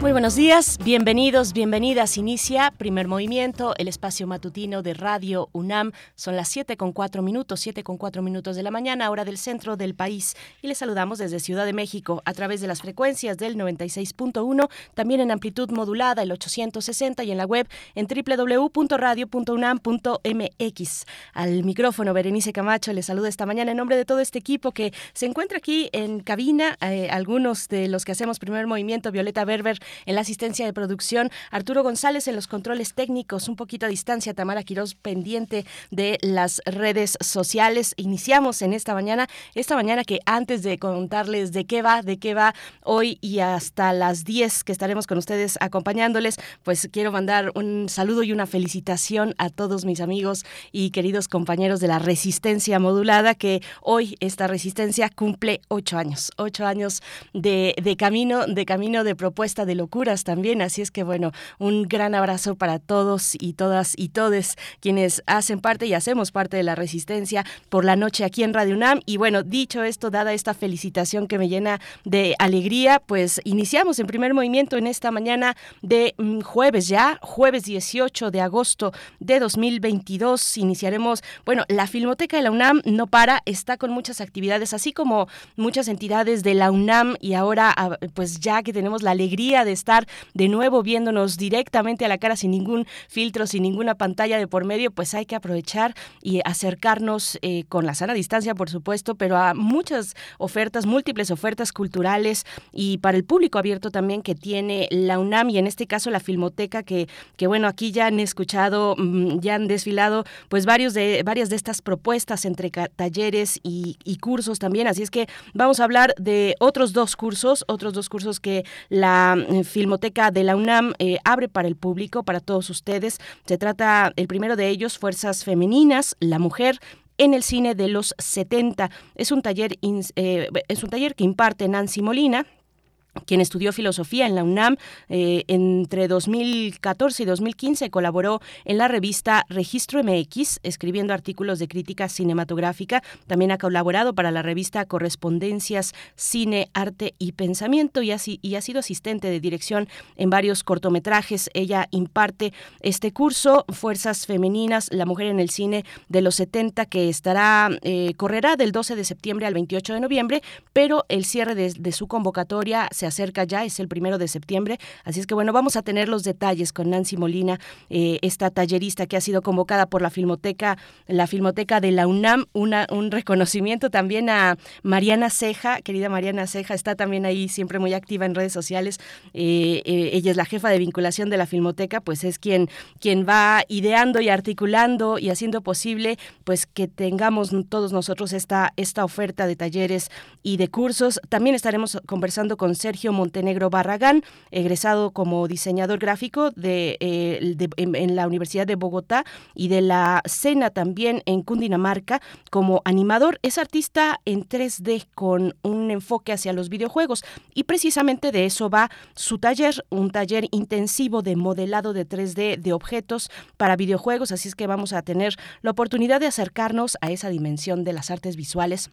Muy buenos días, bienvenidos, bienvenidas. Inicia Primer Movimiento, el espacio matutino de Radio UNAM. Son las 7 con 4 minutos, 7 con 4 minutos de la mañana, hora del centro del país. Y les saludamos desde Ciudad de México a través de las frecuencias del 96.1, también en amplitud modulada el 860 y en la web en www.radio.unam.mx. Al micrófono, Berenice Camacho les saluda esta mañana en nombre de todo este equipo que se encuentra aquí en cabina. Eh, algunos de los que hacemos Primer Movimiento, Violeta Berber en la asistencia de producción, Arturo González en los controles técnicos, un poquito a distancia, Tamara Quiroz pendiente de las redes sociales. Iniciamos en esta mañana, esta mañana que antes de contarles de qué va, de qué va hoy y hasta las 10 que estaremos con ustedes acompañándoles, pues quiero mandar un saludo y una felicitación a todos mis amigos y queridos compañeros de la resistencia modulada, que hoy esta resistencia cumple ocho años, ocho años de, de camino, de camino de propuesta de locuras también. Así es que bueno, un gran abrazo para todos y todas y todes quienes hacen parte y hacemos parte de la resistencia por la noche aquí en Radio UNAM. Y bueno, dicho esto, dada esta felicitación que me llena de alegría, pues iniciamos en primer movimiento en esta mañana de mm, jueves ya, jueves 18 de agosto de 2022. Iniciaremos, bueno, la Filmoteca de la UNAM no para, está con muchas actividades, así como muchas entidades de la UNAM y ahora ah, pues ya que tenemos la alegría de estar de nuevo viéndonos directamente a la cara sin ningún filtro, sin ninguna pantalla de por medio, pues hay que aprovechar y acercarnos eh, con la sana distancia, por supuesto, pero a muchas ofertas, múltiples ofertas culturales y para el público abierto también que tiene la UNAM y en este caso la Filmoteca, que, que bueno, aquí ya han escuchado, mm, ya han desfilado pues varios de, varias de estas propuestas entre talleres y cursos también, así es que vamos a hablar de otros dos cursos, otros dos cursos que la Filmoteca de la UNAM eh, abre para el público, para todos ustedes. Se trata, el primero de ellos, Fuerzas Femeninas, la mujer en el cine de los 70. Es un taller, eh, es un taller que imparte Nancy Molina, quien estudió filosofía en la UNAM eh, entre 2014 y 2015 colaboró en la revista Registro MX escribiendo artículos de crítica cinematográfica. También ha colaborado para la revista Correspondencias Cine Arte y Pensamiento y ha, y ha sido asistente de dirección en varios cortometrajes. Ella imparte este curso Fuerzas Femeninas la mujer en el cine de los 70 que estará eh, correrá del 12 de septiembre al 28 de noviembre pero el cierre de, de su convocatoria se acerca ya, es el primero de septiembre. Así es que bueno, vamos a tener los detalles con Nancy Molina, eh, esta tallerista que ha sido convocada por la Filmoteca, la Filmoteca de la UNAM, una, un reconocimiento también a Mariana Ceja, querida Mariana Ceja, está también ahí siempre muy activa en redes sociales. Eh, eh, ella es la jefa de vinculación de la Filmoteca, pues es quien, quien va ideando y articulando y haciendo posible pues que tengamos todos nosotros esta, esta oferta de talleres y de cursos. También estaremos conversando con Sergio Montenegro Barragán, egresado como diseñador gráfico eh, en, la Universidad de Bogotá y de la Sena también en Cundinamarca como animador. Es artista en 3D con un enfoque hacia los videojuegos y precisamente de eso va su taller, un taller intensivo de modelado de 3D de objetos para videojuegos, así es que vamos a tener la oportunidad de acercarnos a esa dimensión de las artes visuales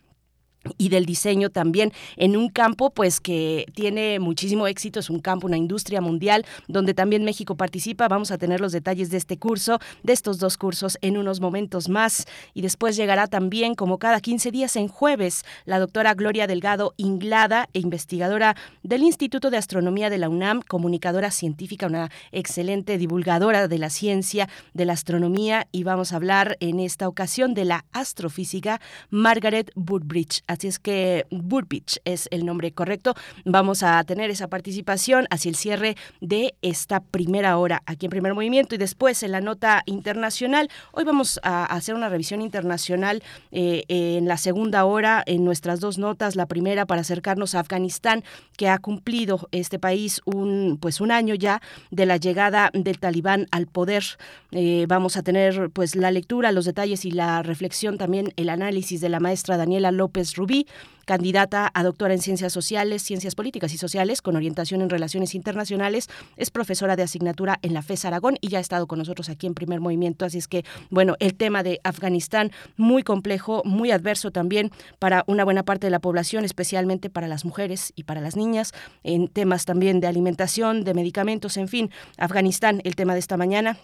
y del diseño también en un campo pues que tiene muchísimo éxito, es un campo, una industria mundial donde también México participa. Vamos a tener los detalles de este curso, de estos dos cursos en unos momentos más. Y después llegará también como cada 15 días en jueves la doctora Gloria Delgado Inglada, investigadora del Instituto de Astronomía de la UNAM, comunicadora científica, una excelente divulgadora de la ciencia, de la astronomía. Y vamos a hablar en esta ocasión de la astrofísica Margaret Woodbridge así es que Burbich es el nombre correcto. Vamos a tener esa participación hacia el cierre de esta primera hora aquí en Primer Movimiento y después en la nota internacional. Hoy vamos a hacer una revisión internacional eh, en la segunda hora en nuestras dos notas. La primera para acercarnos a Afganistán, que ha cumplido este país un pues un año ya de la llegada del talibán al poder. Eh, vamos a tener pues la lectura, los detalles y la reflexión también el análisis de la maestra Daniela López Rubí candidata a doctora en Ciencias Sociales, Ciencias Políticas y Sociales, con orientación en Relaciones Internacionales. Es profesora de asignatura en la FES Aragón y ya ha estado con nosotros aquí en Primer Movimiento. Así es que, bueno, el tema de Afganistán, muy complejo, muy adverso también para una buena parte de la población, especialmente para las mujeres y para las niñas, en temas también de alimentación, de medicamentos, en fin. Afganistán, el tema de esta mañana.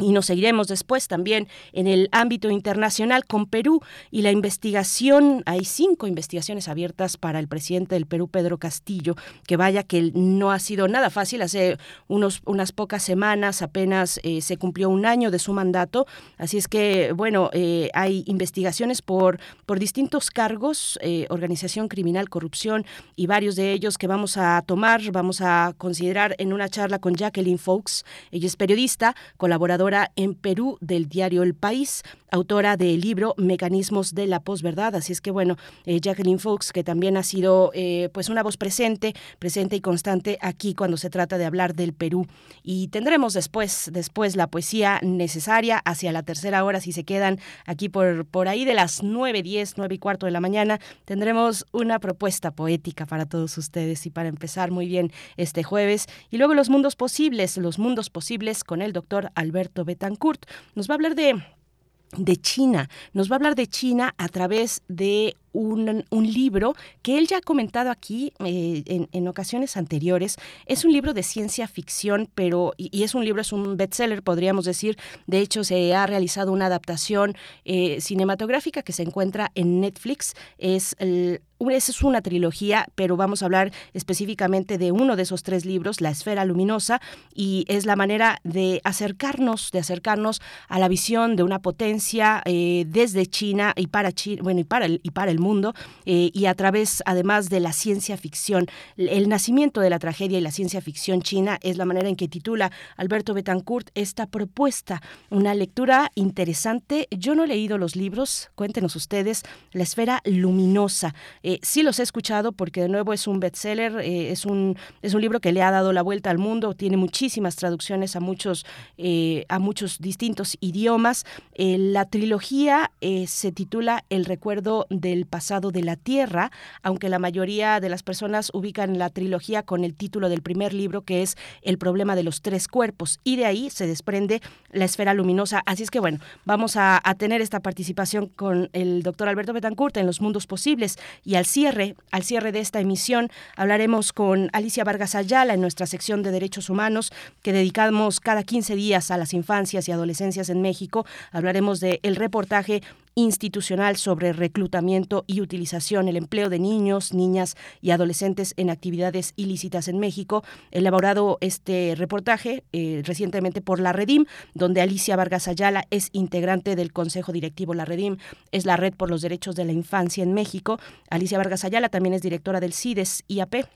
Y nos seguiremos después también en el ámbito internacional con Perú y la investigación. Hay cinco investigaciones abiertas para el presidente del Perú, Pedro Castillo, que vaya que no ha sido nada fácil. Hace unos, unas pocas semanas apenas eh, se cumplió un año de su mandato. Así es que, bueno, eh, hay investigaciones por, por distintos cargos, eh, organización criminal, corrupción y varios de ellos que vamos a tomar, vamos a considerar en una charla con Jacqueline Fox. Ella es periodista, colaboradora en Perú del diario El País, autora del libro Mecanismos de la posverdad. Así es que bueno, eh, Jacqueline Fox, que también ha sido eh, pues una voz presente, presente y constante aquí cuando se trata de hablar del Perú. Y tendremos después, después la poesía necesaria hacia la tercera hora, si se quedan aquí por, por ahí de las 9, 10, 9 y cuarto de la mañana, tendremos una propuesta poética para todos ustedes y para empezar muy bien este jueves. Y luego los mundos posibles, los mundos posibles con el doctor Alberto Betancourt. Nos va a hablar de de China. Nos va a hablar de China a través de un, libro que él ya ha comentado aquí eh, en, ocasiones anteriores. Es un libro de ciencia ficción, pero, y, es un libro, es un bestseller, podríamos decir. De hecho, se ha realizado una adaptación eh, cinematográfica que se encuentra en Netflix. Es el, esa es una trilogía, pero vamos a hablar específicamente de uno de esos tres libros, La Esfera Luminosa, y es la manera de acercarnos, de acercarnos a la visión de una potencia eh, desde China y para China, bueno, y para el, y para el mundo, eh, y a través, además de la ciencia ficción. El nacimiento de la tragedia y la ciencia ficción china es la manera en que titula Alberto Betancourt esta propuesta. Una lectura interesante. Yo no he leído los libros, cuéntenos ustedes, La Esfera Luminosa. Eh, sí los he escuchado porque de nuevo es un bestseller, eh, es, un, es un libro que le ha dado la vuelta al mundo, tiene muchísimas traducciones a muchos, eh, a muchos distintos idiomas. la trilogía se titula El recuerdo del pasado de la Tierra, aunque la mayoría de las personas ubican la trilogía con el título del primer libro que es El problema de los tres cuerpos y de ahí se desprende la esfera luminosa. Así es que bueno, vamos a, tener esta participación con el doctor Alberto Betancourt en los mundos posibles y y al cierre, al cierre de esta emisión, hablaremos con Alicia Vargas Ayala en nuestra sección de Derechos Humanos que dedicamos cada 15 días a las infancias y adolescencias en México. Hablaremos del el reportaje institucional sobre reclutamiento y utilización, el empleo de niños, niñas y adolescentes en actividades ilícitas en México, elaborado este reportaje eh, recientemente por la Redim, donde Alicia Vargas Ayala es integrante del Consejo Directivo. La Redim es la Red por los Derechos de la Infancia en México. Alicia Vargas Ayala también es directora del CIDES IAP,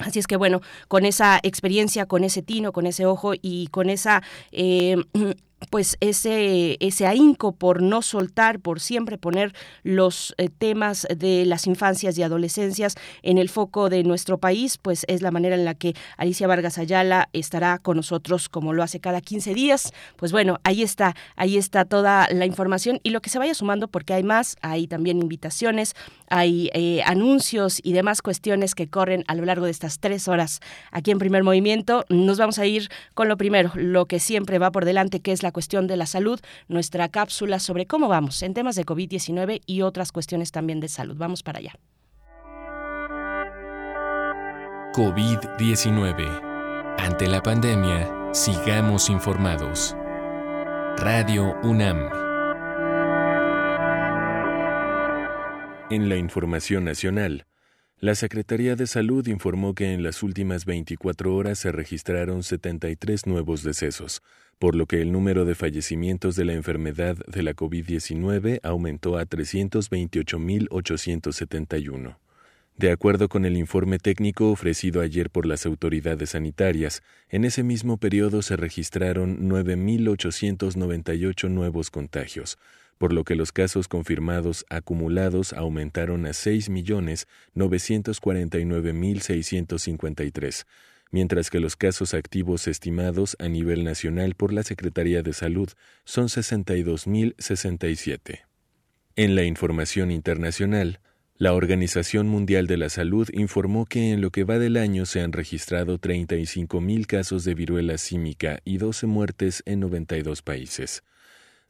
Así es que bueno, con esa experiencia, con ese tino, con ese ojo y con esa eh, pues ese, ese ahínco por no soltar, por siempre poner los eh, temas de las infancias y adolescencias en el foco de nuestro país, pues es la manera en la que Alicia Vargas Ayala estará con nosotros como lo hace cada 15 días. Pues bueno, ahí está, ahí está toda la información y lo que se vaya sumando porque hay más, hay también invitaciones, hay eh, anuncios y demás cuestiones que corren a lo largo de estas tres horas aquí en Primer Movimiento. Nos vamos a ir con lo primero, lo que siempre va por delante, que es la cuestión de la salud, nuestra cápsula sobre cómo vamos en temas de COVID-19 y otras cuestiones también de salud. Vamos para allá. COVID-19. Ante la pandemia, sigamos informados. Radio UNAM. En la información nacional, La Secretaría de Salud informó que en las últimas 24 horas se registraron 73 nuevos decesos, por lo que el número de fallecimientos de la enfermedad de la COVID-19 aumentó a 328.871. De acuerdo con el informe técnico ofrecido ayer por las autoridades sanitarias, en ese mismo periodo se registraron 9.898 nuevos contagios, por lo que los casos confirmados acumulados aumentaron a 6.949.653, mientras que los casos activos estimados a nivel nacional por la Secretaría de Salud son 62.067. En la información internacional, la Organización Mundial de la Salud informó que en lo que va del año se han registrado 35.000 casos de viruela símica y 12 muertes en 92 países.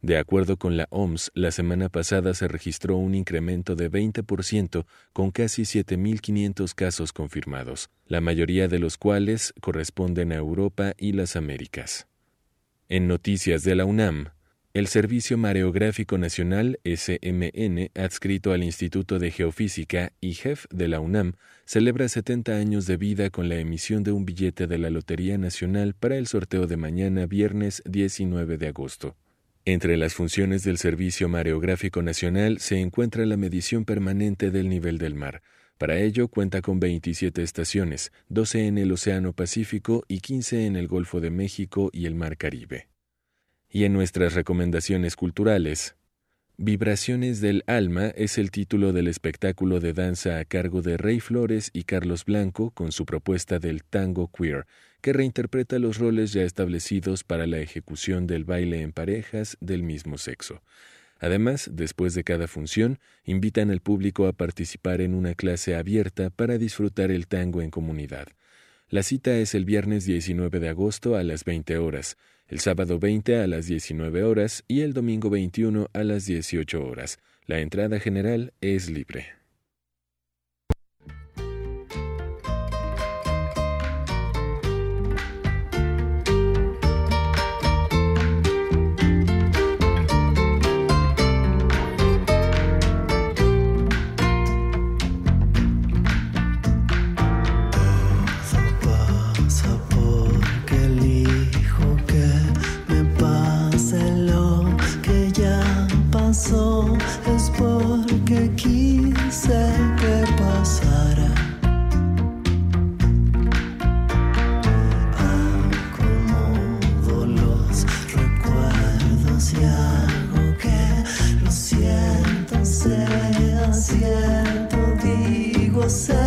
De acuerdo con la OMS, la semana pasada se registró un incremento de 20% con casi 7.500 casos confirmados, la mayoría de los cuales corresponden a Europa y las Américas. En noticias de la UNAM, el Servicio Mareográfico Nacional, SMN, adscrito al Instituto de Geofísica, IGEF, de la UNAM, celebra 70 años de vida con la emisión de un billete de la Lotería Nacional para el sorteo de mañana, viernes 19 de agosto. Entre las funciones del Servicio Mareográfico Nacional se encuentra la medición permanente del nivel del mar. Para ello cuenta con 27 estaciones, 12 en el Océano Pacífico y 15 en el Golfo de México y el Mar Caribe. Y en nuestras recomendaciones culturales, Vibraciones del Alma es el título del espectáculo de danza a cargo de Rey Flores y Carlos Blanco con su propuesta del tango queer, que reinterpreta los roles ya establecidos para la ejecución del baile en parejas del mismo sexo. Además, después de cada función, invitan al público a participar en una clase abierta para disfrutar el tango en comunidad. La cita es el viernes 19 de agosto a las 20 horas el sábado 20 a las 19 horas y el domingo 21 a las 18 horas. La entrada general es libre. canção.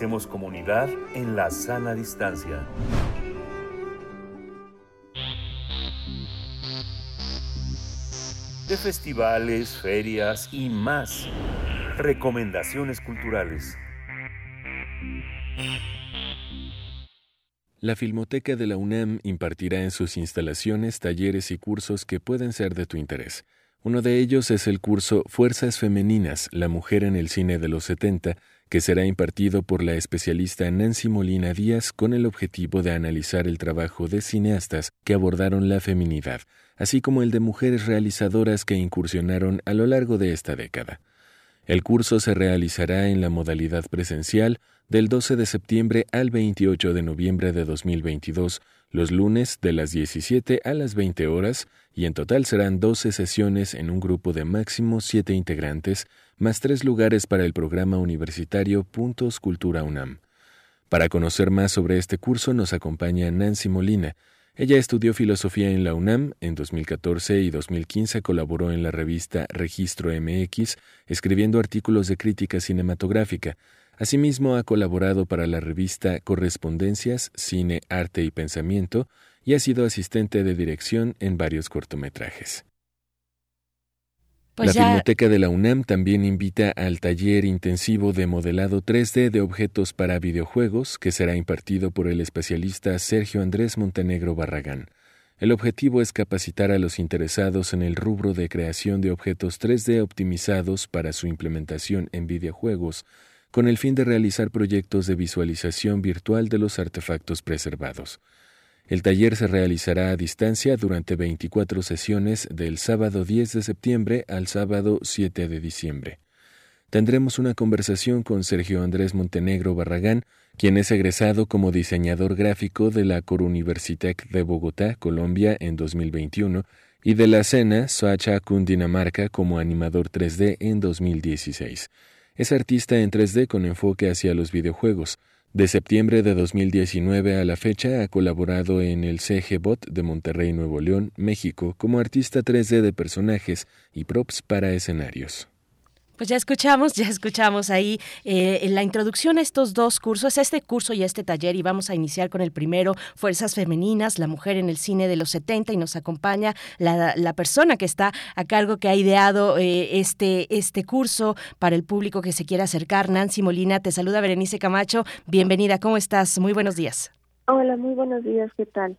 Hacemos comunidad en la sana distancia. De festivales, ferias y más. Recomendaciones culturales. La Filmoteca de la UNAM impartirá en sus instalaciones talleres y cursos que pueden ser de tu interés. Uno de ellos es el curso Fuerzas Femeninas, la mujer en el cine de los 70, que será impartido por la especialista Nancy Molina Díaz con el objetivo de analizar el trabajo de cineastas que abordaron la feminidad, así como el de mujeres realizadoras que incursionaron a lo largo de esta década. El curso se realizará en la modalidad presencial del 12 de septiembre al 28 de noviembre de 2022, los lunes de las 17 a las 20 horas, y en total serán 12 sesiones en un grupo de máximo 7 integrantes, más tres lugares para el programa universitario Puntos Cultura UNAM. Para conocer más sobre este curso nos acompaña Nancy Molina, ella estudió filosofía en la UNAM, en 2014 y 2015 colaboró en la revista Registro MX, escribiendo artículos de crítica cinematográfica. Asimismo, ha colaborado para la revista Correspondencias, Cine, Arte y Pensamiento y ha sido asistente de dirección en varios cortometrajes. Pues la Filmoteca de la UNAM también invita al taller intensivo de modelado 3D de objetos para videojuegos que será impartido por el especialista Sergio Andrés Montenegro Barragán. El objetivo es capacitar a los interesados en el rubro de creación de objetos 3D optimizados para su implementación en videojuegos con el fin de realizar proyectos de visualización virtual de los artefactos preservados. El taller se realizará a distancia durante 24 sesiones del sábado 10 de septiembre al sábado 7 de diciembre. Tendremos una conversación con Sergio Andrés Montenegro Barragán, quien es egresado como diseñador gráfico de la Coruniversitec de Bogotá, Colombia, en 2021, y de la Sena Soacha Cundinamarca como animador 3D en 2016. Es artista en 3D con enfoque hacia los videojuegos. De septiembre de 2019 a la fecha ha colaborado en el CG-Bot de Monterrey, Nuevo León, México, como artista 3D de personajes y props para escenarios. Pues ya escuchamos, ya escuchamos ahí eh, en la introducción a estos dos cursos, este curso y este taller, y vamos a iniciar con el primero, Fuerzas Femeninas, la mujer en el cine de los 70, y nos acompaña la, persona que está a cargo, que ha ideado eh, este, este curso para el público que se quiera acercar. Nancy Molina, te saluda Berenice Camacho, bienvenida, ¿cómo estás? Muy buenos días. Hola, muy buenos días, ¿qué tal?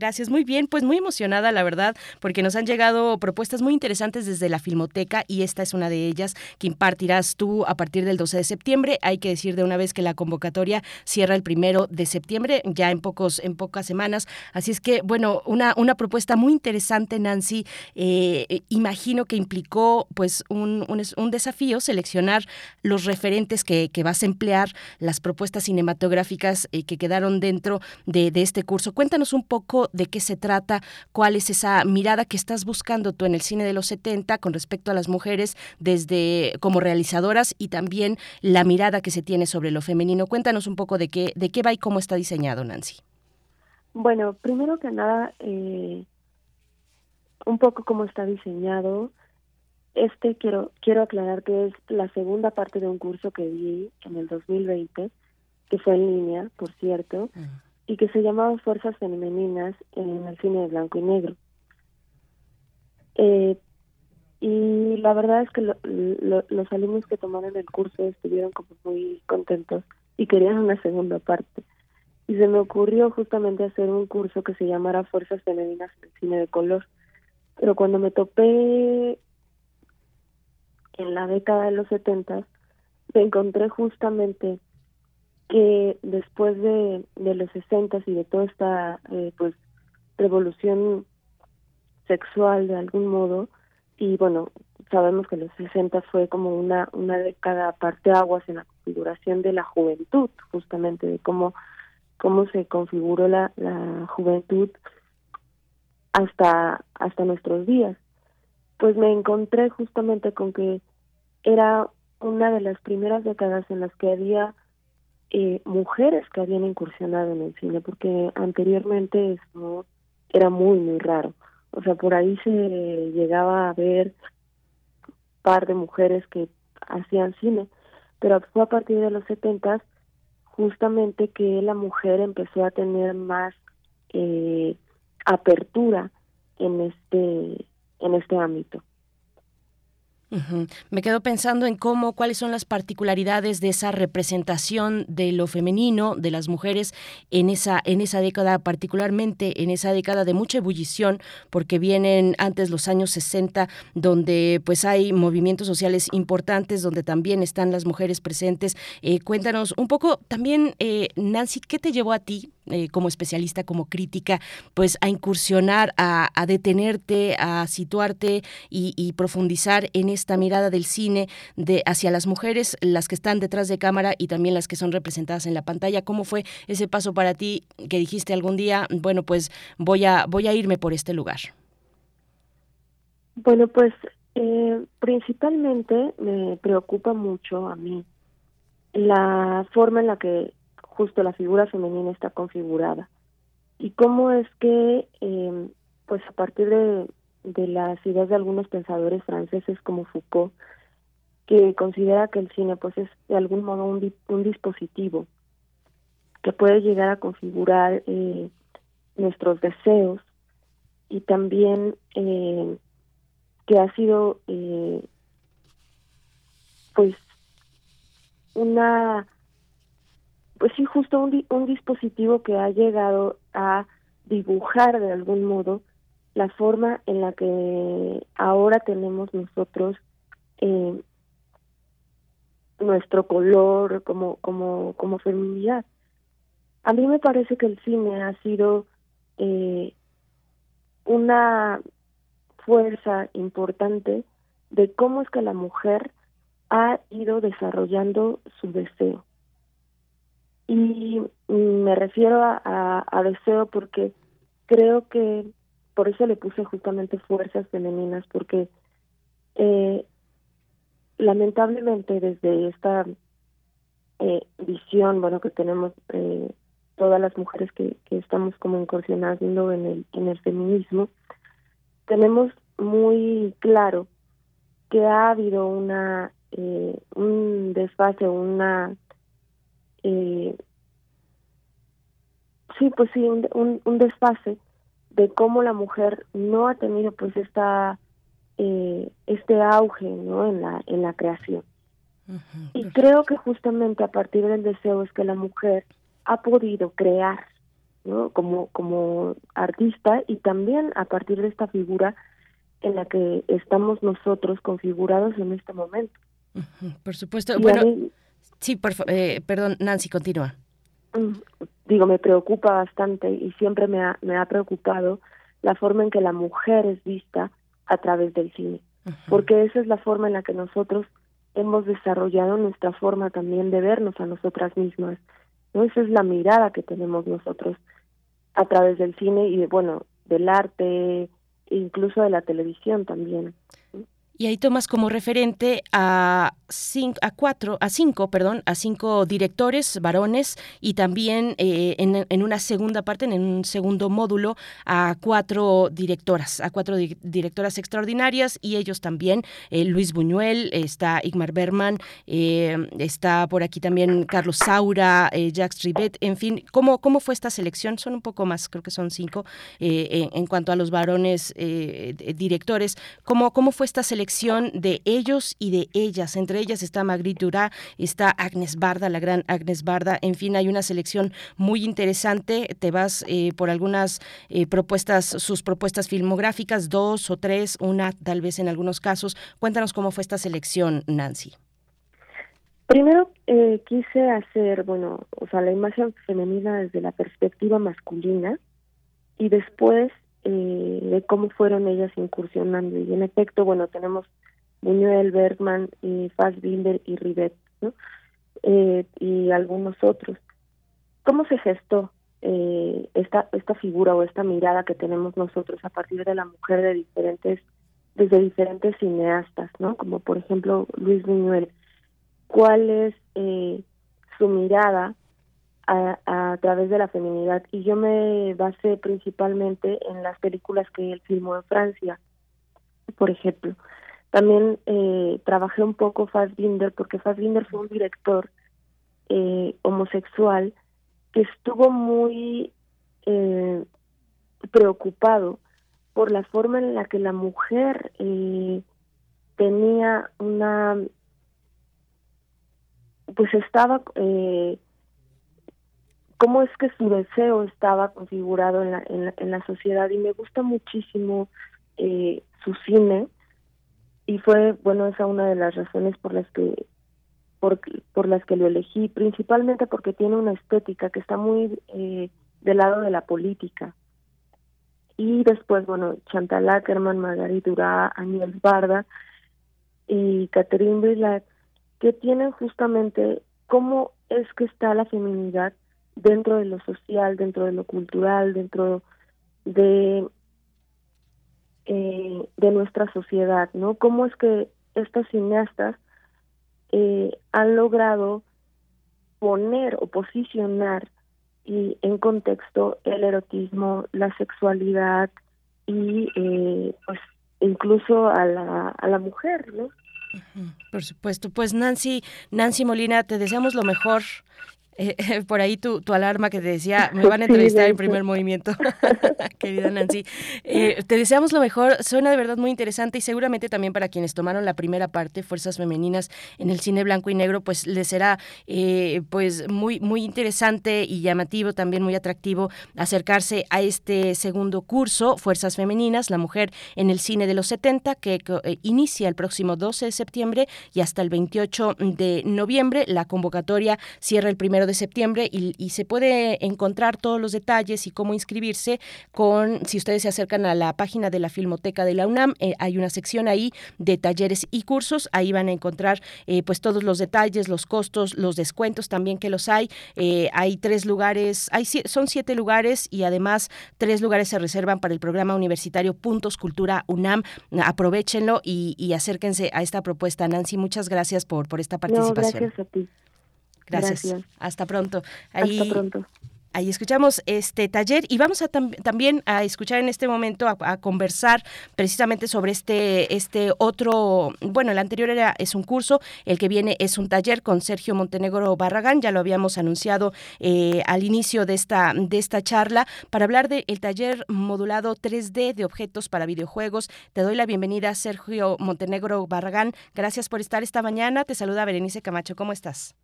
Gracias, muy bien, pues muy emocionada la verdad, porque nos han llegado propuestas muy interesantes desde la Filmoteca y esta es una de ellas que impartirás tú a partir del 12 de septiembre. Hay que decir de una vez que la convocatoria cierra el primero de septiembre, ya en pocos en pocas semanas. Así es que bueno, una una propuesta muy interesante, Nancy. Eh, imagino que implicó pues un, un, desafío seleccionar los referentes que, que, vas a emplear, las propuestas cinematográficas eh, que quedaron dentro de, de este curso. Cuéntanos un poco de qué se trata, cuál es esa mirada que estás buscando tú en el cine de los 70 con respecto a las mujeres desde como realizadoras y también la mirada que se tiene sobre lo femenino. Cuéntanos un poco de qué, de qué va y cómo está diseñado, Nancy. Bueno, primero que nada, eh, un poco cómo está diseñado. Este quiero quiero aclarar que es la segunda parte de un curso que di en el 2020, que fue en línea, por cierto. Ah y que se llamaba Fuerzas Femeninas en el cine de blanco y negro. Eh, y la verdad es que los alumnos que tomaron el curso estuvieron como muy contentos y querían una segunda parte. Y se me ocurrió justamente hacer un curso que se llamara Fuerzas Femeninas en el cine de color. Pero cuando me topé en la década de los 70, me encontré justamente que después de, de los 60 y de toda esta eh, pues revolución sexual de algún modo y bueno sabemos que los 60 fue como una una década aguas en la configuración de la juventud justamente de cómo cómo se configuró la, la juventud hasta hasta nuestros días. Pues me encontré justamente con que era una de las primeras décadas en las que había eh, mujeres que habían incursionado en el cine, porque anteriormente era muy, muy raro. O sea, por ahí se llegaba a ver par de mujeres que hacían cine, pero fue a partir de los 70 justamente que la mujer empezó a tener más eh, apertura en este en este ámbito. Me quedo pensando en cómo, cuáles son las particularidades de esa representación de lo femenino, de las mujeres en esa, en esa década, particularmente en esa década de mucha ebullición, porque vienen antes los años 60, donde pues hay movimientos sociales importantes, donde también están las mujeres presentes. Eh, cuéntanos un poco también, eh, Nancy, ¿qué te llevó a ti eh, como especialista, como crítica, pues a incursionar, a, detenerte, a situarte y, profundizar en esta mirada del cine de hacia las mujeres, las que están detrás de cámara y también las que son representadas en la pantalla. ¿Cómo fue ese paso para ti que dijiste algún día, bueno, pues voy a, voy a irme por este lugar? Bueno, pues eh, principalmente me preocupa mucho a mí la forma en la que justo la figura femenina está configurada. Y cómo es que, eh, pues a partir de, de las ideas de algunos pensadores franceses como Foucault, que considera que el cine pues es de algún modo un, un dispositivo que puede llegar a configurar eh, nuestros deseos y también eh, que ha sido eh, pues una pues sí, justo un, un dispositivo que ha llegado a dibujar de algún modo la forma en la que ahora tenemos nosotros eh, nuestro color como como como feminidad. A mí me parece que el cine ha sido eh, una fuerza importante de cómo es que la mujer ha ido desarrollando su deseo. Y me refiero a, deseo porque creo que por eso le puse justamente fuerzas femeninas, porque eh, lamentablemente desde esta eh, visión, bueno, que tenemos eh, todas las mujeres que, que estamos como incursionando en el, en el feminismo, tenemos muy claro que ha habido una eh, un desfase, una eh, sí, pues sí, un, un, desfase de cómo la mujer no ha tenido pues esta eh, este auge no en la en la creación. Y creo que justamente a partir del deseo es que la mujer ha podido crear no como como artista y también a partir de esta figura en la que estamos nosotros configurados en este momento. Por supuesto. Bueno Sí, por, eh, perdón, Nancy, continúa. Mm, digo, me preocupa bastante y siempre me ha, me ha preocupado la forma en que la mujer es vista a través del cine, porque esa es la forma en la que nosotros hemos desarrollado nuestra forma también de vernos a nosotras mismas. ¿no? Esa es la mirada que tenemos nosotros a través del cine y, de, bueno, del arte, incluso de la televisión también. Y ahí tomas como referente a cinco, a cuatro, a cinco, perdón, a cinco directores varones y también eh, en, una segunda parte, en un segundo módulo, a cuatro directoras, a cuatro directoras extraordinarias y ellos también, eh, Luis Buñuel, está Igmar Berman, eh, está por aquí también Carlos Saura, Jacques Rivet, en fin, ¿cómo, ¿cómo fue esta selección? Son un poco más, creo que son cinco, en, cuanto a los varones directores, ¿cómo, ¿cómo fue esta selección de ellos y de ellas, entre ellas está Magritte Durá, está Agnes Barda, la gran Agnes Barda, en fin, hay una selección muy interesante, te vas eh, por algunas eh, propuestas, sus propuestas filmográficas, dos o tres, una tal vez en algunos casos. Cuéntanos cómo fue esta selección, Nancy. Primero eh, quise hacer, bueno, o sea, la imagen femenina desde la perspectiva masculina y después de cómo fueron ellas incursionando. Y en efecto, bueno, tenemos Buñuel, Bergman, y Fassbinder y Rivet, ¿no? Eh, y algunos otros. ¿Cómo se gestó eh, esta esta figura o esta mirada que tenemos nosotros a partir de la mujer de diferentes desde diferentes cineastas, ¿no? Como por ejemplo Luis Buñuel. ¿Cuál es eh, su mirada a, a, través de la feminidad? Y yo me basé principalmente en las películas que él filmó en Francia, por ejemplo También eh, trabajé un poco Fassbinder, porque Fassbinder fue un director eh, homosexual que estuvo muy eh, preocupado por la forma en la que la mujer eh, tenía una pues estaba eh, cómo es que su deseo estaba configurado en la, en la, sociedad. Y me gusta muchísimo eh, su cine. Y fue bueno esa una de las razones por las que por, las que lo elegí principalmente porque tiene una estética que está muy eh, del lado de la política. Y después bueno Chantal Ackerman, Margarita Durá, Aniel Barda y Catherine Brillat que tienen justamente cómo es que está la feminidad dentro de lo social, dentro de lo cultural, dentro de eh, de nuestra sociedad, ¿no? Cómo es que estos cineastas eh, han logrado poner o posicionar y en contexto el erotismo, la sexualidad y eh, pues incluso a la, a la mujer, ¿no? Por supuesto. Pues Nancy, Nancy Molina, te deseamos lo mejor eh, eh, por ahí tu, tu, alarma que te decía, me van a entrevistar en primer movimiento, querida Nancy. Eh, te deseamos lo mejor, suena de verdad muy interesante y seguramente también para quienes tomaron la primera parte, Fuerzas Femeninas en el cine blanco y negro, pues les será pues muy, muy interesante y llamativo, también muy atractivo acercarse a este segundo curso, Fuerzas Femeninas, la mujer en el cine de los 70, que inicia el próximo 12 de septiembre y hasta el 28 de noviembre. La convocatoria cierra el primero de de septiembre y, se puede encontrar todos los detalles y cómo inscribirse con, si ustedes se acercan a la página de la Filmoteca de la UNAM, eh, hay una sección ahí de talleres y cursos, ahí van a encontrar eh, pues todos los detalles, los costos, los descuentos también que los hay. Eh, hay tres lugares, hay, son siete lugares y además tres lugares se reservan para el programa universitario Puntos Cultura UNAM. Aprovechenlo y, acérquense a esta propuesta. Nancy, muchas gracias por, por esta participación. gracias a ti. Gracias. Hasta pronto. Ahí, Hasta pronto. Ahí escuchamos este taller y vamos a también a escuchar en este momento a, conversar precisamente sobre este este otro, bueno, el anterior era es un curso, el que viene es un taller con Sergio Montenegro Barragán, ya lo habíamos anunciado eh, al inicio de esta de esta charla para hablar del taller modulado 3D de objetos para videojuegos. Te doy la bienvenida Sergio Montenegro Barragán. Gracias por estar esta mañana. Te saluda Berenice Camacho. ¿Cómo estás?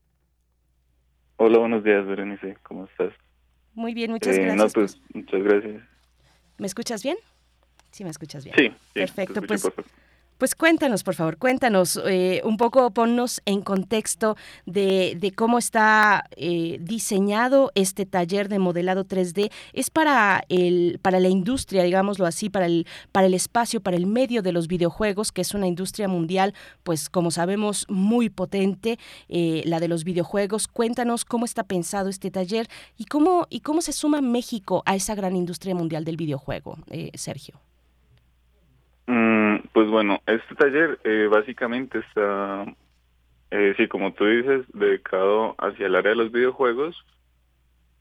Hola, buenos días, Berenice. ¿Cómo estás? Muy bien, muchas eh, gracias. No, pues, muchas gracias. ¿Me escuchas bien? Sí, me escuchas bien. Sí, perfecto. Pues, pues cuéntanos, por favor, cuéntanos eh, un poco, ponnos en contexto de, cómo está eh, diseñado este taller de modelado 3D. Es para el para la industria, digámoslo así, para el para el espacio, para el medio de los videojuegos, que es una industria mundial, pues como sabemos muy potente, eh, la de los videojuegos. Cuéntanos cómo está pensado este taller y cómo y cómo se suma México a esa gran industria mundial del videojuego, Sergio. Mm, pues bueno, este taller eh, básicamente está, eh, sí, como tú dices, dedicado hacia el área de los videojuegos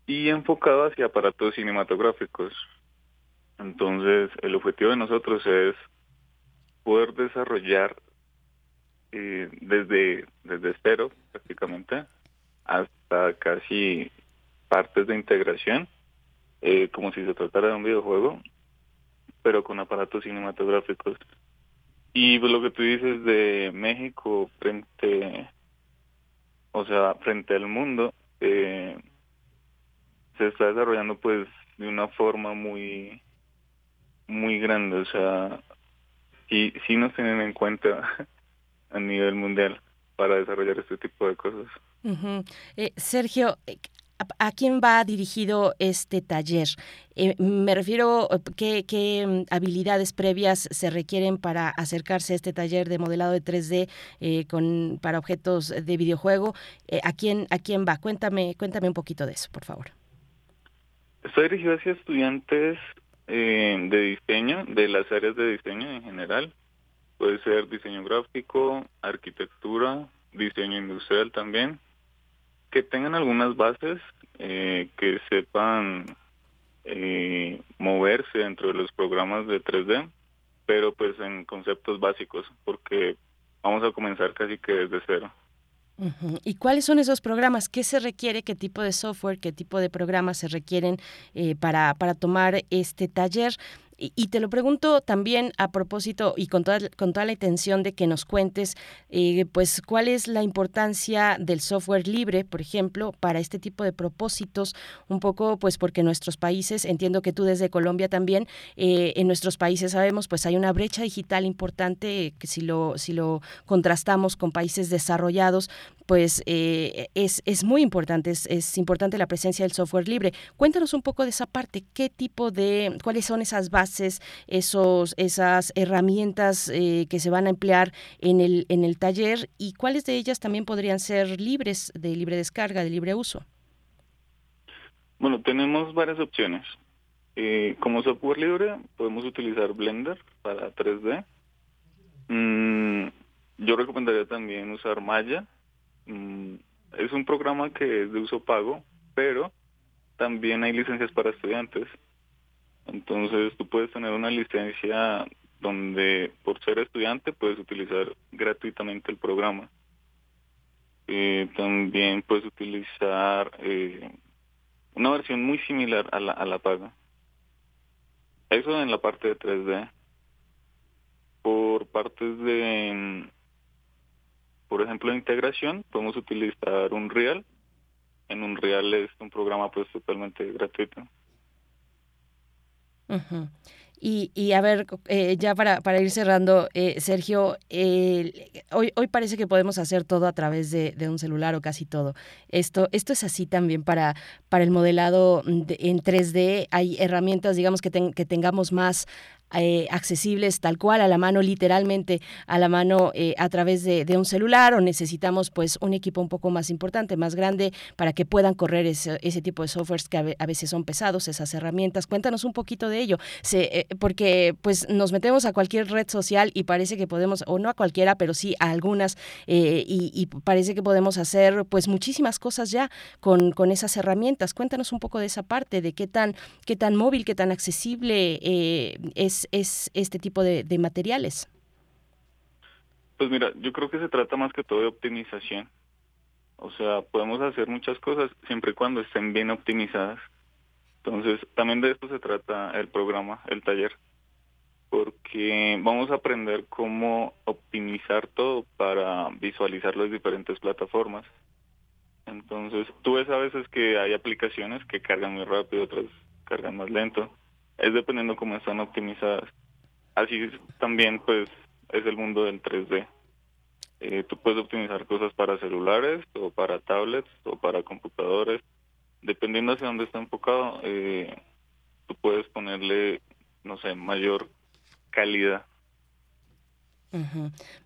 y enfocado hacia aparatos cinematográficos. Entonces, el objetivo de nosotros es poder desarrollar eh, desde, desde cero prácticamente hasta casi partes de integración, eh, como si se tratara de un videojuego, pero con aparatos cinematográficos. Y pues, lo que tú dices de México frente, o sea, frente al mundo, eh, se está desarrollando pues de una forma muy, muy grande, o sea, sí, sí nos tienen en cuenta a nivel mundial para desarrollar este tipo de cosas. eh, Sergio, ¿A quién va dirigido este taller? Eh, me refiero, eh, ¿qué, ¿qué, mm, habilidades previas se requieren para acercarse a este taller de modelado de 3D eh, con, para objetos de videojuego? ¿a, quién, ¿A quién va? Cuéntame, cuéntame un poquito de eso, por favor. Estoy dirigido hacia estudiantes de diseño, de las áreas de diseño en general. Puede ser diseño gráfico, arquitectura, diseño industrial también que tengan algunas bases, eh, que sepan eh, moverse dentro de los programas de 3D pero pues en conceptos básicos, porque vamos a comenzar casi que desde cero. ¿Y cuáles son esos programas? ¿Qué se requiere? ¿Qué tipo de software? ¿Qué tipo de programas se requieren eh, para, para tomar este taller? Y, te lo pregunto también a propósito y con toda, con toda la intención de que nos cuentes, eh, pues, cuál es la importancia del software libre, por ejemplo, para este tipo de propósitos, un poco, pues, porque nuestros países, entiendo que tú desde Colombia también, eh, en nuestros países sabemos, pues, hay una brecha digital importante que si lo, si lo contrastamos con países desarrollados, pues eh, es, es, muy importante, es, es, importante la presencia del software libre. Cuéntanos un poco de esa parte, qué tipo de, cuáles son esas bases, esos, esas herramientas eh, que se van a emplear en el, en el taller y cuáles de ellas también podrían ser libres, de libre descarga, de libre uso. Bueno, tenemos varias opciones. Eh, como software libre podemos utilizar Blender para 3D. Mm, yo recomendaría también usar Maya Mm, es un programa que es de uso pago, pero también hay licencias para estudiantes. Entonces tú puedes tener una licencia donde por ser estudiante puedes utilizar gratuitamente el programa. Eh, también puedes utilizar eh, una versión muy similar a la, a la paga. Eso en la parte de 3D. Por partes de por ejemplo, en integración podemos utilizar un Real. En un Real es un programa pues totalmente gratuito. Y, y, a ver, eh, ya para, para ir cerrando, eh, Sergio, hoy, hoy parece que podemos hacer todo a través de, de, un celular o casi todo. Esto, esto es así también para, para el modelado en 3D. Hay herramientas, digamos, que, que tengamos más eh, accesibles tal cual a la mano, literalmente a la mano eh, a través de, un celular o necesitamos pues un equipo un poco más importante, más grande para que puedan correr ese, ese tipo de softwares que a, veces son pesados, esas herramientas. Cuéntanos un poquito de ello, eh, porque pues nos metemos a cualquier red social y parece que podemos, o no a cualquiera, pero sí a algunas y, y, parece que podemos hacer pues muchísimas cosas ya con, con esas herramientas. Cuéntanos un poco de esa parte, de qué tan, qué tan móvil, qué tan accesible es es, este tipo de, materiales? Pues mira, yo creo que se trata más que todo de optimización. O sea, podemos hacer muchas cosas siempre y cuando estén bien optimizadas. Entonces, también de esto se trata el programa, el taller, porque vamos a aprender cómo optimizar todo para visualizar las diferentes plataformas. Entonces, tú ves a veces que hay aplicaciones que cargan muy rápido, otras cargan más lento es dependiendo cómo están optimizadas. Así también pues es el mundo del 3D. Eh, tú puedes optimizar cosas para celulares o para tablets o para computadores. Dependiendo hacia dónde está enfocado, eh, tú puedes ponerle, no sé, mayor calidad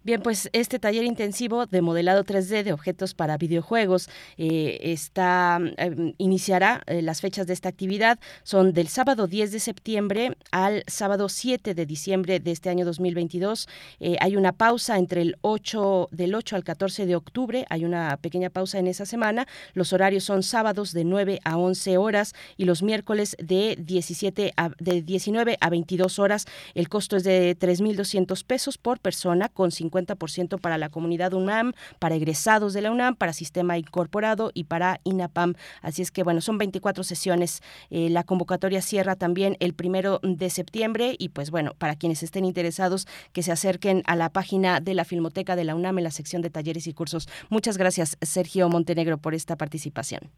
Bien, pues este taller intensivo de modelado 3D de objetos para videojuegos eh, está em, iniciará eh, las fechas de esta actividad son del sábado 10 de septiembre al sábado 7 de diciembre de este año 2022. Eh, hay una pausa entre el 8 del 8 al 14 de octubre, hay una pequeña pausa en esa semana. Los horarios son sábados de 9 a 11 horas y los miércoles de 17 a, de 19 a 22 horas. El costo es de 3.200 pesos por persona zona con 50% para la comunidad UNAM, para egresados de la UNAM, para sistema incorporado y para INAPAM. Así es que, bueno, son 24 sesiones. Eh, la convocatoria cierra también el primero de septiembre y, pues bueno, para quienes estén interesados, que se acerquen a la página de la Filmoteca de la UNAM en la sección de talleres y cursos. Muchas gracias, Sergio Montenegro, por esta participación.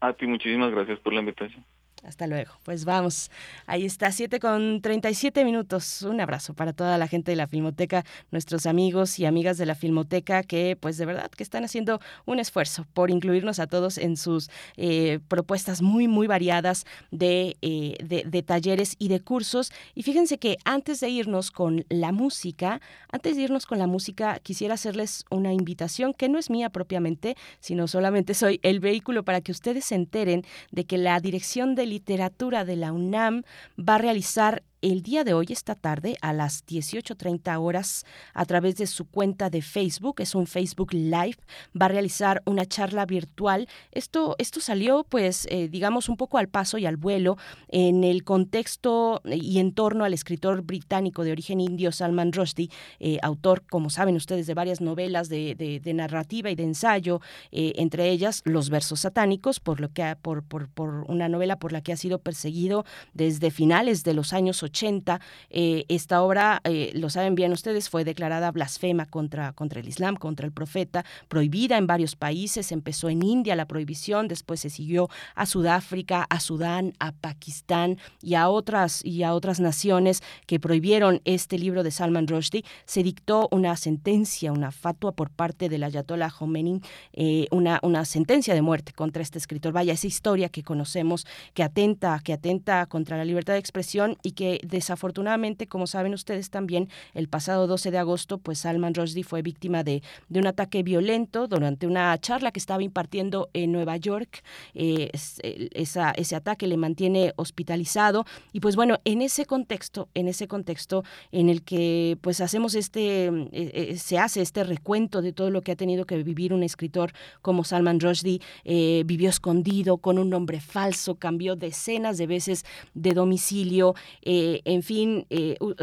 A ti, muchísimas gracias por la invitación. Hasta luego. Pues vamos. Ahí está, 7 con 37 minutos. Un abrazo para toda la gente de la Filmoteca, nuestros amigos y amigas de la Filmoteca que pues de verdad que están haciendo un esfuerzo por incluirnos a todos en sus eh, propuestas muy, muy variadas de, eh, de, de, talleres y de cursos. Y fíjense que antes de irnos con la música, antes de irnos con la música, quisiera hacerles una invitación que no es mía propiamente, sino solamente soy el vehículo para que ustedes se enteren de que la dirección del literatura de la UNAM va a realizar el día de hoy, esta tarde, a las 18.30 horas, a través de su cuenta de Facebook, es un Facebook Live, va a realizar una charla virtual. Esto, esto salió, pues, eh, digamos, un poco al paso y al vuelo en el contexto y en torno al escritor británico de origen indio Salman Rushdie, eh, autor, como saben ustedes, de varias novelas de, de, narrativa y de ensayo, eh, entre ellas Los versos satánicos, por lo que por, por, por, una novela por la que ha sido perseguido desde finales de los años 80. Esta obra, lo saben bien ustedes, fue declarada blasfema contra, contra el Islam, contra el profeta, prohibida en varios países, empezó en India la prohibición, después se siguió a Sudáfrica, a Sudán, a Pakistán y a otras y a otras naciones que prohibieron este libro de Salman Rushdie, se dictó una sentencia, una fatua por parte del Ayatollah Khomeini, eh, una, una sentencia de muerte contra este escritor. Vaya, esa historia que conocemos que atenta, que atenta contra la libertad de expresión y que desafortunadamente, como saben ustedes también, el pasado 12 de agosto, pues Salman Rushdie fue víctima de, de un ataque violento durante una charla que estaba impartiendo en Nueva York. Eh, ese ataque le mantiene hospitalizado y pues bueno, en ese contexto, en ese contexto en el que pues hacemos este, eh, eh, se hace este recuento de todo lo que ha tenido que vivir un escritor como Salman Rushdie, vivió escondido con un nombre falso, cambió decenas de veces de domicilio, en fin,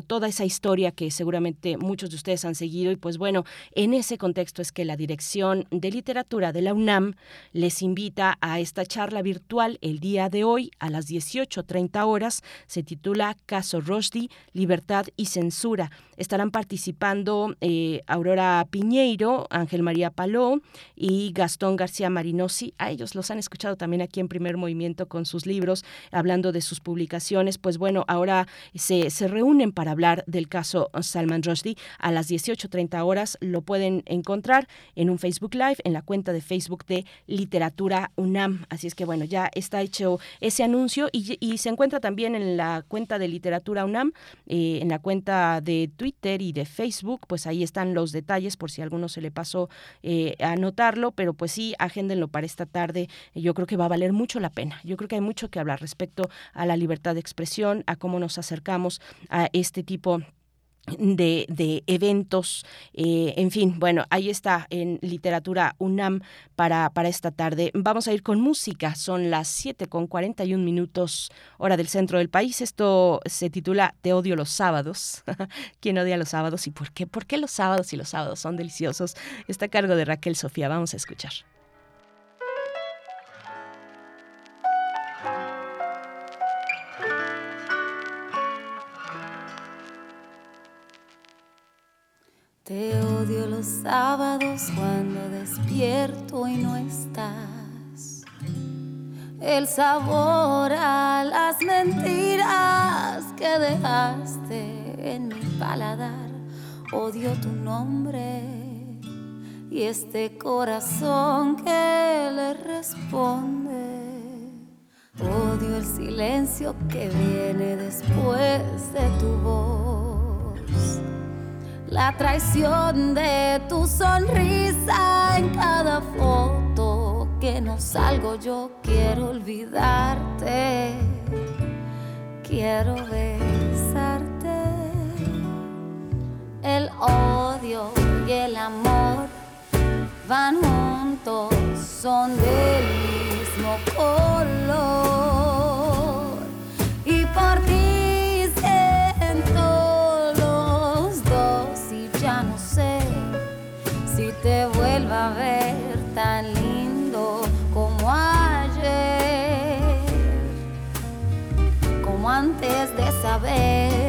toda esa historia que seguramente muchos de ustedes han seguido y pues bueno, en ese contexto es que la Dirección de Literatura de la UNAM les invita a esta charla virtual el día de hoy a las 18.30 horas. Se titula Caso Rushdie, Libertad y Censura. Estarán participando eh, Aurora Piñeiro, Ángel María Paló y Gastón García Marinosi. A ellos los han escuchado también aquí en Primer Movimiento con sus libros, hablando de sus publicaciones. Pues bueno, ahora se, se reúnen para hablar del caso Salman Rushdie a las 18.30 horas. Lo pueden encontrar en un Facebook Live, en la cuenta de Facebook de Literatura UNAM. Así es que bueno, ya está hecho ese anuncio y, se encuentra también en la cuenta de Literatura UNAM, eh, en la cuenta de Twitter y de Facebook, pues ahí están los detalles por si a alguno se le pasó eh, anotarlo, pero pues sí, agéndenlo para esta tarde. Yo creo que va a valer mucho la pena. Yo creo que hay mucho que hablar respecto a la libertad de expresión, a cómo nos acercamos a este tipo de, eventos, eh, en fin, bueno, ahí está en literatura UNAM para, para esta tarde. Vamos a ir con música, son las 7 con 41 minutos hora del centro del país. Esto se titula Te odio los sábados. ¿Quién odia los sábados y por qué? ¿Por qué los sábados y los sábados son deliciosos? Está a cargo de Raquel Sofía, vamos a escuchar. Te odio los sábados cuando despierto y no estás. El sabor a las mentiras que dejaste en mi paladar. Odio tu nombre y este corazón que le responde. Odio el silencio que viene después de tu voz la traición de tu sonrisa en cada foto que no salgo yo quiero olvidarte quiero besarte. El odio y el amor van juntos son del mismo color te vuelva a ver tan lindo como ayer, como antes de saber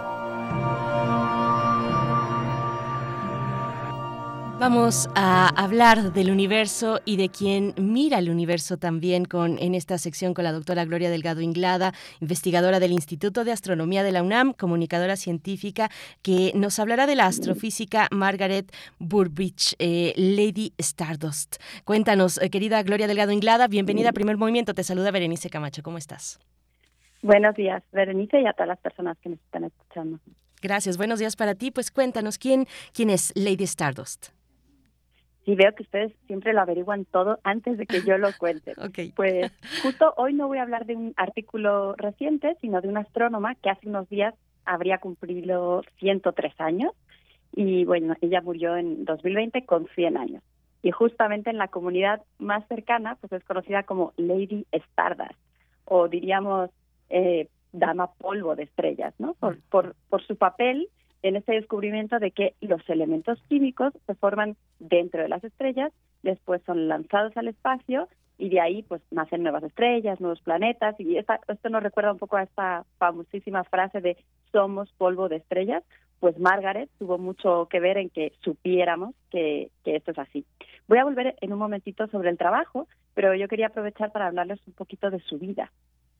Vamos a hablar del universo y de quien mira el universo también con en esta sección con la doctora Gloria Delgado Inglada, investigadora del Instituto de Astronomía de la UNAM, comunicadora científica, que nos hablará de la astrofísica Margaret Burbidge, eh, Lady Stardust. Cuéntanos, eh, querida Gloria Delgado Inglada, bienvenida a Primer Movimiento. Te saluda Berenice Camacho. ¿Cómo estás? Buenos días, Berenice, y a todas las personas que nos están escuchando. Gracias, buenos días para ti. Pues cuéntanos, ¿quién, quién es Lady Stardust? Sí, veo que ustedes siempre lo averiguan todo antes de que yo lo cuente. Pues justo hoy no voy a hablar de un artículo reciente, sino de una astrónoma que hace unos días habría cumplido 103 años y bueno, ella murió en 2020 con 100 años. Y justamente en la comunidad más cercana, pues es conocida como Lady Stardust, o diríamos eh, Dama Polvo de Estrellas, ¿no? Por, por, por su papel en este descubrimiento de que los elementos químicos se forman dentro de las estrellas, después son lanzados al espacio y de ahí pues nacen nuevas estrellas, nuevos planetas y esto nos recuerda un poco a esta famosísima frase de somos polvo de estrellas, pues Margaret tuvo mucho que ver en que supiéramos que esto es así. Voy a volver en un momentito sobre el trabajo, pero yo quería aprovechar para hablarles un poquito de su vida.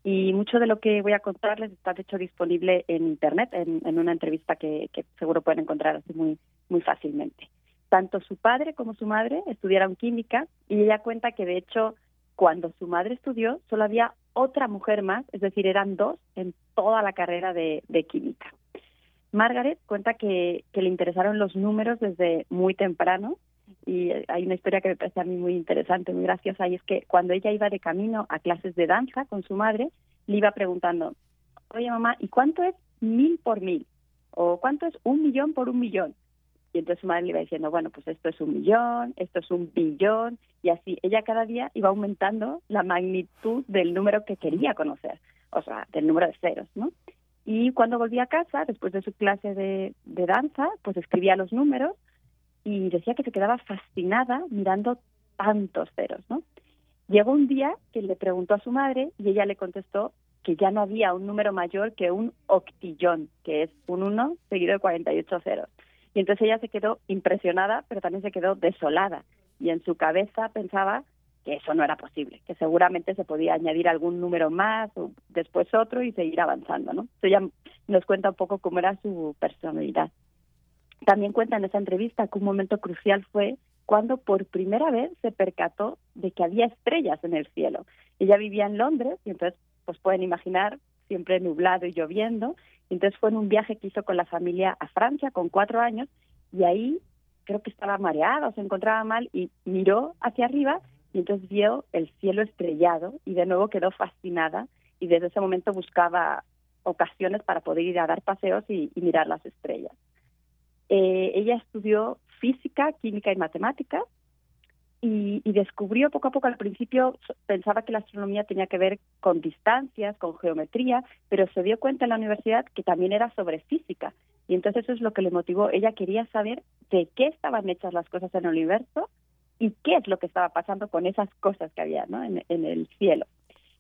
Y mucho de lo que voy a contarles está de hecho disponible en internet, en, una entrevista que, seguro pueden encontrar muy, muy fácilmente. Tanto su padre como su madre estudiaron química y ella cuenta que de hecho cuando su madre estudió solo había otra mujer más, es decir, eran dos en toda la carrera de, química. Margaret cuenta que, que le interesaron los números desde muy temprano y hay una historia que me parece a mí muy interesante, muy graciosa, y es que cuando ella iba de camino a clases de danza con su madre, le iba preguntando, oye mamá, ¿y cuánto es mil por mil? ¿O cuánto es un millón por un millón? Y entonces su madre le iba diciendo, bueno, pues esto es un millón, esto es un billón, y así ella cada día iba aumentando la magnitud del número que quería conocer, o sea, del número de ceros, ¿no? Y cuando volvía a casa, después de su clase de, de danza, pues escribía los números y decía que se quedaba fascinada mirando tantos ceros, ¿no? Llegó un día que le preguntó a su madre y ella le contestó que ya no había un número mayor que un octillón, que es un 1 seguido de 48 ceros. Y entonces ella se quedó impresionada, pero también se quedó desolada. Y en su cabeza pensaba que eso no era posible, que seguramente se podía añadir algún número más o después otro y seguir avanzando, ¿no? Eso ya nos cuenta un poco cómo era su personalidad. También cuenta en esa entrevista que un momento crucial fue cuando por primera vez se percató de que había estrellas en el cielo. Ella vivía en Londres y entonces, pues pueden imaginar, siempre nublado y lloviendo. entonces fue en un viaje que hizo con la familia a Francia con cuatro años y ahí creo que estaba mareada o se encontraba mal y miró hacia arriba y entonces vio el cielo estrellado y de nuevo quedó fascinada y desde ese momento buscaba ocasiones para poder ir a dar paseos y mirar las estrellas. Eh, ella estudió física, química y matemáticas y, descubrió poco a poco, al principio pensaba que la astronomía tenía que ver con distancias, con geometría, pero se dio cuenta en la universidad que también era sobre física. Y entonces eso es lo que le motivó. Ella quería saber de qué estaban hechas las cosas en el universo y qué es lo que estaba pasando con esas cosas que había ¿no? en, el cielo.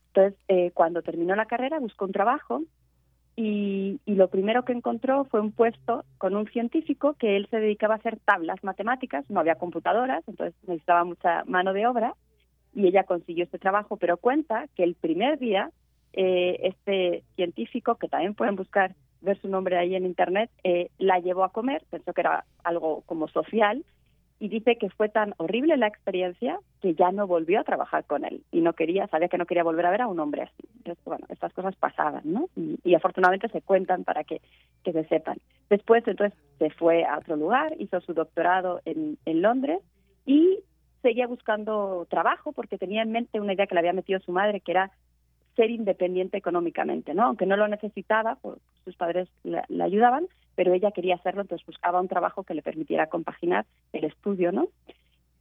Entonces, eh, cuando terminó la carrera, buscó un trabajo y, lo primero que encontró fue un puesto con un científico que él se dedicaba a hacer tablas matemáticas, no había computadoras, entonces necesitaba mucha mano de obra y ella consiguió este trabajo, pero cuenta que el primer día eh, este científico, que también pueden buscar ver su nombre ahí en internet, eh, la llevó a comer, pensó que era algo como social, y dice que fue tan horrible la experiencia que ya no volvió a trabajar con él y no quería, sabía que no quería volver a ver a un hombre así. Entonces, bueno, estas cosas pasaban, ¿no? Y, afortunadamente se cuentan para que, que, se sepan. Después, entonces, se fue a otro lugar, hizo su doctorado en, en Londres y seguía buscando trabajo porque tenía en mente una idea que le había metido su madre, que era ser independiente económicamente, ¿no? Aunque no lo necesitaba, pues, sus padres le, ayudaban, pero ella quería hacerlo, entonces buscaba un trabajo que le permitiera compaginar el estudio, ¿no?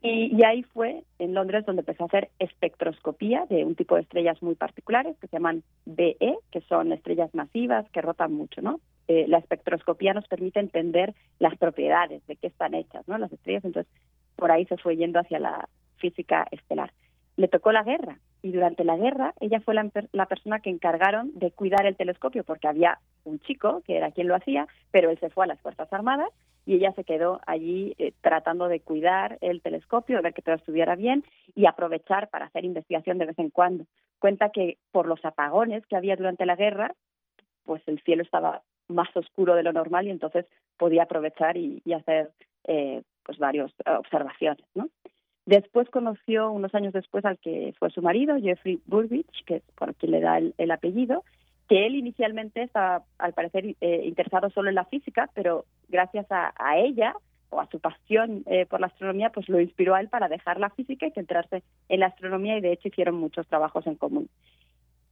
Y, ahí fue en Londres donde empezó a hacer espectroscopía de un tipo de estrellas muy particulares que se llaman BE, que son estrellas masivas que rotan mucho, ¿no? Eh, la espectroscopía nos permite entender las propiedades de qué están hechas, ¿no? Las estrellas, entonces por ahí se fue yendo hacia la física estelar. Le tocó la guerra y durante la guerra ella fue la, persona que encargaron de cuidar el telescopio porque había un chico que era quien lo hacía, pero él se fue a las Fuerzas Armadas y ella se quedó allí eh, tratando de cuidar el telescopio, ver que todo estuviera bien y aprovechar para hacer investigación de vez en cuando. Cuenta que por los apagones que había durante la guerra, pues el cielo estaba más oscuro de lo normal y entonces podía aprovechar y, hacer eh, pues varias observaciones, ¿no? Después conoció, unos años después, al que fue su marido, Jeffrey Burbidge, que es por quien le da el, apellido, que él inicialmente estaba, al parecer, eh, interesado solo en la física, pero gracias a, ella o a su pasión eh, por la astronomía, pues lo inspiró a él para dejar la física y centrarse en la astronomía y de hecho hicieron muchos trabajos en común.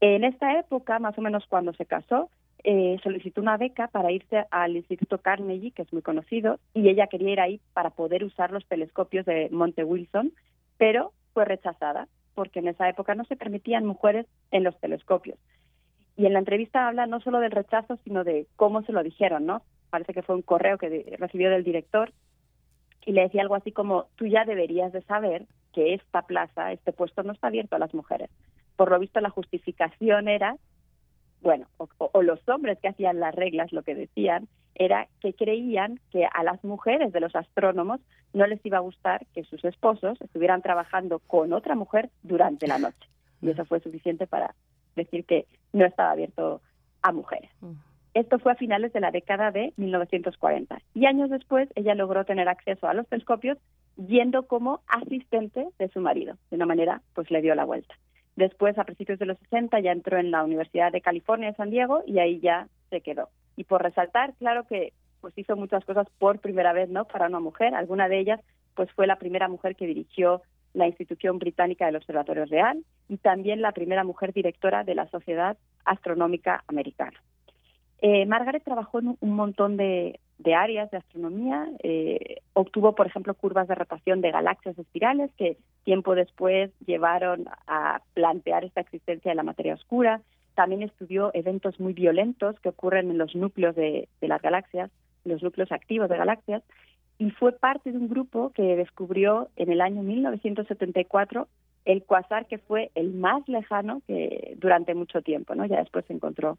En esta época, más o menos cuando se casó, eh, solicitó una beca para irse al Instituto Carnegie, que es muy conocido, y ella quería ir ahí para poder usar los telescopios de Monte Wilson, pero fue rechazada porque en esa época no se permitían mujeres en los telescopios. Y en la entrevista habla no solo del rechazo, sino de cómo se lo dijeron, ¿no? Parece que fue un correo que recibió del director y le decía algo así como, tú ya deberías de saber que esta plaza, este puesto no está abierto a las mujeres. Por lo visto la justificación era bueno, o, los hombres que hacían las reglas lo que decían era que creían que a las mujeres de los astrónomos no les iba a gustar que sus esposos estuvieran trabajando con otra mujer durante la noche. Y eso fue suficiente para decir que no estaba abierto a mujeres. Esto fue a finales de la década de 1940. Y años después ella logró tener acceso a los telescopios yendo como asistente de su marido. De una manera, pues le dio la vuelta. Después, a principios de los 60, ya entró en la Universidad de California de San Diego y ahí ya se quedó. Y por resaltar, claro que pues hizo muchas cosas por primera vez, ¿no? Para una mujer. Alguna de ellas, pues fue la primera mujer que dirigió la institución británica del Observatorio Real y también la primera mujer directora de la Sociedad Astronómica Americana. Eh, Margaret trabajó en un montón de, áreas de astronomía. Eh, obtuvo, por ejemplo, curvas de rotación de galaxias espirales que tiempo después llevaron a plantear esta existencia de la materia oscura. También estudió eventos muy violentos que ocurren en los núcleos de, las galaxias, los núcleos activos de galaxias, y fue parte de un grupo que descubrió en el año 1974 el cuasar que fue el más lejano que durante mucho tiempo, ¿no? Ya después se encontró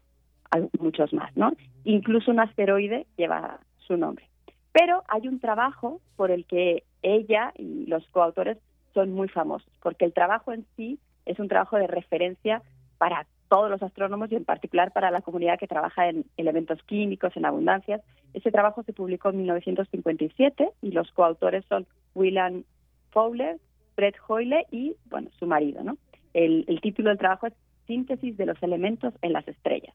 muchos más, ¿no? Incluso un asteroide lleva su nombre. Pero hay un trabajo por el que ella y los coautores son muy famosos, porque el trabajo en sí es un trabajo de referencia para todos los astrónomos y en particular para la comunidad que trabaja en elementos químicos, en abundancias. Ese trabajo se publicó en 1957 y los coautores son William Fowler, Fred Hoyle y, bueno, su marido, ¿no? El, el título del trabajo es Síntesis de los elementos en las estrellas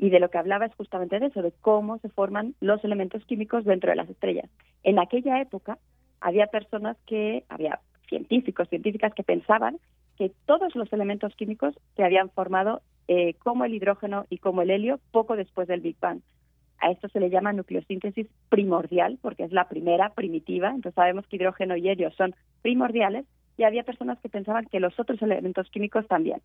y de lo que hablaba es justamente de eso, de cómo se forman los elementos químicos dentro de las estrellas. En aquella época había personas que, había científicos, científicas que pensaban que todos los elementos químicos se habían formado eh, como el hidrógeno y como el helio poco después del Big Bang. A esto se le llama nucleosíntesis primordial porque es la primera, primitiva. Entonces sabemos que hidrógeno y helio son primordiales y había personas que pensaban que los otros elementos químicos también.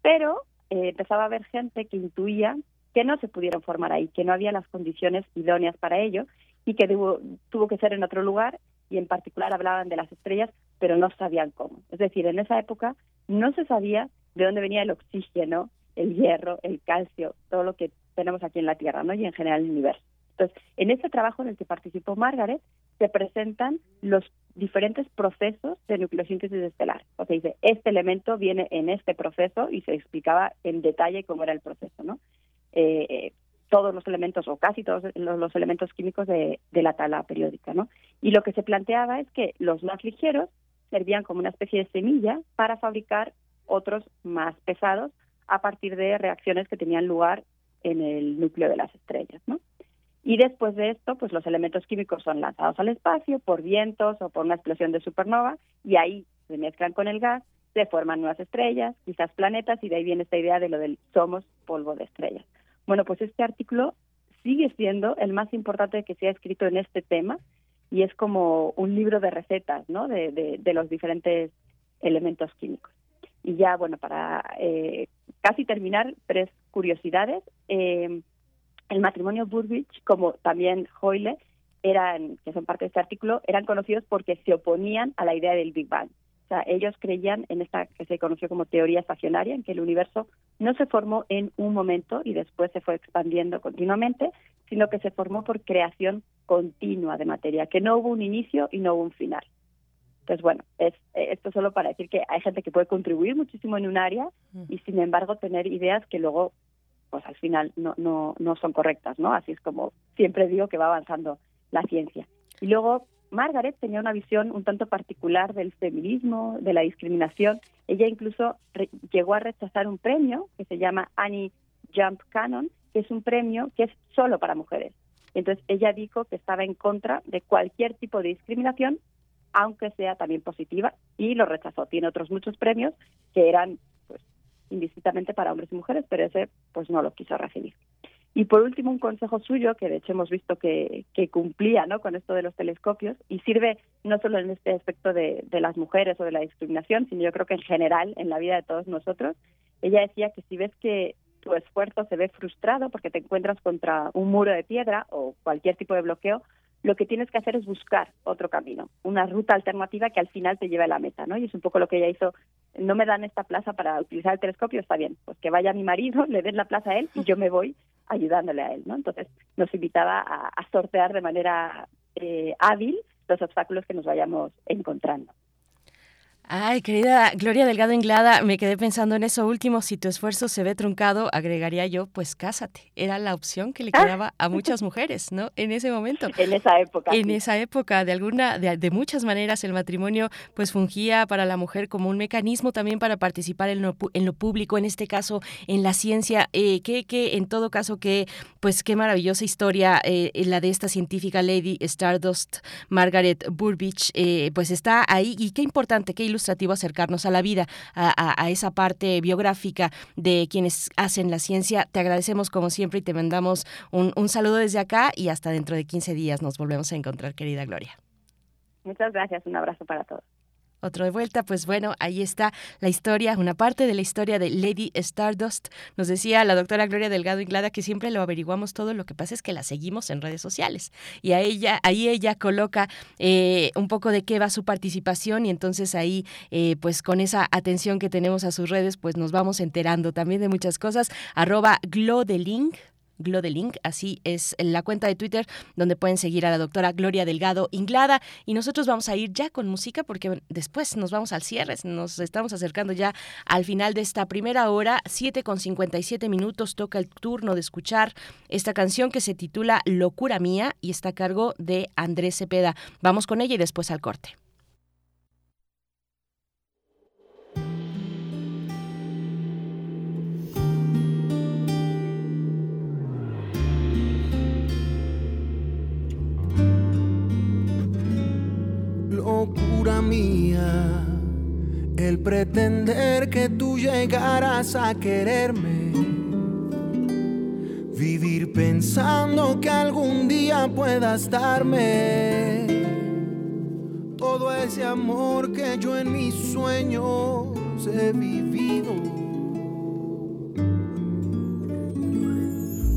Pero eh, empezaba a haber gente que intuía que no se pudieron formar ahí, que no había las condiciones idóneas para ello y que tuvo que ser en otro lugar y en particular hablaban de las estrellas, pero no sabían cómo. Es decir, en esa época no se sabía de dónde venía el oxígeno, el hierro, el calcio, todo lo que tenemos aquí en la Tierra, ¿no? Y en general el universo. Entonces, en este trabajo en el que participó Margaret, se presentan los diferentes procesos de nucleosíntesis estelar. O sea, dice, este elemento viene en este proceso y se explicaba en detalle cómo era el proceso, ¿no? Eh, todos los elementos o casi todos los, elementos químicos de, de, la tabla periódica, ¿no? Y lo que se planteaba es que los más ligeros servían como una especie de semilla para fabricar otros más pesados a partir de reacciones que tenían lugar en el núcleo de las estrellas, ¿no? Y después de esto, pues los elementos químicos son lanzados al espacio por vientos o por una explosión de supernova y ahí se mezclan con el gas, se forman nuevas estrellas, quizás planetas y de ahí viene esta idea de lo del somos polvo de estrellas. Bueno, pues este artículo sigue siendo el más importante que se ha escrito en este tema y es como un libro de recetas, ¿no? De, los diferentes elementos químicos. Y ya, bueno, para eh, casi terminar, tres curiosidades. Eh, el matrimonio Burbidge, como también Hoyle, eran, que son parte de este artículo, eran conocidos porque se oponían a la idea del Big Bang. Sea, ellos creían en esta que se conoció como teoría estacionaria, en que el universo no se formó en un momento y después se fue expandiendo continuamente, sino que se formó por creación continua de materia, que no hubo un inicio y no hubo un final. Entonces, bueno, es, esto solo para decir que hay gente que puede contribuir muchísimo en un área y, sin embargo, tener ideas que luego pues al final no, no, no son correctas, ¿no? Así es como siempre digo que va avanzando la ciencia. Y luego Margaret tenía una visión un tanto particular del feminismo, de la discriminación. Ella incluso llegó a rechazar un premio que se llama Annie Jump Cannon, que es un premio que es solo para mujeres. Entonces ella dijo que estaba en contra de cualquier tipo de discriminación, aunque sea también positiva, y lo rechazó. Tiene otros muchos premios que eran indistintamente para hombres y mujeres, pero ese pues no lo quiso recibir. Y por último, un consejo suyo, que de hecho hemos visto que, cumplía ¿no? con esto de los telescopios, y sirve no solo en este aspecto de, de las mujeres o de la discriminación, sino yo creo que en general en la vida de todos nosotros. Ella decía que si ves que tu esfuerzo se ve frustrado porque te encuentras contra un muro de piedra o cualquier tipo de bloqueo, lo que tienes que hacer es buscar otro camino, una ruta alternativa que al final te lleve a la meta, ¿no? Y es un poco lo que ella hizo. No me dan esta plaza para utilizar el telescopio, está bien, pues que vaya mi marido, le den la plaza a él y yo me voy ayudándole a él, ¿no? Entonces nos invitaba a, sortear de manera eh, hábil los obstáculos que nos vayamos encontrando. Ay, querida Gloria Delgado Inglada, me quedé pensando en eso último. Si tu esfuerzo se ve truncado, agregaría yo, pues cásate. Era la opción que le ah. quedaba a muchas mujeres, ¿no? En ese momento. En esa época. En esa época, de alguna, de, muchas maneras, el matrimonio, pues fungía para la mujer como un mecanismo también para participar en lo, en lo público, en este caso, en la ciencia. Eh, que, que, en todo caso, que, pues qué maravillosa historia eh, la de esta científica Lady Stardust, Margaret Burbidge, eh, pues está ahí y qué importante, qué ilusión acercarnos a la vida, a, esa parte biográfica de quienes hacen la ciencia. Te agradecemos como siempre y te mandamos un, un saludo desde acá y hasta dentro de 15 días nos volvemos a encontrar, querida Gloria. Muchas gracias, un abrazo para todos otro de vuelta, pues bueno, ahí está la historia, una parte de la historia de Lady Stardust. Nos decía la doctora Gloria Delgado Inglada que siempre lo averiguamos todo, lo que pasa es que la seguimos en redes sociales. Y a ella, ahí ella coloca eh, un poco de qué va su participación y entonces ahí, eh, pues con esa atención que tenemos a sus redes, pues nos vamos enterando también de muchas cosas. Arroba Glodelink, Glodelink, así es la cuenta de Twitter donde pueden seguir a la doctora Gloria Delgado Inglada y nosotros vamos a ir ya con música porque después nos vamos al cierre, nos estamos acercando ya al final de esta primera hora, 7 con 57 minutos, toca el turno de escuchar esta canción que se titula Locura Mía y está a cargo de Andrés Cepeda. Vamos con ella y después al corte. Locura mía el pretender que tú llegaras a quererme. Vivir pensando que algún día puedas darme todo ese amor que yo en mis sueños he vivido.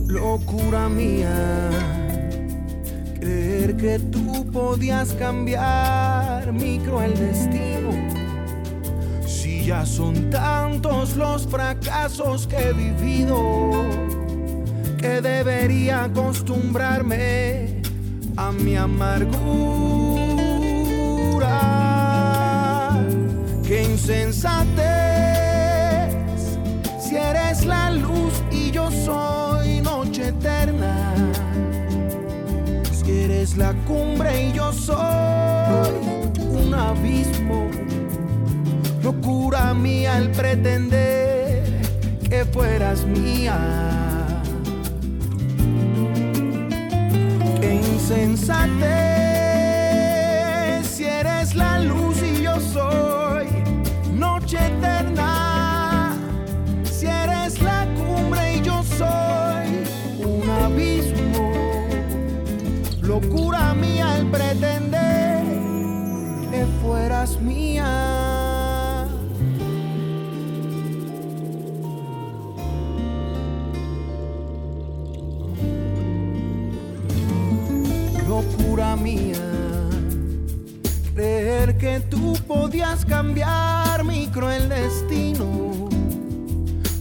Locura mía creer que tú podías cambiar mi cruel destino. Si ya son tantos los fracasos que he vivido, que debería acostumbrarme a mi amargura. Qué insensatez, si eres la luz y yo soy noche eterna. Eres la cumbre y yo soy un abismo, locura mía el pretender que fueras mía. Qué insensatez, locura mía el pretender que fueras mía. Locura mía, creer que tú podías cambiar mi cruel destino.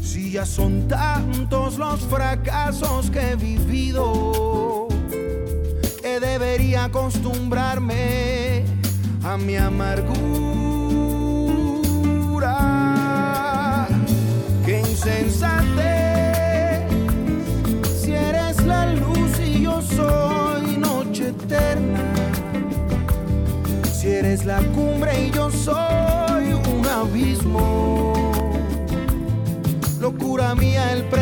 Si ya son tantos los fracasos que he vivido, acostumbrarme a mi amargura. Qué insensate, si eres la luz y yo soy noche eterna. Si eres la cumbre y yo soy un abismo. Locura mía el pretender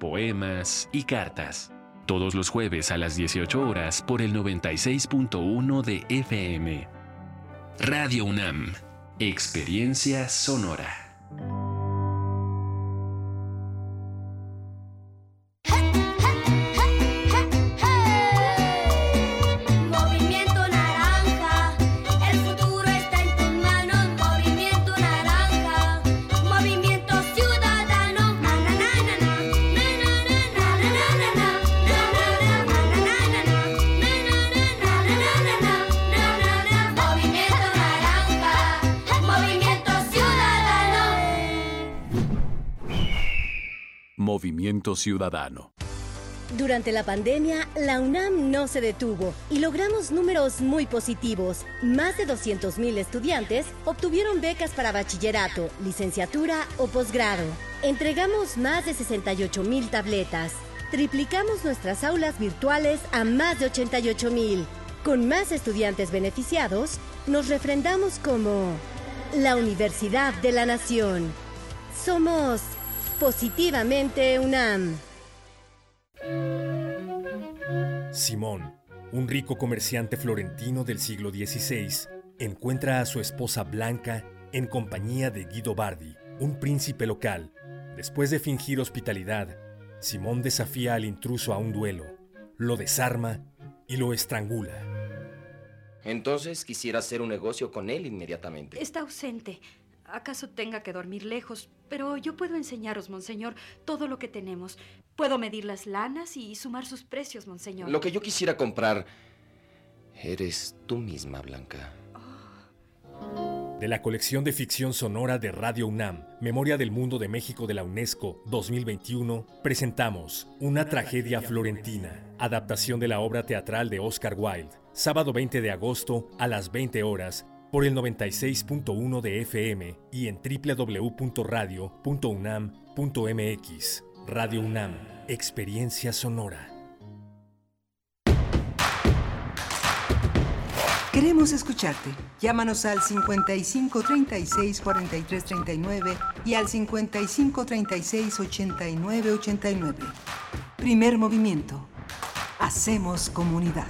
poemas y cartas. Todos los jueves a las 18 horas por el 96.1 de FM. Radio UNAM. Experiencia sonora. Ciudadano. Durante la pandemia, la UNAM no se detuvo y logramos números muy positivos. Más de 200.000 estudiantes obtuvieron becas para bachillerato, licenciatura o posgrado. Entregamos más de 68.000 tabletas. Triplicamos nuestras aulas virtuales a más de 88.000. Con más estudiantes beneficiados, nos refrendamos como la Universidad de la Nación. Somos positivamente UNAM. Simón, un rico comerciante florentino del siglo XVI, encuentra a su esposa Blanca en compañía de Guido Bardi, un príncipe local. Después de fingir hospitalidad, Simón desafía al intruso a un duelo, lo desarma y lo estrangula. Entonces quisiera hacer un negocio con él inmediatamente. Está ausente. ¿Acaso tenga que dormir lejos? Pero yo puedo enseñaros, monseñor, todo lo que tenemos. Puedo medir las lanas y sumar sus precios, monseñor. Lo que yo quisiera comprar eres tú misma, Blanca. De la colección de ficción sonora de Radio UNAM, Memoria del Mundo de México de la UNESCO 2021, presentamos Una tragedia florentina, adaptación de la obra teatral de Oscar Wilde, sábado 20 de agosto a las 20 horas por el 96.1 de FM y en www.radio.unam.mx. Radio UNAM, experiencia sonora. Queremos escucharte. Llámanos al 55 36 43 39 y al 55 36 89 89. Primer movimiento. Hacemos comunidad.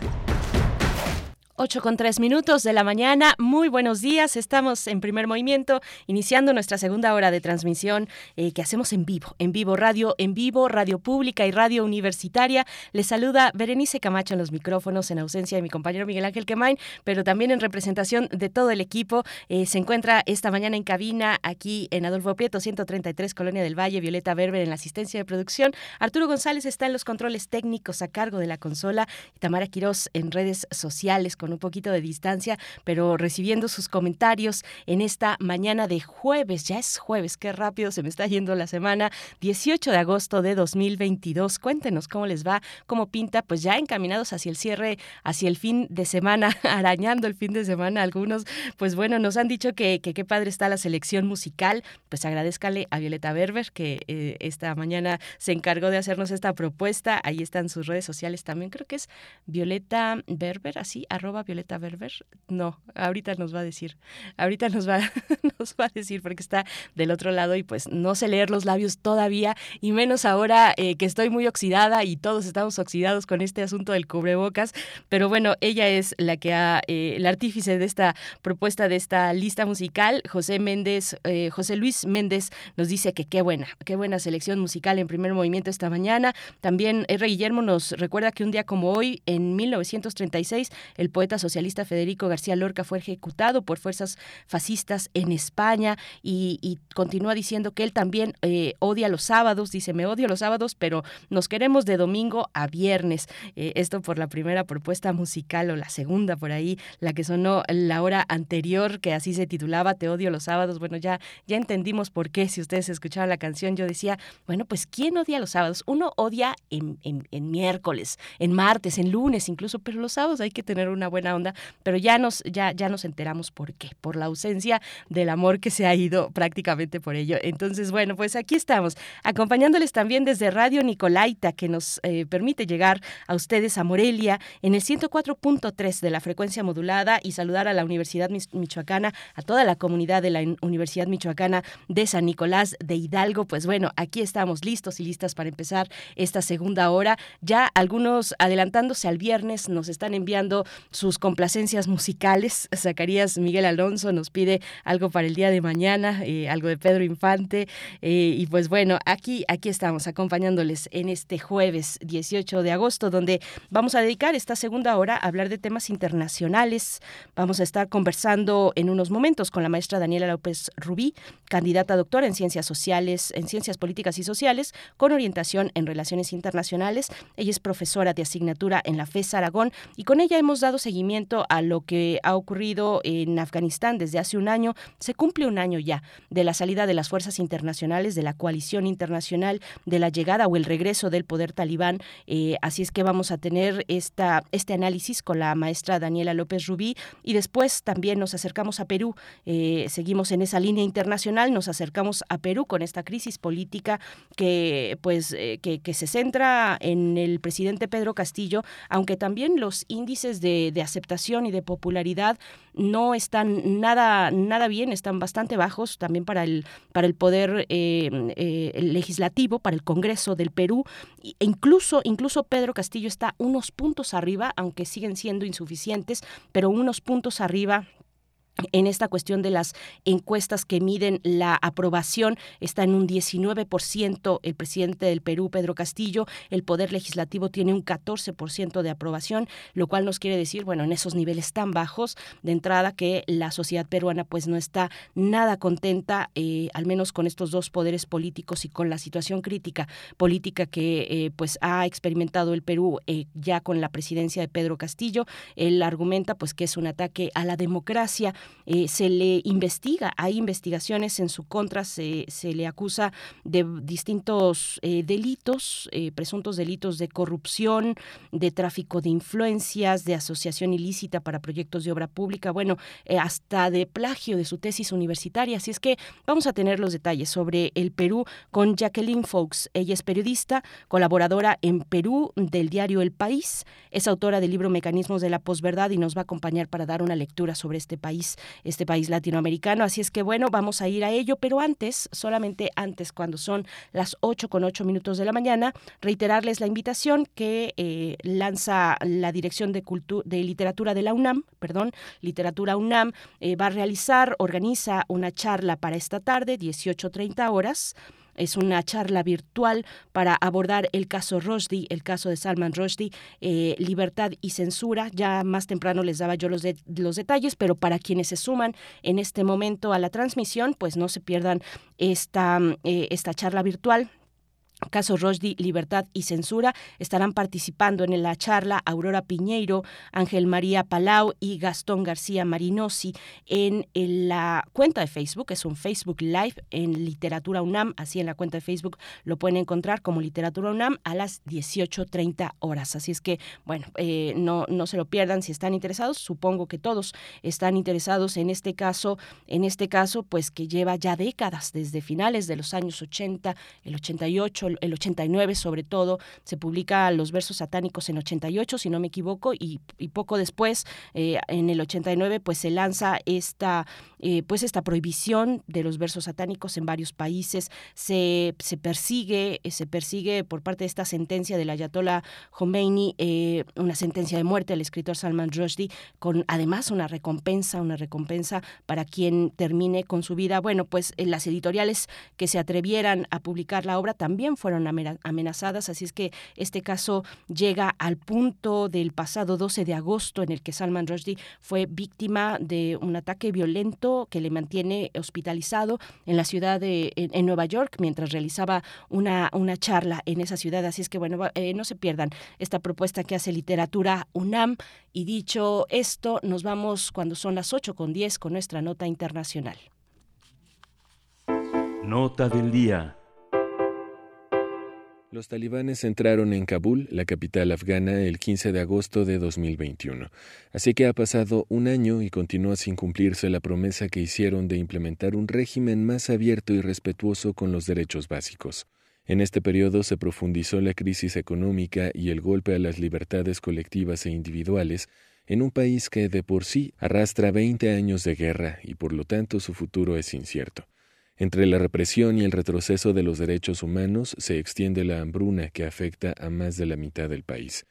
8 con 3 minutos de la mañana. Muy buenos días. Estamos en primer movimiento, iniciando nuestra segunda hora de transmisión eh, que hacemos en vivo, en vivo radio, en vivo, radio pública y radio universitaria. Les saluda Berenice Camacho en los micrófonos, en ausencia de mi compañero Miguel Ángel Quemain, pero también en representación de todo el equipo. Eh, se encuentra esta mañana en cabina aquí en Adolfo Prieto, 133, Colonia del Valle, Violeta Berber en la asistencia de producción. Arturo González está en los controles técnicos a cargo de la consola Tamara Quirós en redes sociales con un poquito de distancia, pero recibiendo sus comentarios en esta mañana de jueves. Ya es jueves, qué rápido se me está yendo la semana. 18 de agosto de 2022. Cuéntenos cómo les va, cómo pinta, pues ya encaminados hacia el cierre, hacia el fin de semana, arañando el fin de semana. Algunos, pues bueno, nos han dicho que qué padre está la selección musical. Pues agradezcale a Violeta Berber que eh, esta mañana se encargó de hacernos esta propuesta. Ahí están sus redes sociales también. Creo que es Violeta Berber, así, arroba Violeta Berber? No, ahorita nos va a decir. Ahorita nos va, nos va a decir porque está del otro lado y pues no sé leer los labios todavía y menos ahora eh, que estoy muy oxidada y todos estamos oxidados con este asunto del cubrebocas. Pero bueno, ella es la que ha, eh, el artífice de esta propuesta, de esta lista musical. José Méndez, eh, José Luis Méndez nos dice que qué buena, qué buena selección musical en primer movimiento esta mañana. También R. Guillermo nos recuerda que un día como hoy, en 1936, el poeta socialista Federico García Lorca fue ejecutado por fuerzas fascistas en España y, continúa diciendo que él también eh, odia los sábados, dice, me odio los sábados, pero nos queremos de domingo a viernes. Eh, esto por la primera propuesta musical o la segunda por ahí, la que sonó la hora anterior, que así se titulaba, Te odio los sábados. Bueno, ya, ya entendimos por qué, si ustedes escuchaban la canción, yo decía, bueno, pues ¿quién odia los sábados? Uno odia en, en miércoles, en martes, en lunes incluso, pero los sábados hay que tener una buena onda, pero ya nos, ya, ya nos enteramos por qué, por la ausencia del amor que se ha ido prácticamente por ello. Entonces, bueno, pues aquí estamos, acompañándoles también desde Radio Nicolaita, que nos eh, permite llegar a ustedes a Morelia en el 104.3 de la frecuencia modulada y saludar a la Universidad Michoacana, a toda la comunidad de la Universidad Michoacana de San Nicolás de Hidalgo. Pues bueno, aquí estamos listos y listas para empezar esta segunda hora. Ya algunos adelantándose al viernes nos están enviando sus complacencias musicales. Zacarías Miguel Alonso nos pide algo para el día de mañana, eh, algo de Pedro Infante. Eh, y pues bueno, aquí, aquí estamos acompañándoles en este jueves 18 de agosto, donde vamos a dedicar esta segunda hora a hablar de temas internacionales. Vamos a estar conversando en unos momentos con la maestra Daniela López Rubí, candidata a doctora en ciencias sociales, en ciencias políticas y sociales, con orientación en relaciones internacionales. Ella es profesora de asignatura en la FES Aragón y con ella hemos dado seguimiento a lo que ha ocurrido en Afganistán desde hace un año. Se cumple un año ya de la salida de las fuerzas internacionales, de la coalición internacional, de la llegada o el regreso del poder talibán. Eh, así es que vamos a tener esta, este análisis con la maestra Daniela López Rubí y después también nos acercamos a Perú. Eh, seguimos en esa línea internacional, nos acercamos a Perú con esta crisis política que, pues, eh, que, se centra en el presidente Pedro Castillo, aunque también los índices de aceptación y de popularidad no están nada, nada bien, están bastante bajos también para el, para el poder eh, eh, legislativo, para el Congreso del Perú. E incluso, incluso Pedro Castillo está unos puntos arriba, aunque siguen siendo insuficientes, pero unos puntos arriba en esta cuestión de las encuestas que miden la aprobación está en un 19% el presidente del Perú, Pedro Castillo, el Poder Legislativo tiene un 14% de aprobación, lo cual nos quiere decir, bueno, en esos niveles tan bajos de entrada que la sociedad peruana pues no está nada contenta, eh, al menos con estos dos poderes políticos y con la situación crítica política que eh, pues ha experimentado el Perú eh, ya con la presidencia de Pedro Castillo. Él argumenta pues que es un ataque a la democracia eh, se le investiga, hay investigaciones en su contra, se, se le acusa de distintos eh, delitos, eh, presuntos delitos de corrupción, de tráfico de influencias, de asociación ilícita para proyectos de obra pública, bueno, hasta de plagio de su tesis universitaria. Así es que vamos a tener los detalles sobre el Perú con Jacqueline Fox. Ella es periodista, colaboradora en Perú del diario El País, es autora del libro Mecanismos de la Posverdad y nos va a acompañar para dar una lectura sobre este país este país latinoamericano. Así es que bueno, vamos a ir a ello, pero antes, solamente antes, cuando son las 8 con 8 minutos de la mañana, reiterarles la invitación que eh, lanza la Dirección de, de Literatura de la UNAM, perdón, Literatura UNAM, eh, va a realizar, organiza una charla para esta tarde, 18.30 horas es una charla virtual para abordar el caso Rushdie, el caso de Salman Rushdie, eh, libertad y censura. Ya más temprano les daba yo los, los detalles, pero para quienes se suman en este momento a la transmisión, pues no se pierdan esta, eh, esta charla virtual Caso Rosdi, Libertad y Censura. Estarán participando en la charla Aurora Piñeiro, Ángel María Palau y Gastón García Marinosi en, la cuenta de Facebook. Es un Facebook Live en Literatura UNAM. Así en la cuenta de Facebook lo pueden encontrar como Literatura UNAM a las 18.30 horas. Así es que, bueno, eh, no, no se lo pierdan si están interesados. Supongo que todos están interesados en este caso, en este caso, pues que lleva ya décadas, desde finales de los años 80, el 88, el 89 sobre todo, se publica Los versos satánicos en 88, si no me equivoco, y, poco después, eh, en el 89, pues se lanza esta, eh, pues esta prohibición de los versos satánicos en varios países, se, se persigue, se persigue por parte de esta sentencia del Ayatollah Khomeini, eh, una sentencia de muerte al escritor Salman Rushdie, con además una recompensa, una recompensa para quien termine con su vida. Bueno, pues las editoriales que se atrevieran a publicar la obra también fueron amenazadas, así es que este caso llega al punto del pasado 12 de agosto en el que Salman Rushdie fue víctima de un ataque violento que le mantiene hospitalizado en la ciudad de en, Nueva York mientras realizaba una, una charla en esa ciudad, así es que bueno, eh, no se pierdan esta propuesta que hace literatura UNAM y dicho esto, nos vamos cuando son las 8 con 10 con nuestra nota internacional. Nota del día. Los talibanes entraron en Kabul, la capital afgana, el 15 de agosto de 2021. Así que ha pasado un año y continúa sin cumplirse la promesa que hicieron de implementar un régimen más abierto y respetuoso con los derechos básicos. En este periodo se profundizó la crisis económica y el golpe a las libertades colectivas e individuales en un país que de por sí arrastra 20 años de guerra y por lo tanto su futuro es incierto. Entre la represión y el retroceso de los derechos humanos se extiende la hambruna que afecta a más de la mitad del país.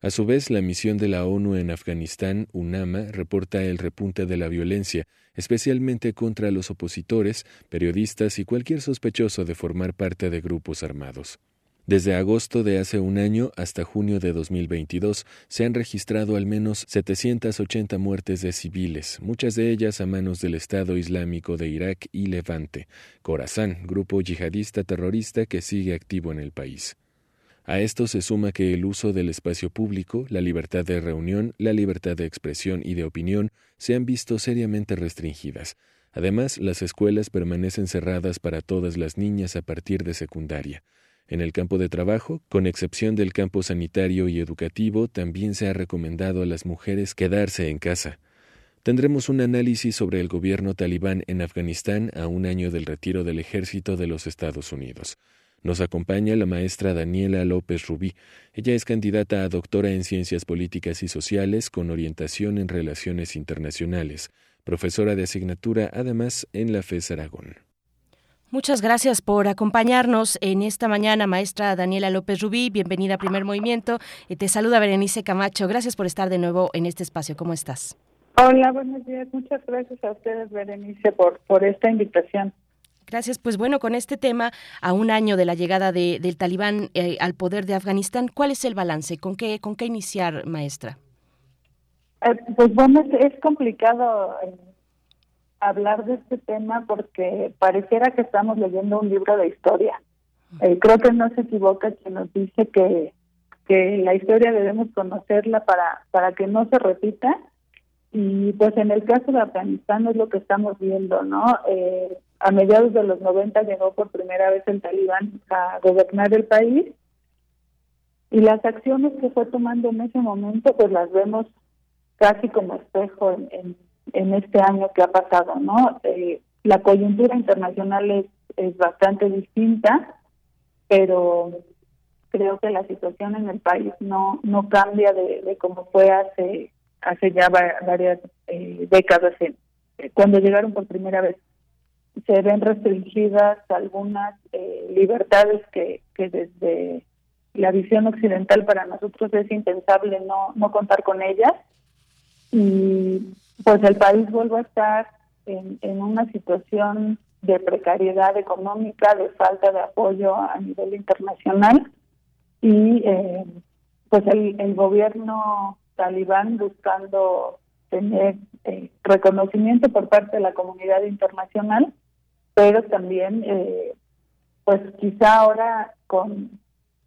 A su vez, la misión de la ONU en Afganistán, UNAMA, reporta el repunte de la violencia, especialmente contra los opositores, periodistas y cualquier sospechoso de formar parte de grupos armados. Desde agosto de hace un año hasta junio de 2022 se han registrado al menos 780 muertes de civiles, muchas de ellas a manos del Estado Islámico de Irak y Levante, Khorasan, grupo yihadista terrorista que sigue activo en el país. A esto se suma que el uso del espacio público, la libertad de reunión, la libertad de expresión y de opinión se han visto seriamente restringidas. Además, las escuelas permanecen cerradas para todas las niñas a partir de secundaria. En el campo de trabajo, con excepción del campo sanitario y educativo, también se ha recomendado a las mujeres quedarse en casa. Tendremos un análisis sobre el gobierno talibán en Afganistán a un año del retiro del ejército de los Estados Unidos. Nos acompaña la maestra Daniela López Rubí. Ella es candidata a doctora en Ciencias Políticas y Sociales con orientación en Relaciones Internacionales, profesora de asignatura además en la FES Aragón. Muchas gracias por acompañarnos en esta mañana, maestra Daniela López Rubí. Bienvenida a Primer Movimiento. Eh, te saluda Berenice Camacho. Gracias por estar de nuevo en este espacio. ¿Cómo estás? Hola, buenos días. Muchas gracias a ustedes, Berenice, por, por esta invitación. Gracias. Pues bueno, con este tema, a un año de la llegada de, del talibán eh, al poder de Afganistán, ¿cuál es el balance? ¿Con qué, con qué iniciar, maestra? Eh, pues bueno, es, es complicado hablar de este tema porque pareciera que estamos leyendo un libro de historia. Eh, creo que no se equivoca quien nos dice que, que la historia debemos conocerla para, para que no se repita. Y pues en el caso de Afganistán es lo que estamos viendo, ¿no? Eh, a mediados de los 90 llegó por primera vez el talibán a gobernar el país y las acciones que fue tomando en ese momento pues las vemos casi como espejo en, en este año que ha pasado, ¿no? Eh, la coyuntura internacional es, es bastante distinta, pero creo que la situación en el país no no cambia de, de como fue hace hace ya varias eh, décadas en, eh, cuando llegaron por primera vez. Se ven restringidas algunas eh, libertades que, que desde la visión occidental para nosotros es impensable no, no contar con ellas. Y pues el país vuelve a estar en, una situación de precariedad económica, de falta de apoyo a nivel internacional y eh, pues el, el gobierno talibán buscando tener eh, reconocimiento por parte de la comunidad internacional, pero también eh, pues quizá ahora con,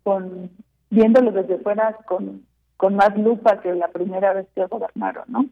con viéndolo desde fuera con, con más lupa que la primera vez que gobernaron, ¿no?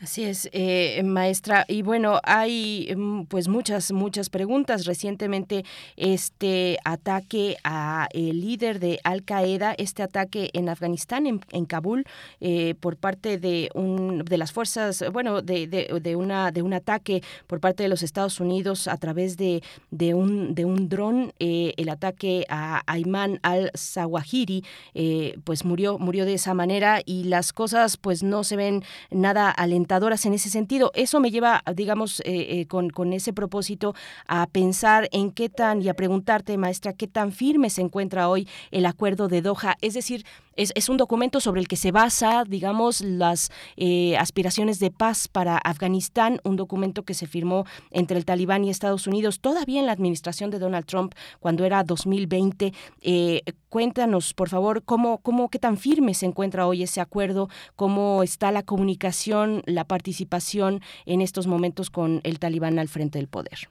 Así es, eh, maestra. Y bueno, hay mm, pues muchas, muchas preguntas. Recientemente este ataque a el líder de Al Qaeda, este ataque en Afganistán, en, en Kabul, eh, por parte de un, de las fuerzas, bueno, de, de, de, una de un ataque por parte de los Estados Unidos a través de, de un de un dron, eh, el ataque a Ayman al Zawahiri, eh, pues murió murió de esa manera y las cosas pues no se ven nada alentadoras en ese sentido. Eso me lleva, digamos, eh, eh, con, con, ese propósito a pensar en qué tan, y a preguntarte, maestra, qué tan firme se encuentra hoy el acuerdo de Doha. Es decir, es, es un documento sobre el que se basa, digamos, las eh, aspiraciones de paz para Afganistán, un documento que se firmó entre el Talibán y Estados Unidos todavía en la administración de Donald Trump cuando era 2020. Eh, cuéntanos, por favor, cómo, cómo, qué tan firme se encuentra hoy ese acuerdo, cómo está la comunicación, la participación en estos momentos con el Talibán al frente del poder.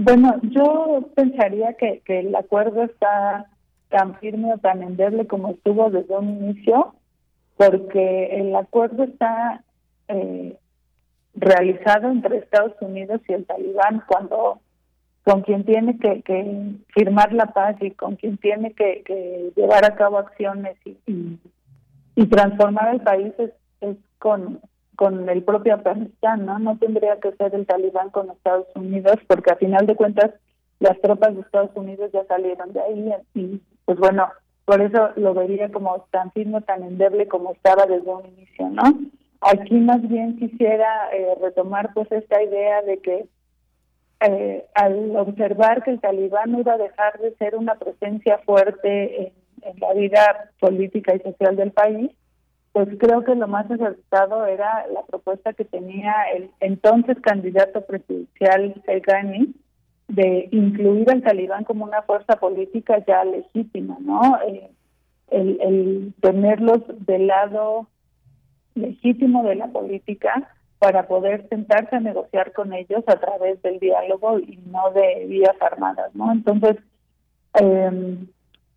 Bueno, yo pensaría que, que el acuerdo está tan firme o tan endeble como estuvo desde un inicio, porque el acuerdo está eh, realizado entre Estados Unidos y el Talibán cuando con quien tiene que, que firmar la paz y con quien tiene que, que llevar a cabo acciones y, y, transformar el país es, es con con el propio Afganistán, ¿no? No tendría que ser el Talibán con Estados Unidos, porque a final de cuentas las tropas de Estados Unidos ya salieron de ahí y pues bueno, por eso lo vería como tan firme, tan endeble como estaba desde un inicio, ¿no? Aquí más bien quisiera eh, retomar pues esta idea de que eh, al observar que el talibán iba a dejar de ser una presencia fuerte en, la vida política y social del país, pues creo que lo más acertado era la propuesta que tenía el entonces candidato presidencial Ghani de incluir al talibán como una fuerza política ya legítima, ¿no? Eh, el, tenerlos del lado legítimo de la política para poder sentarse a negociar con ellos a través del diálogo y no de vías armadas, ¿no? Entonces, eh,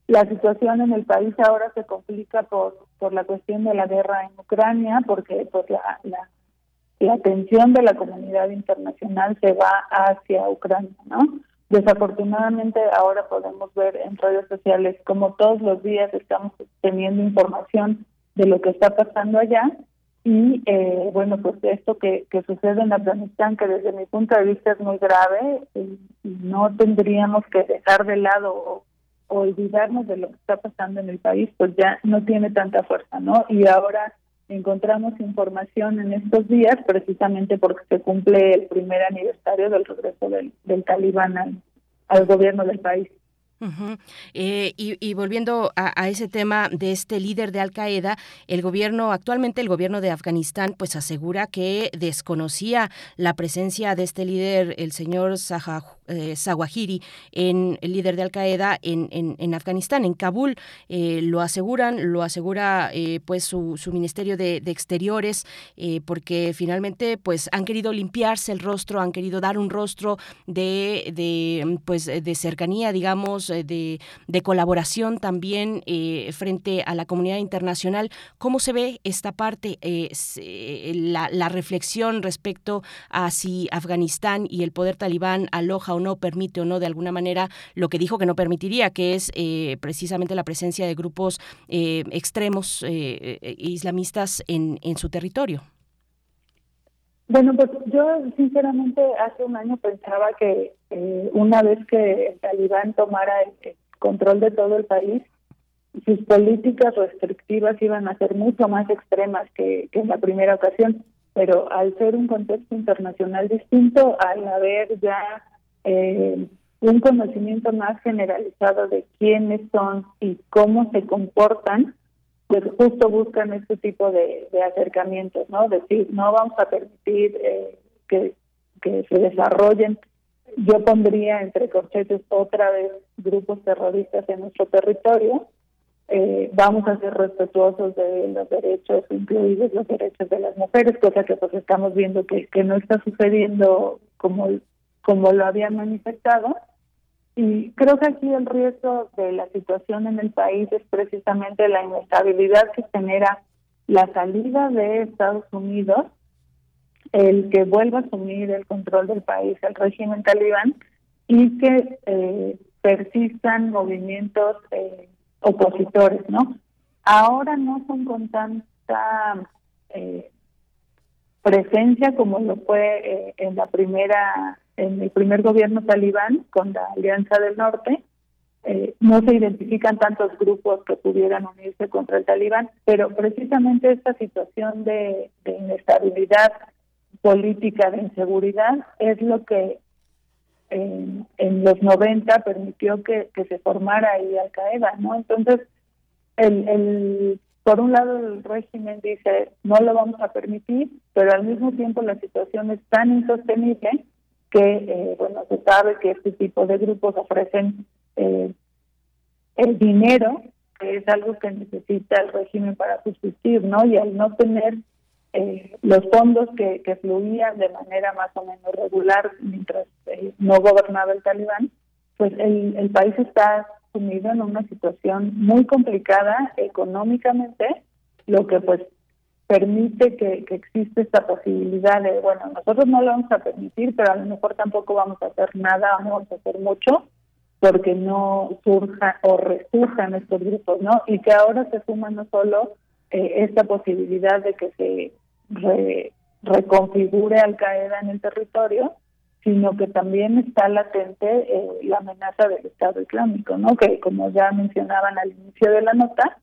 la situación en el país ahora se complica por por la cuestión de la guerra en Ucrania, porque pues la, la, la atención de la comunidad internacional se va hacia Ucrania, ¿no? Desafortunadamente ahora podemos ver en redes sociales como todos los días estamos teniendo información de lo que está pasando allá y eh, bueno pues esto que, que sucede en Afganistán que desde mi punto de vista es muy grave y no tendríamos que dejar de lado o olvidarnos de lo que está pasando en el país, pues ya no tiene tanta fuerza, ¿no? Y ahora encontramos información en estos días precisamente porque se cumple el primer aniversario del regreso del, talibán al, al gobierno del país. Uh eh, y, y, volviendo a, ese tema de este líder de Al Qaeda, el gobierno, actualmente el gobierno de Afganistán, pues asegura que desconocía la presencia de este líder, el señor Zaha, eh, Zawahiri, en el líder de Al Qaeda en, Afganistán, en Kabul. Eh, lo aseguran, lo asegura eh, pues su, su, ministerio de, de Exteriores, eh, porque finalmente pues han querido limpiarse el rostro, han querido dar un rostro de, de pues de cercanía, digamos de, de colaboración también eh, frente a la comunidad internacional. ¿Cómo se ve esta parte, eh, la, la, reflexión respecto a si Afganistán y el poder talibán aloja o no, permite o no de alguna manera lo que dijo que no permitiría, que es eh, precisamente la presencia de grupos extremos islamistas en, en su territorio? Bueno, pues yo sinceramente hace un año pensaba que eh, una vez que el talibán tomara el, control de todo el país, sus políticas restrictivas iban a ser mucho más extremas que, que en la primera ocasión. pero al ser un contexto internacional distinto, al haber ya eh, un conocimiento más generalizado de quiénes son y cómo se comportan, pues justo buscan este tipo de, acercamientos, ¿no? Decir, no vamos a permitir eh, que, que se desarrollen. Yo pondría entre corchetes otra vez grupos terroristas en nuestro territorio. Eh, vamos a ser respetuosos de los derechos, incluidos los derechos de las mujeres, cosa que pues estamos viendo que, que no está sucediendo como, como lo habían manifestado. Y creo que aquí el riesgo de la situación en el país es precisamente la inestabilidad que genera la salida de Estados Unidos, el que vuelva a asumir el control del país el régimen talibán y que eh, persistan movimientos eh, opositores, ¿no? Ahora no son con tanta eh, presencia como lo fue eh, en la primera en el primer gobierno talibán con la Alianza del Norte. Eh, no se identifican tantos grupos que pudieran unirse contra el talibán, pero precisamente esta situación de, inestabilidad política, de inseguridad, es lo que en, los 90 permitió que, se formara ahí Al Qaeda, ¿no? Entonces, el, el por un lado el régimen dice no lo vamos a permitir, pero al mismo tiempo la situación es tan insostenible que, eh, bueno, se sabe que este tipo de grupos ofrecen eh, el dinero, que es algo que necesita el régimen para subsistir, ¿no? Y al no tener eh, los fondos que, que fluían de manera más o menos regular mientras eh, no gobernaba el talibán, pues el, el país está sumido en una situación muy complicada económicamente, lo que pues permite que, que existe esta posibilidad de, bueno, nosotros no lo vamos a permitir, pero a lo mejor tampoco vamos a hacer nada, vamos a hacer mucho, porque no surja o resurjan estos grupos, ¿no? Y que ahora se suma no solo eh, esta posibilidad de que se re- reconfigure Al Qaeda en el territorio, sino que también está latente eh, la amenaza del Estado Islámico, ¿no? Que como ya mencionaban al inicio de la nota,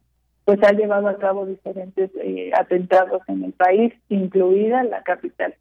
pues ha llevado a cabo diferentes eh, atentados en el país, incluida la capital.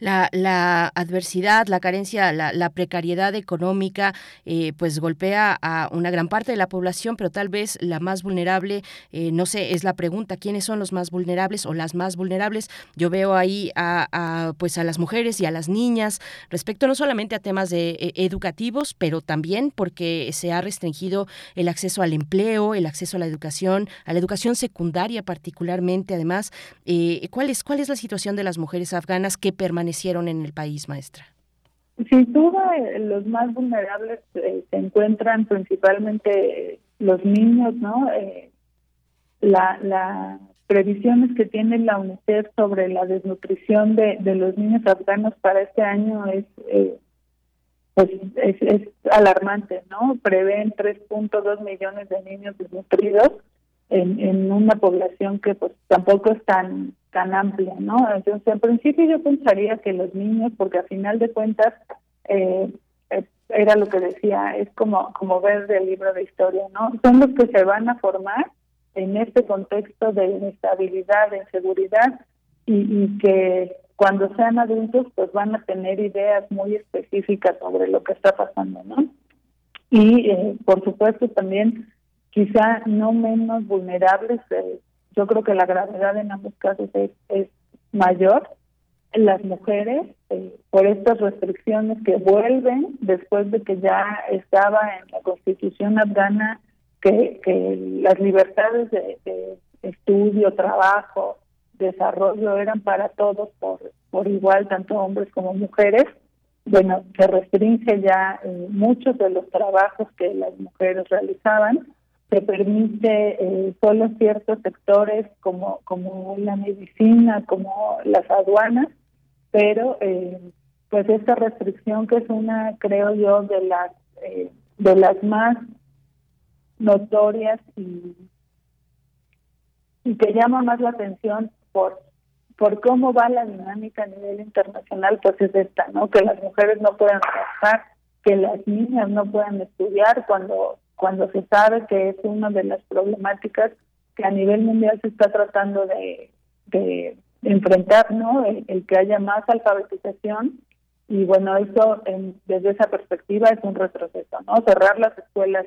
La, la adversidad, la carencia, la, la precariedad económica, eh, pues golpea a una gran parte de la población, pero tal vez la más vulnerable, eh, no sé, es la pregunta, ¿quiénes son los más vulnerables o las más vulnerables? Yo veo ahí a, a, pues a las mujeres y a las niñas respecto no solamente a temas de, eh, educativos, pero también porque se ha restringido el acceso al empleo, el acceso a la educación, a la educación secundaria particularmente, además. Eh, ¿cuál, es, ¿Cuál es la situación de las mujeres afganas que permanecieron en el país, maestra? Sin duda, eh, los más vulnerables eh, se encuentran principalmente eh, los niños, ¿no? La, las previsiones que tiene la UNICEF sobre la desnutrición de, los niños afganos para este año es, pues es, es alarmante, ¿no? Prevén 3.2 millones de niños desnutridos en, una población que pues tampoco es tan tan amplia, ¿no? Entonces, en principio yo pensaría que los niños, porque a final de cuentas eh, eh, era lo que decía, es como como ver del libro de historia, ¿no? Son los que se van a formar en este contexto de inestabilidad, de inseguridad y, y que cuando sean adultos pues van a tener ideas muy específicas sobre lo que está pasando, ¿no? Y eh, por supuesto también quizá no menos vulnerables, eh, yo creo que la gravedad en ambos casos es, es mayor, las mujeres, eh, por estas restricciones que vuelven después de que ya estaba en la constitución afgana que, que las libertades de, estudio, trabajo, desarrollo eran para todos por, por igual, tanto hombres como mujeres, bueno, se restringe ya muchos de los trabajos que las mujeres realizaban, se permite eh, solo ciertos sectores como, como la medicina, como las aduanas, pero eh, pues esta restricción que es una, creo yo, de las, eh, de las más notorias y, y que llama más la atención por por cómo va la dinámica a nivel internacional, pues es esta, ¿no? Que las mujeres no puedan trabajar, que las niñas no puedan estudiar cuando cuando se sabe que es una de las problemáticas que a nivel mundial se está tratando de, enfrentar, ¿no? El, que haya más alfabetización y bueno, eso en- desde esa perspectiva es un retroceso, ¿no? Cerrar las escuelas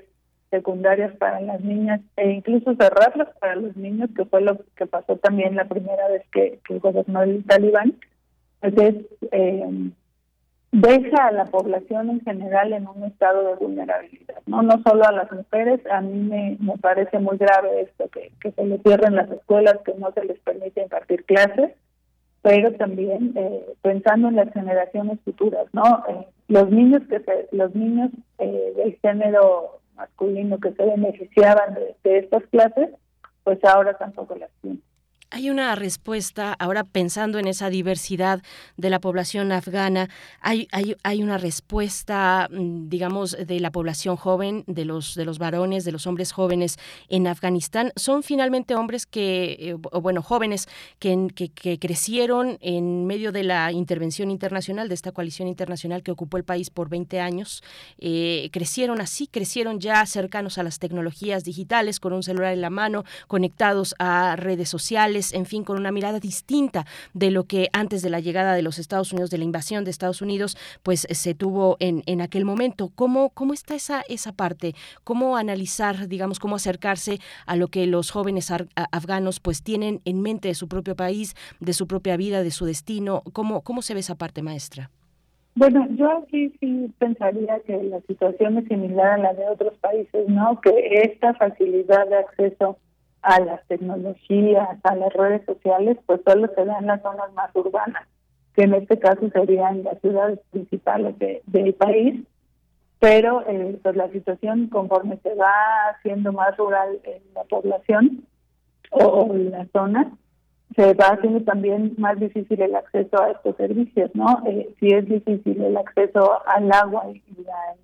secundarias para las niñas e incluso cerrarlas para los niños, que fue lo que pasó también la primera vez que, que gobernó el talibán, pues es, eh, deja a la población en general en un estado de vulnerabilidad, no no solo a las mujeres, a mí me, me parece muy grave esto, que, que se les cierren las escuelas, que no se les permite impartir clases, pero también eh, pensando en las generaciones futuras, ¿no? Eh, los niños que se, los niños eh, del género masculino que se beneficiaban de, de estas clases, pues ahora tampoco las tienen. Hay una respuesta, ahora pensando en esa diversidad de la población afgana, hay, hay, hay una respuesta, mm, digamos, de la población joven, de los, de los varones, de los hombres jóvenes en Afganistán. Son finalmente hombres que, eh, o bueno, jóvenes que, que, crecieron en medio de la intervención internacional, de esta coalición internacional que ocupó el país por 20 años. Eh, crecieron así, crecieron ya cercanos a las tecnologías digitales, con un celular en la mano, conectados a redes sociales en fin, con una mirada distinta de lo que antes de la llegada de los Estados Unidos, de la invasión de Estados Unidos, pues se tuvo en, en aquel momento. ¿Cómo, ¿Cómo está esa, esa parte? ¿Cómo analizar, digamos, cómo acercarse a lo que los jóvenes afganos pues tienen en mente de su propio país, de su propia vida, de su destino? ¿Cómo, cómo se ve esa parte, maestra? Bueno, yo aquí sí pensaría que la situación es similar a la de otros países, ¿no? Que esta facilidad de acceso a las tecnologías, a las redes sociales, pues solo se da en las zonas más urbanas, que en este caso serían las ciudades principales de- del país, pero eh, pues la situación conforme se va haciendo más rural en la población o, o en las zonas, se va haciendo también más difícil el acceso a estos servicios, ¿no? Eh, si es difícil el acceso al agua y al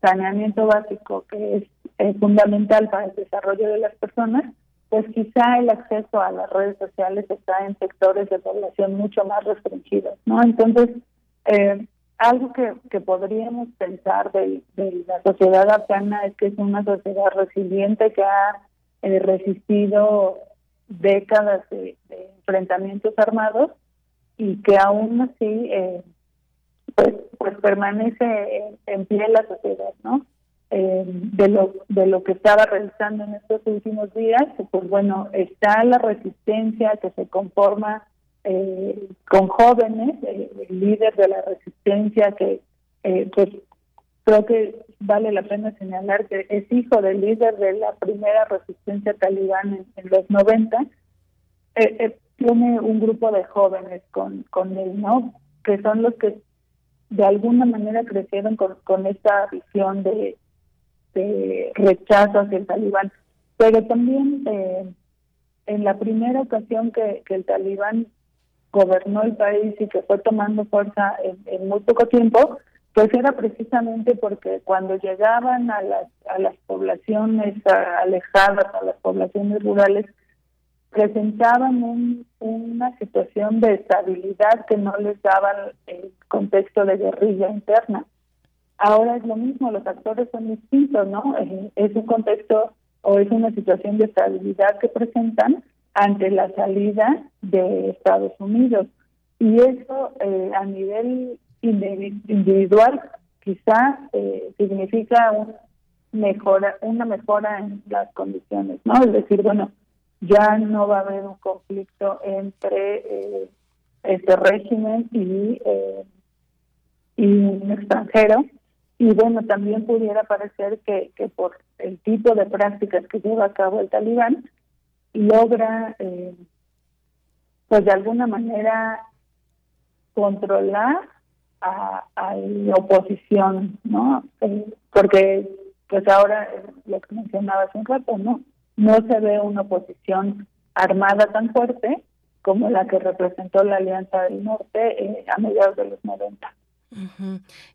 saneamiento básico, que es fundamental para el desarrollo de las personas, pues quizá el acceso a las redes sociales está en sectores de población mucho más restringidos, ¿no? Entonces, eh, algo que, que podríamos pensar de, la sociedad afgana es que es una sociedad resiliente que ha eh, resistido décadas de, enfrentamientos armados y que aún así eh, pues pues permanece en pie la sociedad no Eh, de lo de lo que estaba realizando en estos últimos días pues bueno está la resistencia que se conforma eh, con jóvenes eh, el líder de la resistencia que eh, pues creo que vale la pena señalar que es hijo del líder de la primera resistencia talibán en, en los 90 eh, eh, tiene un grupo de jóvenes con, con él, ¿no? Que son los que de alguna manera crecieron con, con esta visión de, de rechazo hacia el talibán. Pero también eh, en la primera ocasión que, que el talibán gobernó el país y que fue tomando fuerza en, muy poco tiempo, pues era precisamente porque cuando llegaban a las, a las poblaciones alejadas, a las poblaciones rurales, presentaban un- una situación de estabilidad que no les daba el contexto de guerrilla interna. Ahora es lo mismo, los actores son distintos, ¿no? Es un contexto o es una situación de estabilidad que presentan ante la salida de Estados Unidos. Y eso eh, a nivel indivi- individual quizá eh, significa un mejora, una mejora en las condiciones, ¿no? Es decir, bueno, ya no va a haber un conflicto entre eh, este régimen y, eh, y un extranjero. Y bueno, también pudiera parecer que, que por el tipo de prácticas que lleva a cabo el talibán, logra, eh, pues de alguna manera, controlar a, la oposición, ¿no? Eh, porque, pues ahora, eh, lo que mencionaba hace un rato, ¿no? No se ve una oposición armada tan fuerte como la que representó la Alianza del Norte eh, a mediados de los 90.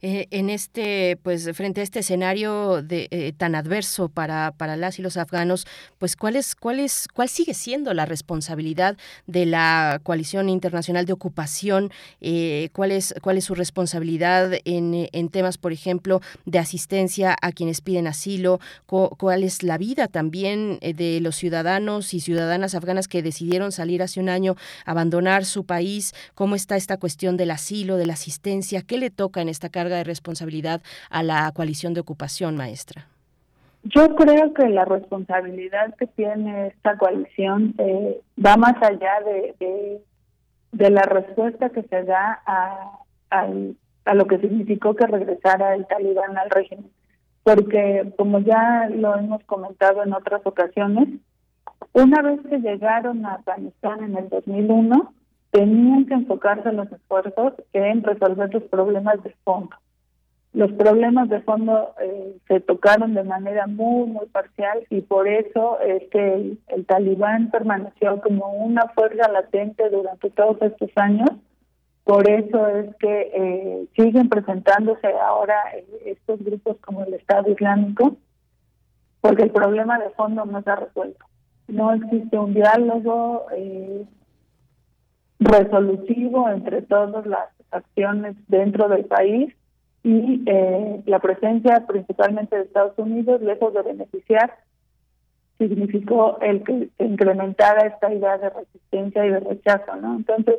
Eh, en este, pues, frente a este escenario de, eh, tan adverso para, para las y los afganos, pues, ¿cuál es, cuál es, cuál sigue siendo la responsabilidad de la coalición internacional de ocupación? Eh, ¿cuál es, cuál es su responsabilidad en, eh, en temas, por ejemplo, de asistencia a quienes piden asilo? ¿Cuál es la vida también de los ciudadanos y ciudadanas afganas que decidieron salir hace un año, abandonar su país? ¿Cómo está esta cuestión del asilo, de la asistencia? ¿Qué le toca en esta carga de responsabilidad a la coalición de ocupación, maestra? Yo creo que la responsabilidad que tiene esta coalición eh, va más allá de, de, la respuesta que se da a, a lo que significó que regresara el talibán al régimen. Porque, como ya lo hemos comentado en otras ocasiones, una vez que llegaron a Afganistán en el 2001, tenían que enfocarse los esfuerzos en resolver los problemas de fondo. Los problemas de fondo eh, se tocaron de manera muy, muy parcial y por eso es que el, talibán permaneció como una fuerza latente durante todos estos años. Por eso es que eh, siguen presentándose ahora eh, estos grupos como el Estado Islámico, porque el problema de fondo no se ha resuelto. No existe un diálogo eh, resolutivo entre todas las acciones dentro del país y eh, la presencia principalmente de Estados Unidos, lejos de beneficiar, significó el que se incrementara esta idea de resistencia y de rechazo, ¿no? Entonces,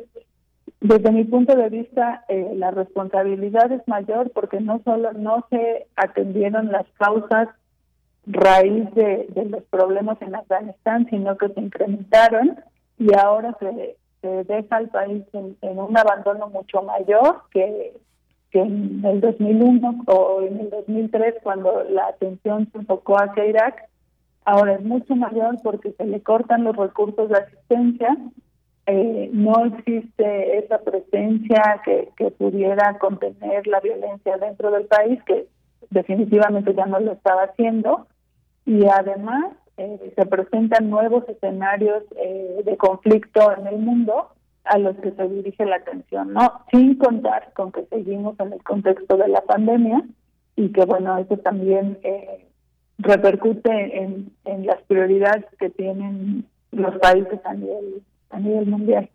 desde mi punto de vista, eh, la responsabilidad es mayor porque no solo no se atendieron las causas raíz de, de los problemas en Afganistán, sino que se incrementaron y ahora se, se deja al país en, en un abandono mucho mayor que, que en el 2001 o en el 2003 cuando la atención se enfocó hacia Irak. Ahora es mucho mayor porque se le cortan los recursos de asistencia, eh, no existe esa presencia que, que pudiera contener la violencia dentro del país, que definitivamente ya no lo estaba haciendo, y además eh, se presentan nuevos escenarios eh, de conflicto en el mundo a los que se dirige la atención, ¿no? Sin contar con que seguimos en el contexto de la pandemia y que, bueno, eso también eh, repercute en, en las prioridades que tienen los países a nivel, a nivel mundial.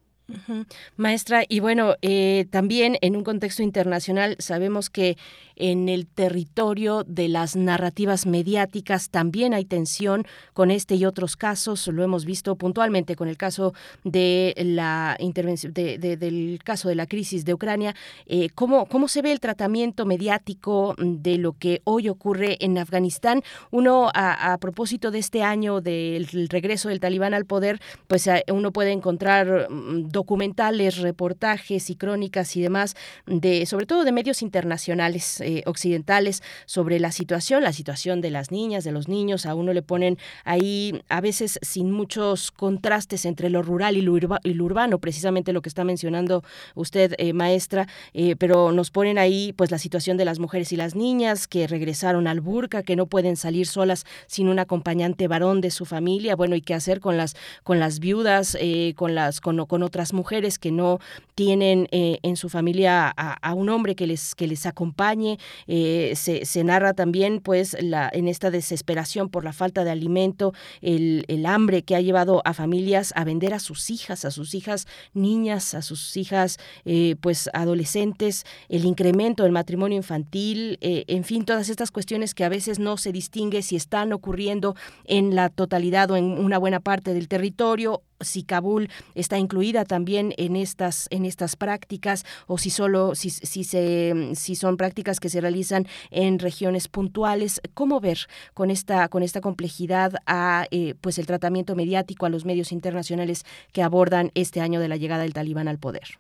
Maestra, y bueno, eh, también en un contexto internacional sabemos que en el territorio de las narrativas mediáticas también hay tensión con este y otros casos. Lo hemos visto puntualmente con el caso de la intervención de- de- del caso de la crisis de Ucrania. Eh, ¿cómo, ¿Cómo se ve el tratamiento mediático de lo que hoy ocurre en Afganistán? Uno, a, a propósito de este año del regreso del talibán al poder, pues a- uno puede encontrar mm, documentales, reportajes y crónicas y demás de, sobre todo de medios internacionales eh, occidentales sobre la situación, la situación de las niñas, de los niños. A uno le ponen ahí a veces sin muchos contrastes entre lo rural y lo, y lo urbano, precisamente lo que está mencionando usted, eh, maestra, eh, pero nos ponen ahí pues la situación de las mujeres y las niñas que regresaron al burka, que no pueden salir solas sin un acompañante varón de su familia, bueno, y qué hacer con las con las viudas, con las con, con otras mujeres que no tienen eh, en su familia a, un hombre que les que les acompañe. Eh, se, narra también pues la en esta desesperación por la falta de alimento, el, hambre que ha llevado a familias a vender a sus hijas, a sus hijas niñas, a sus hijas eh, pues adolescentes, el incremento del matrimonio infantil, en fin, todas estas cuestiones que a veces no se distingue si están ocurriendo en la totalidad o en una buena parte del territorio si Kabul está incluida también en estas en estas prácticas o si solo si, si se si son prácticas que se realizan en regiones puntuales cómo ver con esta con esta complejidad a eh, pues el tratamiento mediático a los medios internacionales que abordan este año de la llegada del talibán al poder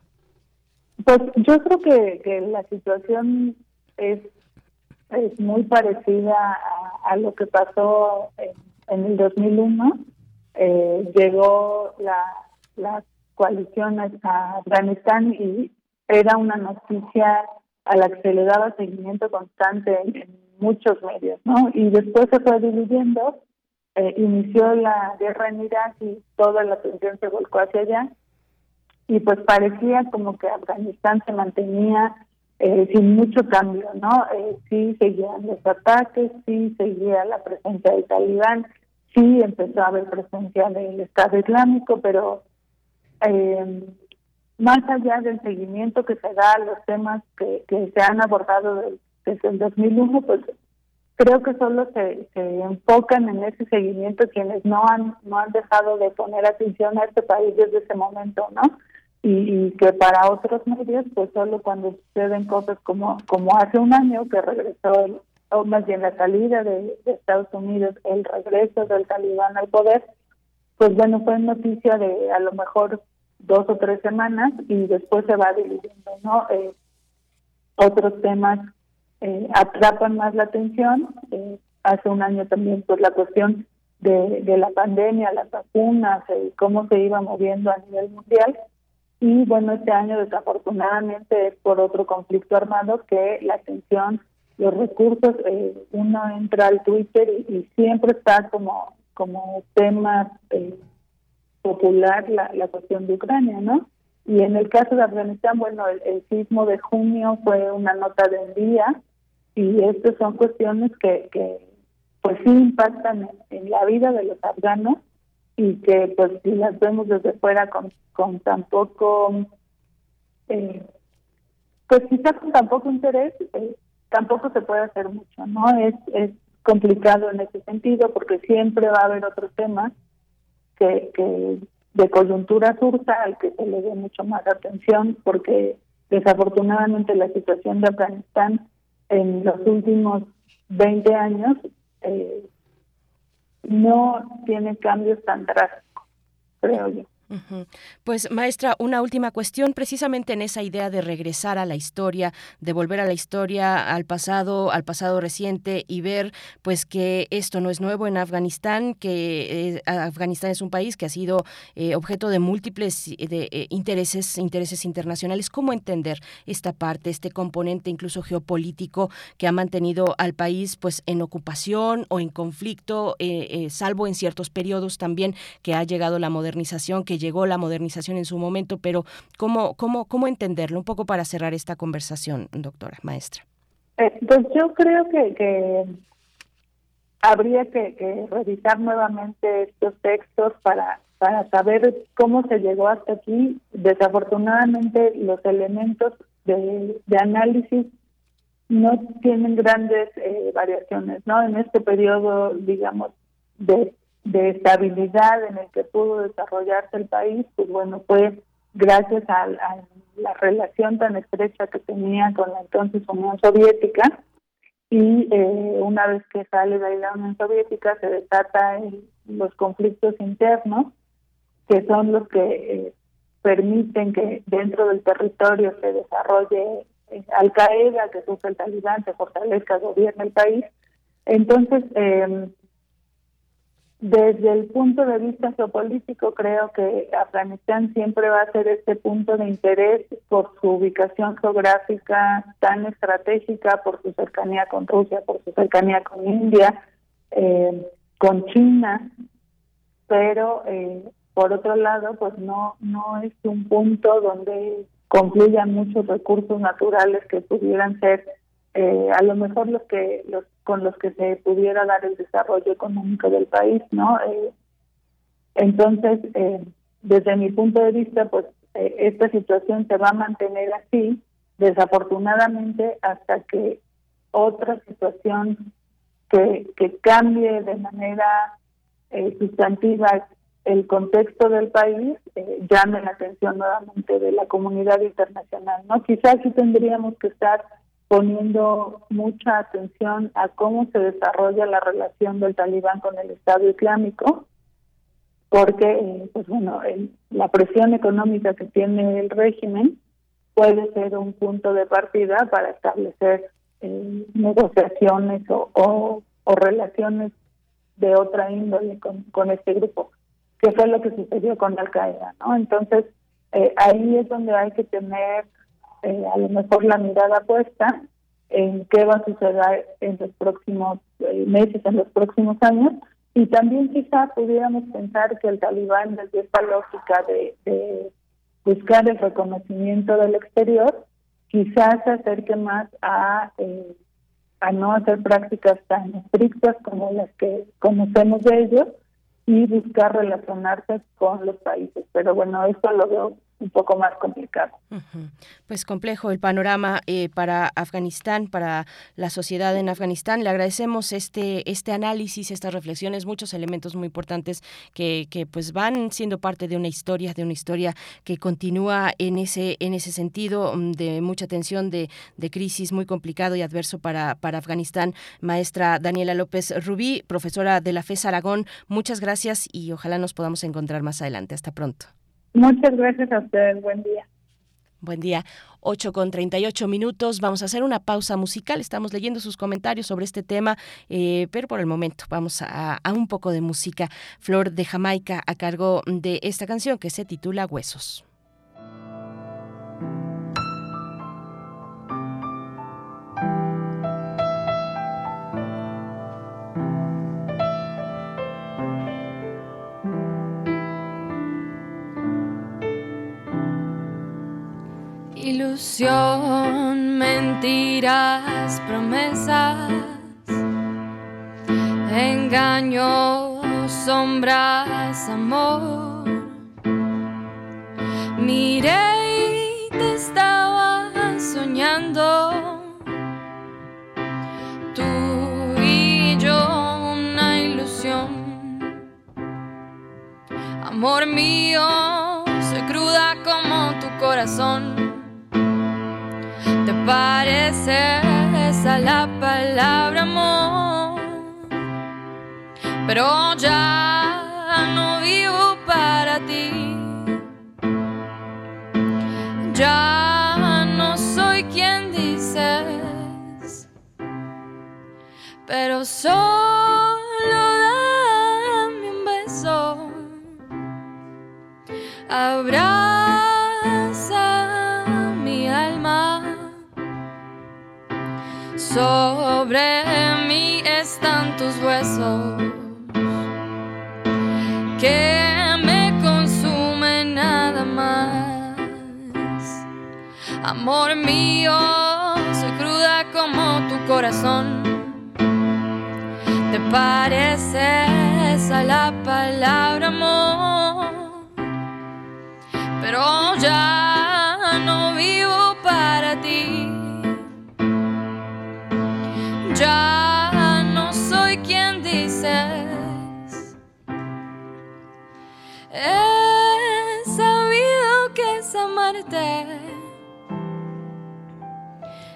Pues yo creo que, que la situación es, es muy parecida a, a lo que pasó en, en el 2001. Eh, llegó la, coalición a Afganistán y era una noticia a la que se le daba seguimiento constante en, muchos medios, ¿no? Y después se fue dividiendo, eh, inició la guerra en Irak y toda la atención se volcó hacia allá y pues parecía como que Afganistán se mantenía eh, sin mucho cambio, ¿no? Eh, sí seguían los ataques, sí seguía la presencia del talibán, sí empezó a haber presencia del Estado Islámico, pero eh, más allá del seguimiento que se da a los temas que, que se han abordado de- desde el 2001, pues creo que solo se, se enfocan en ese seguimiento quienes no han no han dejado de poner atención a este país desde ese momento, ¿no? Y, y que para otros medios, pues solo cuando suceden cosas como como hace un año que regresó, el- o más bien la salida de, Estados Unidos, el regreso del talibán al poder, pues bueno, fue noticia de a lo mejor dos o tres semanas y después se va diluyendo, ¿no? Eh, otros temas eh, atrapan más la atención. Eh, hace un año también, pues la cuestión de, de la pandemia, las vacunas, eh, cómo se iba moviendo a nivel mundial. Y bueno, este año desafortunadamente es por otro conflicto armado que la atención, los recursos, eh, uno entra al Twitter y, siempre está como, como tema eh, popular la, la cuestión de Ucrania, ¿no? Y en el caso de Afganistán, bueno, el, sismo de junio fue una nota de día y estas son cuestiones que, que pues sí impactan en, la vida de los afganos y que pues si las vemos desde fuera con, con tan poco, eh, pues quizás con tan poco interés, eh, tampoco se puede hacer mucho, ¿no? Es, es complicado en ese sentido porque siempre va a haber otros temas que, que de coyuntura surja al que se le dé mucho más atención porque desafortunadamente la situación de Afganistán en los últimos 20 años eh, no tiene cambios tan drásticos, creo yo. Pues maestra, una última cuestión, precisamente en esa idea de regresar a la historia, de volver a la historia, al pasado, al pasado reciente y ver pues que esto no es nuevo en Afganistán, que eh, Afganistán es un país que ha sido eh, objeto de múltiples de, eh, intereses, intereses internacionales. ¿Cómo entender esta parte, este componente incluso geopolítico que ha mantenido al país pues en ocupación o en conflicto, salvo en ciertos periodos también que ha llegado la modernización, que llegó la modernización en su momento, pero ¿cómo, cómo, cómo entenderlo? Un poco para cerrar esta conversación, doctora, maestra. Eh, pues yo creo que, habría que, que revisar nuevamente estos textos para, para saber cómo se llegó hasta aquí. Desafortunadamente los elementos de, de análisis no tienen grandes eh, variaciones, ¿no? En este periodo, digamos, de, de estabilidad en el que pudo desarrollarse el país, pues bueno, fue gracias a, la relación tan estrecha que tenía con la entonces Unión Soviética y eh, una vez que sale de ahí la Unión Soviética se desata el- los conflictos internos que son los que eh, permiten que dentro del territorio se desarrolle eh, Al Qaeda, que surge el Talibán, se fortalezca, gobierne el país. Entonces, eh, desde el punto de vista geopolítico, creo que Afganistán siempre va a ser este punto de interés por su ubicación geográfica tan estratégica, por su cercanía con Rusia, por su cercanía con India, eh, con China, pero eh, por otro lado, pues no no es un punto donde confluyan muchos recursos naturales que pudieran ser eh, a lo mejor los que los con los que se pudiera dar el desarrollo económico del país, ¿no? Eh, entonces, eh, desde mi punto de vista, pues eh, esta situación se va a mantener así, desafortunadamente, hasta que otra situación que, que cambie de manera eh, sustantiva el contexto del país eh, llame la atención nuevamente de la comunidad internacional, ¿no? Quizás sí tendríamos que estar poniendo mucha atención a cómo se desarrolla la relación del talibán con el Estado Islámico, porque, eh, pues bueno, la presión económica que tiene el régimen puede ser un punto de partida para establecer eh, negociaciones o, o, o relaciones de otra índole con, con este grupo, que fue lo que sucedió con Al Qaeda, ¿no? Entonces, eh, ahí es donde hay que tener eh, a lo mejor la mirada puesta en qué va a suceder en los próximos eh, meses, en los próximos años, y también quizá pudiéramos pensar que el talibán desde esta lógica de, de buscar el reconocimiento del exterior, quizás se acerque más a, eh, a no hacer prácticas tan estrictas como las que conocemos de ellos y buscar relacionarse con los países. Pero bueno, esto lo veo un poco más complicado. Pues complejo el panorama eh, para Afganistán, para la sociedad en Afganistán. Le agradecemos este este análisis, estas reflexiones, muchos elementos muy importantes que, que pues van siendo parte de una historia, de una historia que continúa en ese en ese sentido mm, de mucha tensión, de, de crisis muy complicado y adverso para, para Afganistán. Maestra Daniela López Rubí, profesora de la FES Aragón, muchas gracias y ojalá nos podamos encontrar más adelante. Hasta pronto. Muchas gracias a ustedes. Buen día. Buen día. 8 con 38 minutos. Vamos a hacer una pausa musical. Estamos leyendo sus comentarios sobre este tema, eh, pero por el momento vamos a, a un poco de música. Flor de Jamaica a cargo de esta canción que se titula Huesos. Ilusión, mentiras, promesas, engaño, sombras, amor. Miré y te estaba soñando. Tú y yo, una ilusión. Amor mío, soy cruda como tu corazón. ¿Te parece esa la palabra amor? Pero ya no vivo para ti. Ya no soy quien dices, pero solo dame un beso. Abraza Sobre mí están tus huesos que me consumen nada más. Amor mío, soy cruda como tu corazón. ¿Te parece esa la palabra amor? Pero ya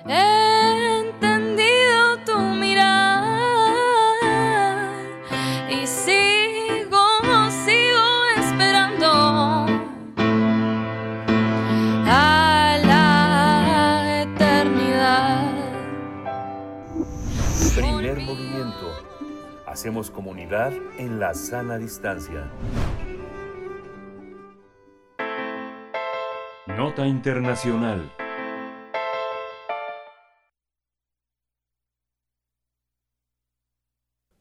He entendido tu mirar. Y sigo, sigo esperando a la eternidad. Primer movimiento. Hacemos comunidad en la sana distancia. Nota Internacional.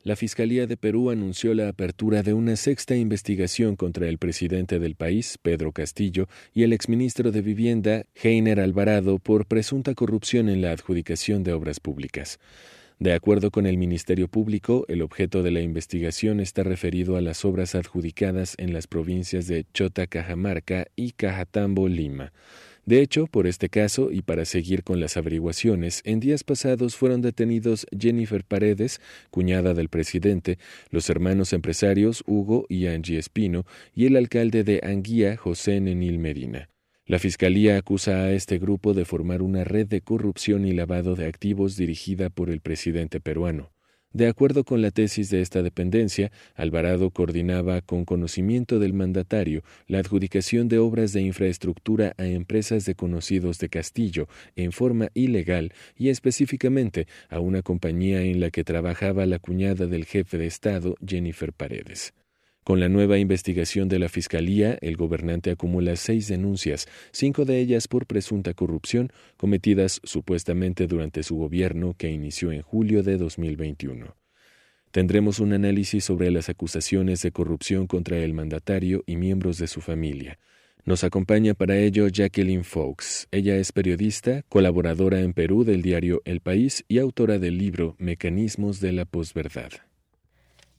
La Fiscalía de Perú anunció la apertura de una sexta investigación contra el presidente del país, Pedro Castillo, y el exministro de Vivienda, Heiner Alvarado, por presunta corrupción en la adjudicación de obras públicas. De acuerdo con el Ministerio Público, el objeto de la investigación está referido a las obras adjudicadas en las provincias de Chota, Cajamarca y Cajatambo, Lima. De hecho, por este caso y para seguir con las averiguaciones, en días pasados fueron detenidos Jennifer Paredes, cuñada del presidente, los hermanos empresarios Hugo y Angie Espino y el alcalde de Anguía, José Nenil Medina. La Fiscalía acusa a este grupo de formar una red de corrupción y lavado de activos dirigida por el presidente peruano. De acuerdo con la tesis de esta dependencia, Alvarado coordinaba con conocimiento del mandatario la adjudicación de obras de infraestructura a empresas de conocidos de Castillo en forma ilegal y específicamente a una compañía en la que trabajaba la cuñada del jefe de Estado, Jennifer Paredes. Con la nueva investigación de la Fiscalía, el gobernante acumula seis denuncias, cinco de ellas por presunta corrupción, cometidas supuestamente durante su gobierno que inició en julio de 2021. Tendremos un análisis sobre las acusaciones de corrupción contra el mandatario y miembros de su familia. Nos acompaña para ello Jacqueline Fox. Ella es periodista, colaboradora en Perú del diario El País y autora del libro Mecanismos de la posverdad.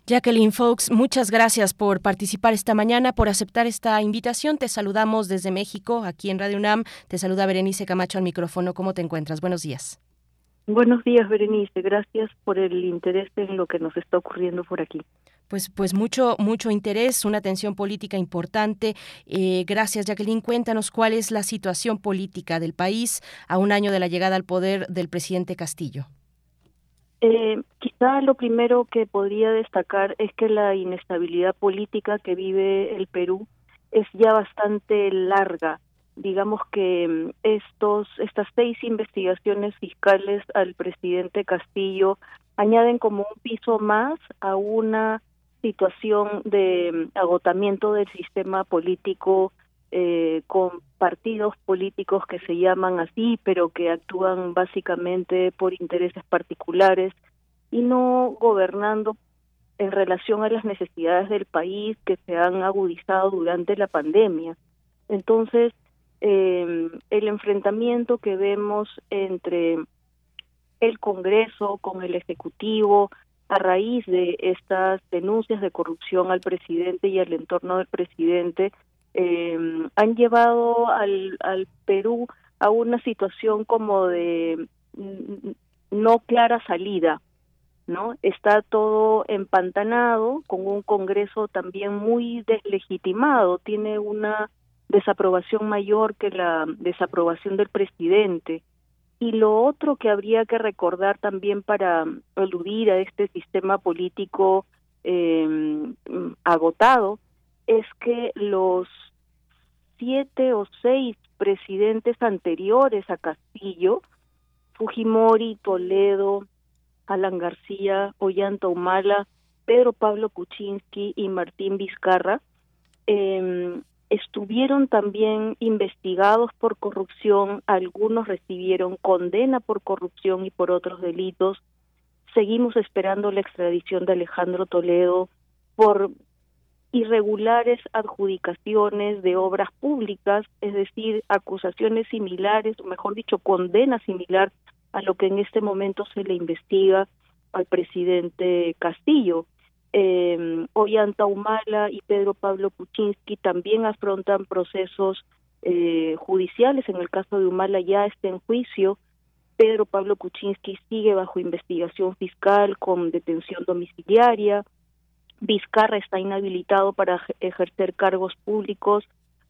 Jacqueline Fox, muchas gracias por participar esta mañana, por aceptar esta invitación. Te saludamos desde México, aquí en Radio UNAM. Te saluda Berenice Camacho al micrófono. ¿Cómo te encuentras? Buenos días. Buenos días, Berenice. Gracias por el interés en lo que nos está ocurriendo por aquí. Pues, pues mucho, mucho interés, una atención política importante. Eh, gracias, Jacqueline. Cuéntanos cuál es la situación política del país a un año de la llegada al poder del presidente Castillo. Eh, quizá lo primero que podría destacar es que la inestabilidad política que vive el Perú es ya bastante larga. Digamos que mm, estos, estas seis investigaciones fiscales al presidente Castillo añaden como un piso más a una situación de mm, agotamiento del sistema político eh, con partidos políticos que se llaman así, pero que actúan básicamente por intereses particulares y no gobernando en relación a las necesidades del país que se han agudizado durante la pandemia. Entonces, eh, el enfrentamiento que vemos entre el Congreso con el Ejecutivo, a raíz de estas denuncias de corrupción al presidente y al entorno del presidente, eh, han llevado al, Perú a una situación como de no clara salida, ¿no? Está todo empantanado con un Congreso también muy deslegitimado, tiene una desaprobación mayor que la desaprobación del presidente. Y lo otro que habría que recordar también para eludir a este sistema político eh, agotado es que los siete o seis presidentes anteriores a Castillo, Fujimori, Toledo, Alan García, Ollanta Humala, Pedro Pablo Kuczynski y Martín Vizcarra, eh, estuvieron también investigados por corrupción, algunos recibieron condena por corrupción y por otros delitos. Seguimos esperando la extradición de Alejandro Toledo por irregulares adjudicaciones de obras públicas, es decir, acusaciones similares, o mejor dicho, condena similar a lo que en este momento se le investiga al presidente Castillo eh, Ollanta Humala y Pedro Pablo Kuczynski también afrontan procesos eh, judiciales. En el caso de Humala ya está en juicio. Pedro Pablo Kuczynski sigue bajo investigación fiscal con detención domiciliaria. Vizcarra está inhabilitado para ejercer cargos públicos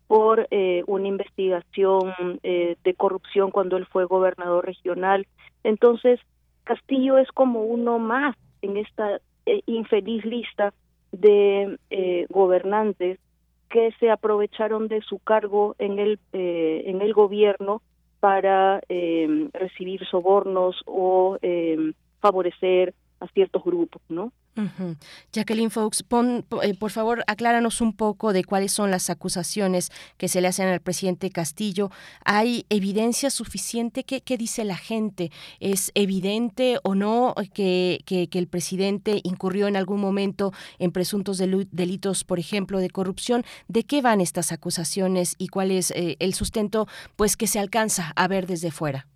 por eh, una investigación eh, de corrupción cuando él fue gobernador regional. Entonces, Castillo es como uno más en esta eh, infeliz lista de eh, gobernantes que se aprovecharon de su cargo en el eh, en el gobierno para eh, recibir sobornos o favorecer a ciertos grupos, ¿no? Jacqueline Fox, pon, po- eh, por favor, acláranos un poco de cuáles son las acusaciones que se le hacen al presidente Castillo. ¿Hay evidencia suficiente? ¿Qué, qué dice la gente? ¿Es evidente o no que, que- el presidente incurrió en algún momento en presuntos delitos, por ejemplo, de corrupción? ¿De qué van estas acusaciones y cuál es eh, el sustento pues que se alcanza a ver desde fuera?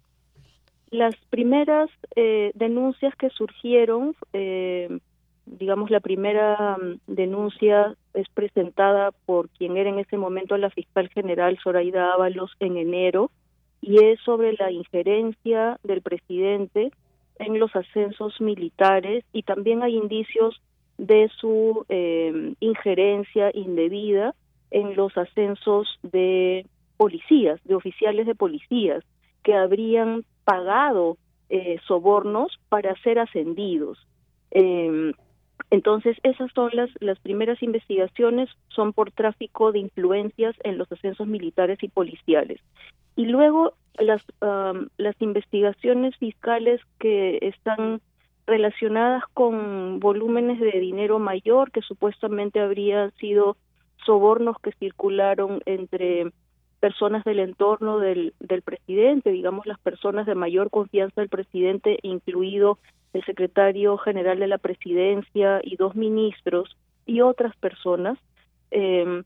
Las primeras eh, denuncias que surgieron, eh, digamos, la primera mm, denuncia es presentada por quien era en ese momento la fiscal general Zoraida Ábalos en enero y es sobre la injerencia del presidente en los ascensos militares y también hay indicios de su eh, injerencia indebida en los ascensos de policías, de oficiales de policías que habrían pagado eh, sobornos para ser ascendidos. Eh, entonces, esas son las, las primeras investigaciones, son por tráfico de influencias en los ascensos militares y policiales. Y luego las, am, las investigaciones fiscales que están relacionadas con volúmenes de dinero mayor que supuestamente habrían sido sobornos que circularon entre personas del entorno del, del presidente, digamos las personas de mayor confianza del presidente, incluido el secretario general de la presidencia y dos ministros y otras personas, eh,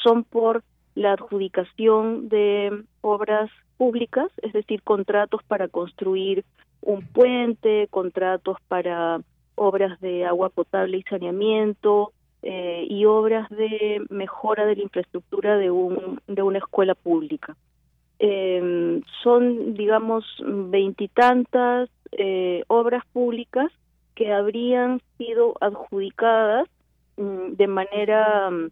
son por la adjudicación de obras públicas, es decir, contratos para construir un puente, contratos para obras de agua potable y saneamiento eh, y obras de mejora de la infraestructura de, un, de una escuela pública. Eh, son, digamos, veintitantas eh, obras públicas que habrían sido adjudicadas mm, de manera mm,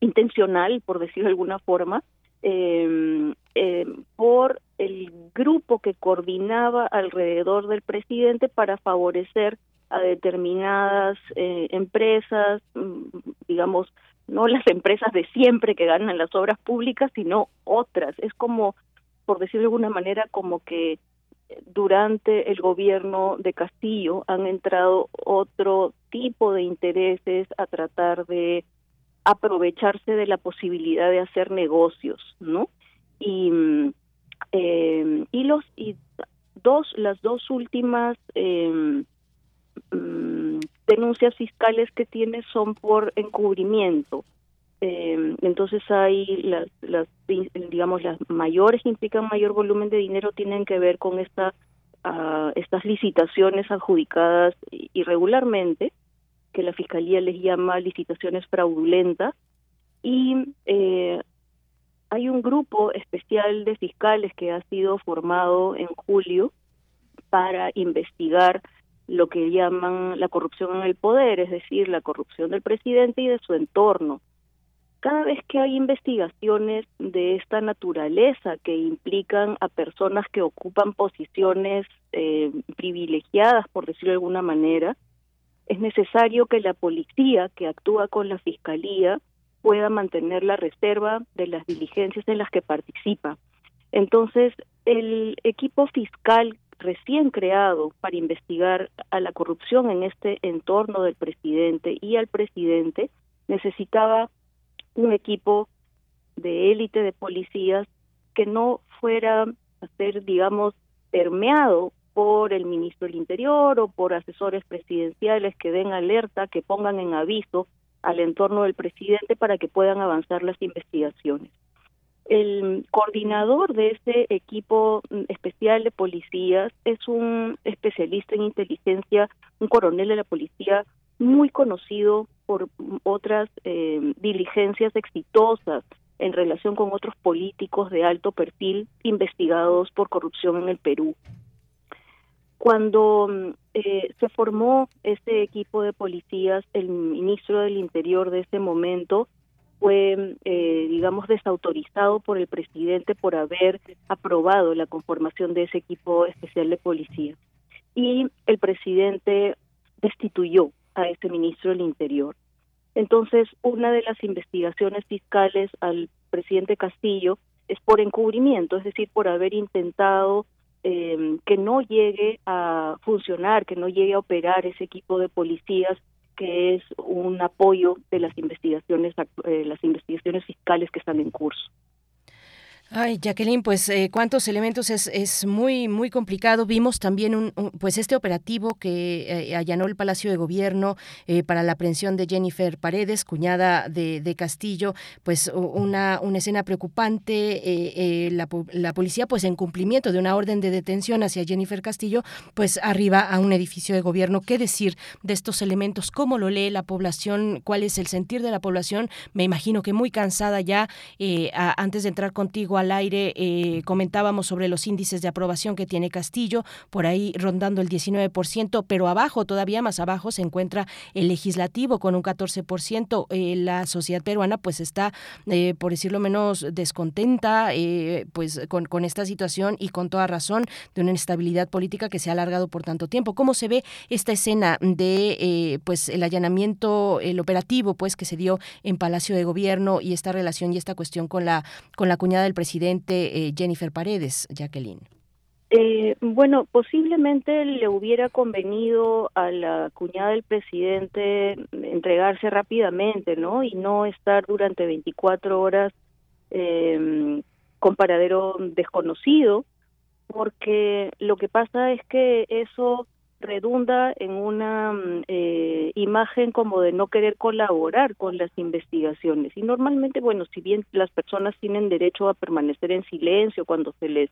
intencional, por decirlo de alguna forma, eh, eh, por el grupo que coordinaba alrededor del presidente para favorecer a determinadas eh, empresas, mm, digamos, no las empresas de siempre que ganan las obras públicas, sino otras. Es como, por decirlo de alguna manera, como que durante el gobierno de Castillo han entrado otro tipo de intereses a tratar de aprovecharse de la posibilidad de hacer negocios, ¿no? Y eh, y los y dos las dos últimas eh, mm, denuncias fiscales que tiene son por encubrimiento. Eh, entonces hay las, las digamos las mayores que implican mayor volumen de dinero tienen que ver con esta ah, estas licitaciones adjudicadas irregularmente que la fiscalía les llama licitaciones fraudulentas y eh, hay un grupo especial de fiscales que ha sido formado en julio para investigar lo que llaman la corrupción en el poder, es decir, la corrupción del presidente y de su entorno. Cada vez que hay investigaciones de esta naturaleza que implican a personas que ocupan posiciones eh, privilegiadas, por decirlo de alguna manera, es necesario que la policía que actúa con la fiscalía pueda mantener la reserva de las diligencias en las que participa. Entonces, el equipo fiscal recién creado para investigar a la corrupción en este entorno del presidente y al presidente necesitaba un equipo de élite de policías que no fuera a ser, digamos, permeado por el ministro del Interior o por asesores presidenciales que den alerta, que pongan en aviso al entorno del presidente para que puedan avanzar las investigaciones. El coordinador de ese equipo especial de policías es un especialista en inteligencia, un coronel de la policía muy conocido por otras eh, diligencias exitosas en relación con otros políticos de alto perfil investigados por corrupción en el Perú. Cuando mm, eh, se formó este equipo de policías, el ministro del Interior de ese momento fue, eh, digamos, desautorizado por el presidente por haber aprobado la conformación de ese equipo especial de policía. Y el presidente destituyó a ese ministro del Interior. Entonces, una de las investigaciones fiscales al presidente Castillo es por encubrimiento, es decir, por haber intentado eh, que no llegue a funcionar, que no llegue a operar ese equipo de policías que es un apoyo de las investigaciones, eh, las investigaciones fiscales que están en curso. Ay, Jacqueline, pues eh, cuántos elementos es, es muy muy complicado. Vimos también un, pues este operativo que eh, allanó el Palacio de Gobierno eh, para la aprehensión de Jennifer Paredes, cuñada de, de Castillo, pues una, una escena preocupante. La, la, policía, pues en cumplimiento de una orden de detención hacia Jennifer Castillo, pues arriba a un edificio de gobierno. ¿Qué decir de estos elementos? ¿Cómo lo lee la población? ¿Cuál es el sentir de la población? Me imagino que muy cansada ya. A, antes de entrar contigo al aire eh, comentábamos sobre los índices de aprobación que tiene Castillo, por ahí rondando el 19%, pero abajo, todavía más abajo, se encuentra el legislativo con un 14%. Eh, la sociedad peruana pues está, eh, por decirlo menos, descontenta pues con, con esta situación y con toda razón de una inestabilidad política que se ha alargado por tanto tiempo. ¿Cómo se ve esta escena de pues el allanamiento, el operativo pues que se dio en Palacio de Gobierno y esta relación y esta cuestión con la con la cuñada del presidente? Presidente eh, Jennifer Paredes, Jacqueline? Eh, bueno, posiblemente le hubiera convenido a la cuñada del presidente entregarse rápidamente, ¿no? Y no estar durante 24 horas eh, con paradero desconocido, porque lo que pasa es que eso redunda en una mm, eh, imagen como de no querer colaborar con las investigaciones. Y normalmente, bueno, si bien las personas tienen derecho a permanecer en silencio cuando se les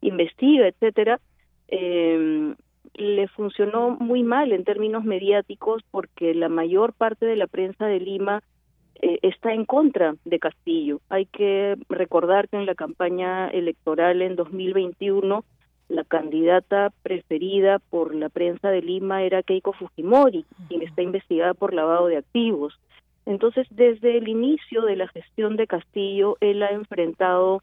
investiga, etcétera, eh, le funcionó muy mal en términos mediáticos porque la mayor parte de la prensa de Lima eh, está en contra de Castillo. Hay que recordar que en la campaña electoral en 2021 la candidata preferida por la prensa de Lima era Keiko Fujimori, quien está investigada por lavado de activos. Entonces, desde el inicio de la gestión de Castillo, él ha enfrentado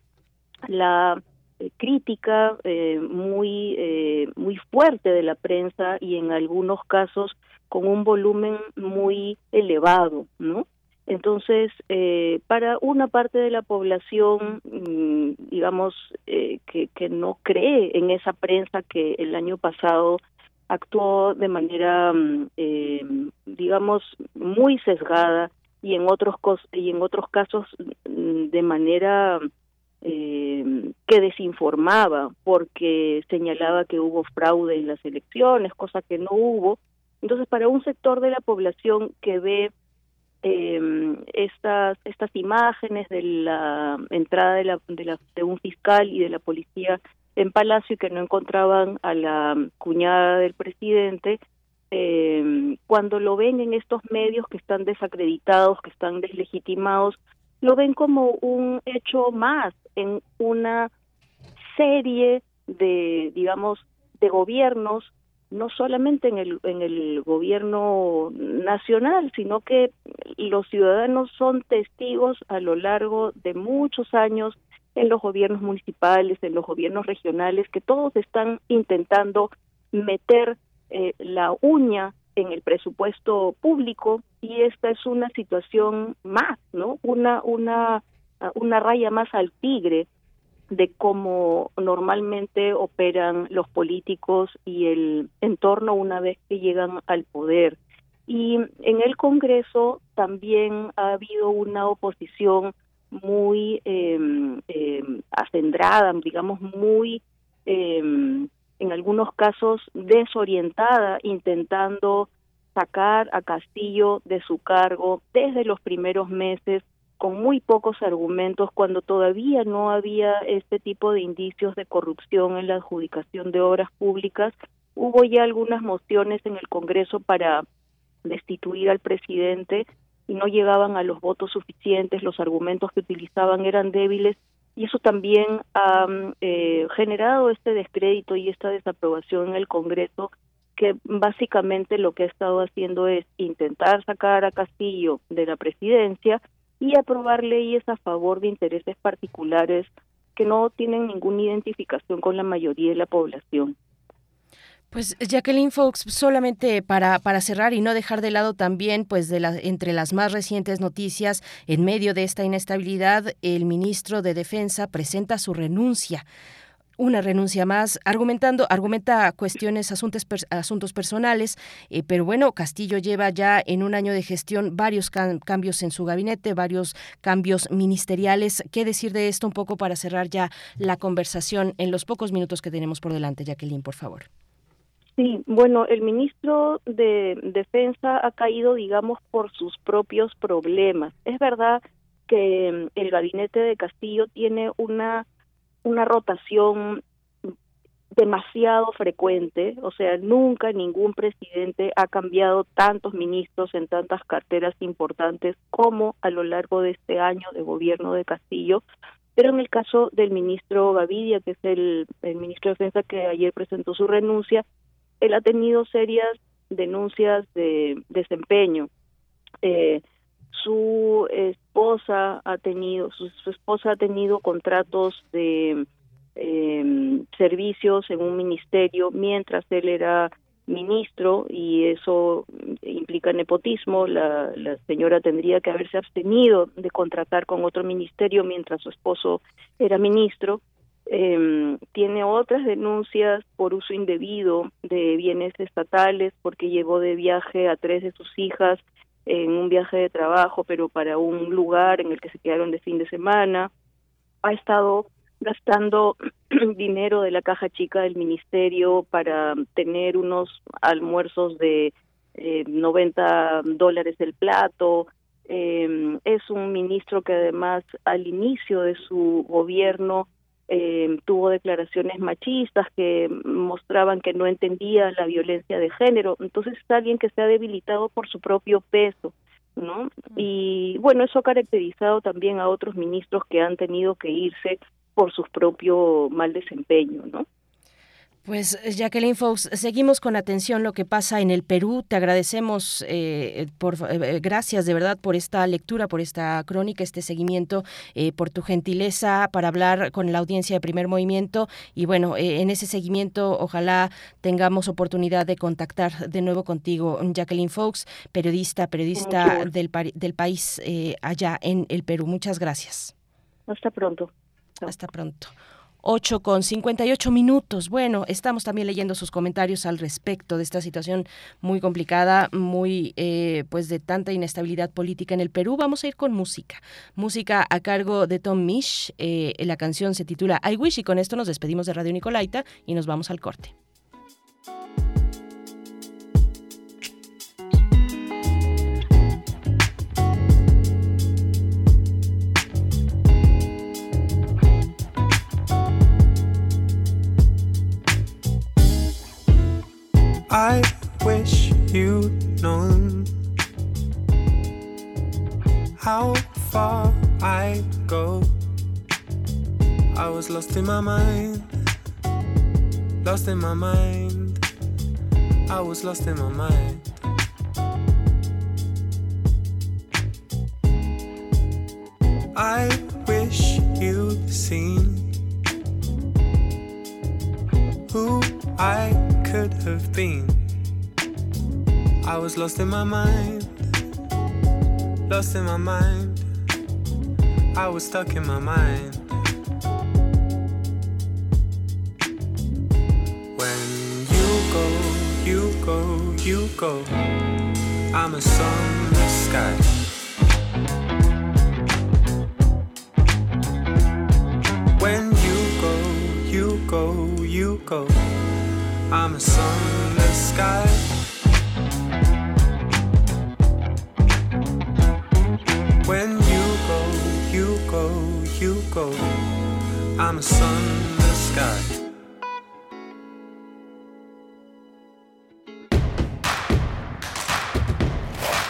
la eh, crítica eh, muy eh, muy fuerte de la prensa y en algunos casos con un volumen muy elevado, ¿no? Entonces, eh, para una parte de la población, mm, digamos, eh, que, no cree en esa prensa que el año pasado actuó de manera, mm, eh, digamos, muy sesgada y en otros y en otros casos mm, de manera eh, que desinformaba porque señalaba que hubo fraude en las elecciones, cosa que no hubo. Entonces, para un sector de la población que ve eh, estas estas imágenes de la entrada de, la, de, la, de un fiscal y de la policía en Palacio y que no encontraban a la cuñada del presidente, eh, cuando lo ven en estos medios que están desacreditados, que están deslegitimados, lo ven como un hecho más en una serie de, digamos, de gobiernos, no solamente en el, en el gobierno nacional, sino que los ciudadanos son testigos a lo largo de muchos años en los gobiernos municipales, en los gobiernos regionales, que todos están intentando meter eh, la uña en el presupuesto público y esta es una situación más, ¿no? Una una una raya más al tigre de cómo normalmente operan los políticos y el entorno una vez que llegan al poder. Y en el Congreso también ha habido una oposición muy eh, acendrada, digamos, muy, eh, en algunos casos, desorientada, intentando sacar a Castillo de su cargo desde los primeros meses con muy pocos argumentos cuando todavía no había este tipo de indicios de corrupción en la adjudicación de obras públicas. Hubo ya algunas mociones en el Congreso para destituir al presidente y no llegaban a los votos suficientes, los argumentos que utilizaban eran débiles y eso también ha eh, generado este descrédito y esta desaprobación en el Congreso que básicamente lo que ha estado haciendo es intentar sacar a Castillo de la presidencia y aprobar leyes a favor de intereses particulares que no tienen ninguna identificación con la mayoría de la población. Pues Jacqueline Fox, solamente para, para cerrar y no dejar de lado también, pues de la, entre las más recientes noticias, en medio de esta inestabilidad, el ministro de Defensa presenta su renuncia una renuncia más, argumentando, argumenta cuestiones, asuntos, asuntos personales, eh, pero bueno, Castillo lleva ya en un año de gestión varios cam cambios en su gabinete, varios cambios ministeriales. ¿Qué decir de esto un poco para cerrar ya la conversación en los pocos minutos que tenemos por delante, Jacqueline, por favor? Sí, bueno, el ministro de Defensa ha caído, digamos, por sus propios problemas. Es verdad que el gabinete de Castillo tiene una una rotación demasiado frecuente, o sea, nunca ningún presidente ha cambiado tantos ministros en tantas carteras importantes como a lo largo de este año de gobierno de Castillo, pero en el caso del ministro Gavidia, que es el, ministro de Defensa que ayer presentó su renuncia, él ha tenido serias denuncias de desempeño. Eh, su esposa ha tenido su, su, esposa ha tenido contratos de eh, servicios en un ministerio mientras él era ministro y eso implica nepotismo. La, la señora tendría que haberse abstenido de contratar con otro ministerio mientras su esposo era ministro. Eh, tiene otras denuncias por uso indebido de bienes estatales porque llevó de viaje a tres de sus hijas en un viaje de trabajo, pero para un lugar en el que se quedaron de fin de semana. Ha estado gastando dinero de la caja chica del ministerio para tener unos almuerzos de eh, 90 dólares el plato. Eh, es un ministro que además al inicio de su gobierno eh, tuvo declaraciones machistas que mostraban que no entendía la violencia de género. Entonces es alguien que se ha debilitado por su propio peso. ¿no? Y bueno, eso ha caracterizado también a otros ministros que han tenido que irse por su propio mal desempeño, ¿no? Pues Jacqueline Fox, seguimos con atención lo que pasa en el Perú. Te agradecemos, eh, por eh, gracias de verdad por esta lectura, por esta crónica, este seguimiento, eh, por tu gentileza para hablar con la audiencia de Primer Movimiento. Y bueno, eh, en ese seguimiento, ojalá tengamos oportunidad de contactar de nuevo contigo, Jacqueline Fox, periodista, periodista del, del país eh, allá en el Perú. Muchas gracias. Hasta pronto. Hasta pronto. 8 con 58 minutos. Bueno, estamos también leyendo sus comentarios al respecto de esta situación muy complicada, muy eh, pues de tanta inestabilidad política en el Perú. Vamos a ir con música. Música a cargo de Tom Misch. Eh, la canción se titula I Wish y con esto nos despedimos de Radio Nicolaita y nos vamos al corte. I wish you'd known how far I go. I was lost in my mind, lost in my mind. I was lost in my mind. I wish you'd seen who I could have been. I was lost in my mind, lost in my mind. I was stuck in my mind. When you go, you go, you go. I'm a sunless sky. When you go, you go, you go. I'm a sky. When you go, you go, you go. I'm a sky.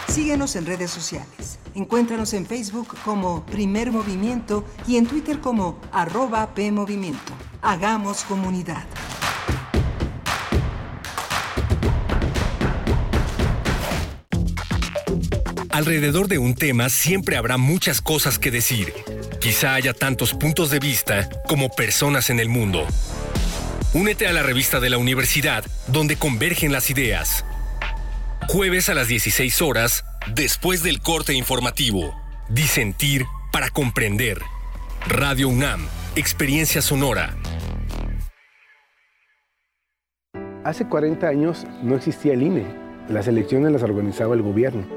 Síguenos en redes sociales. Encuéntranos en Facebook como Primer Movimiento y en Twitter como arroba PMovimiento. Hagamos comunidad. Alrededor de un tema siempre habrá muchas cosas que decir. Quizá haya tantos puntos de vista como personas en el mundo. Únete a la revista de la universidad donde convergen las ideas. Jueves a las 16 horas, después del corte informativo. Disentir para comprender. Radio UNAM, Experiencia Sonora. Hace 40 años no existía el INE. Las elecciones las organizaba el gobierno.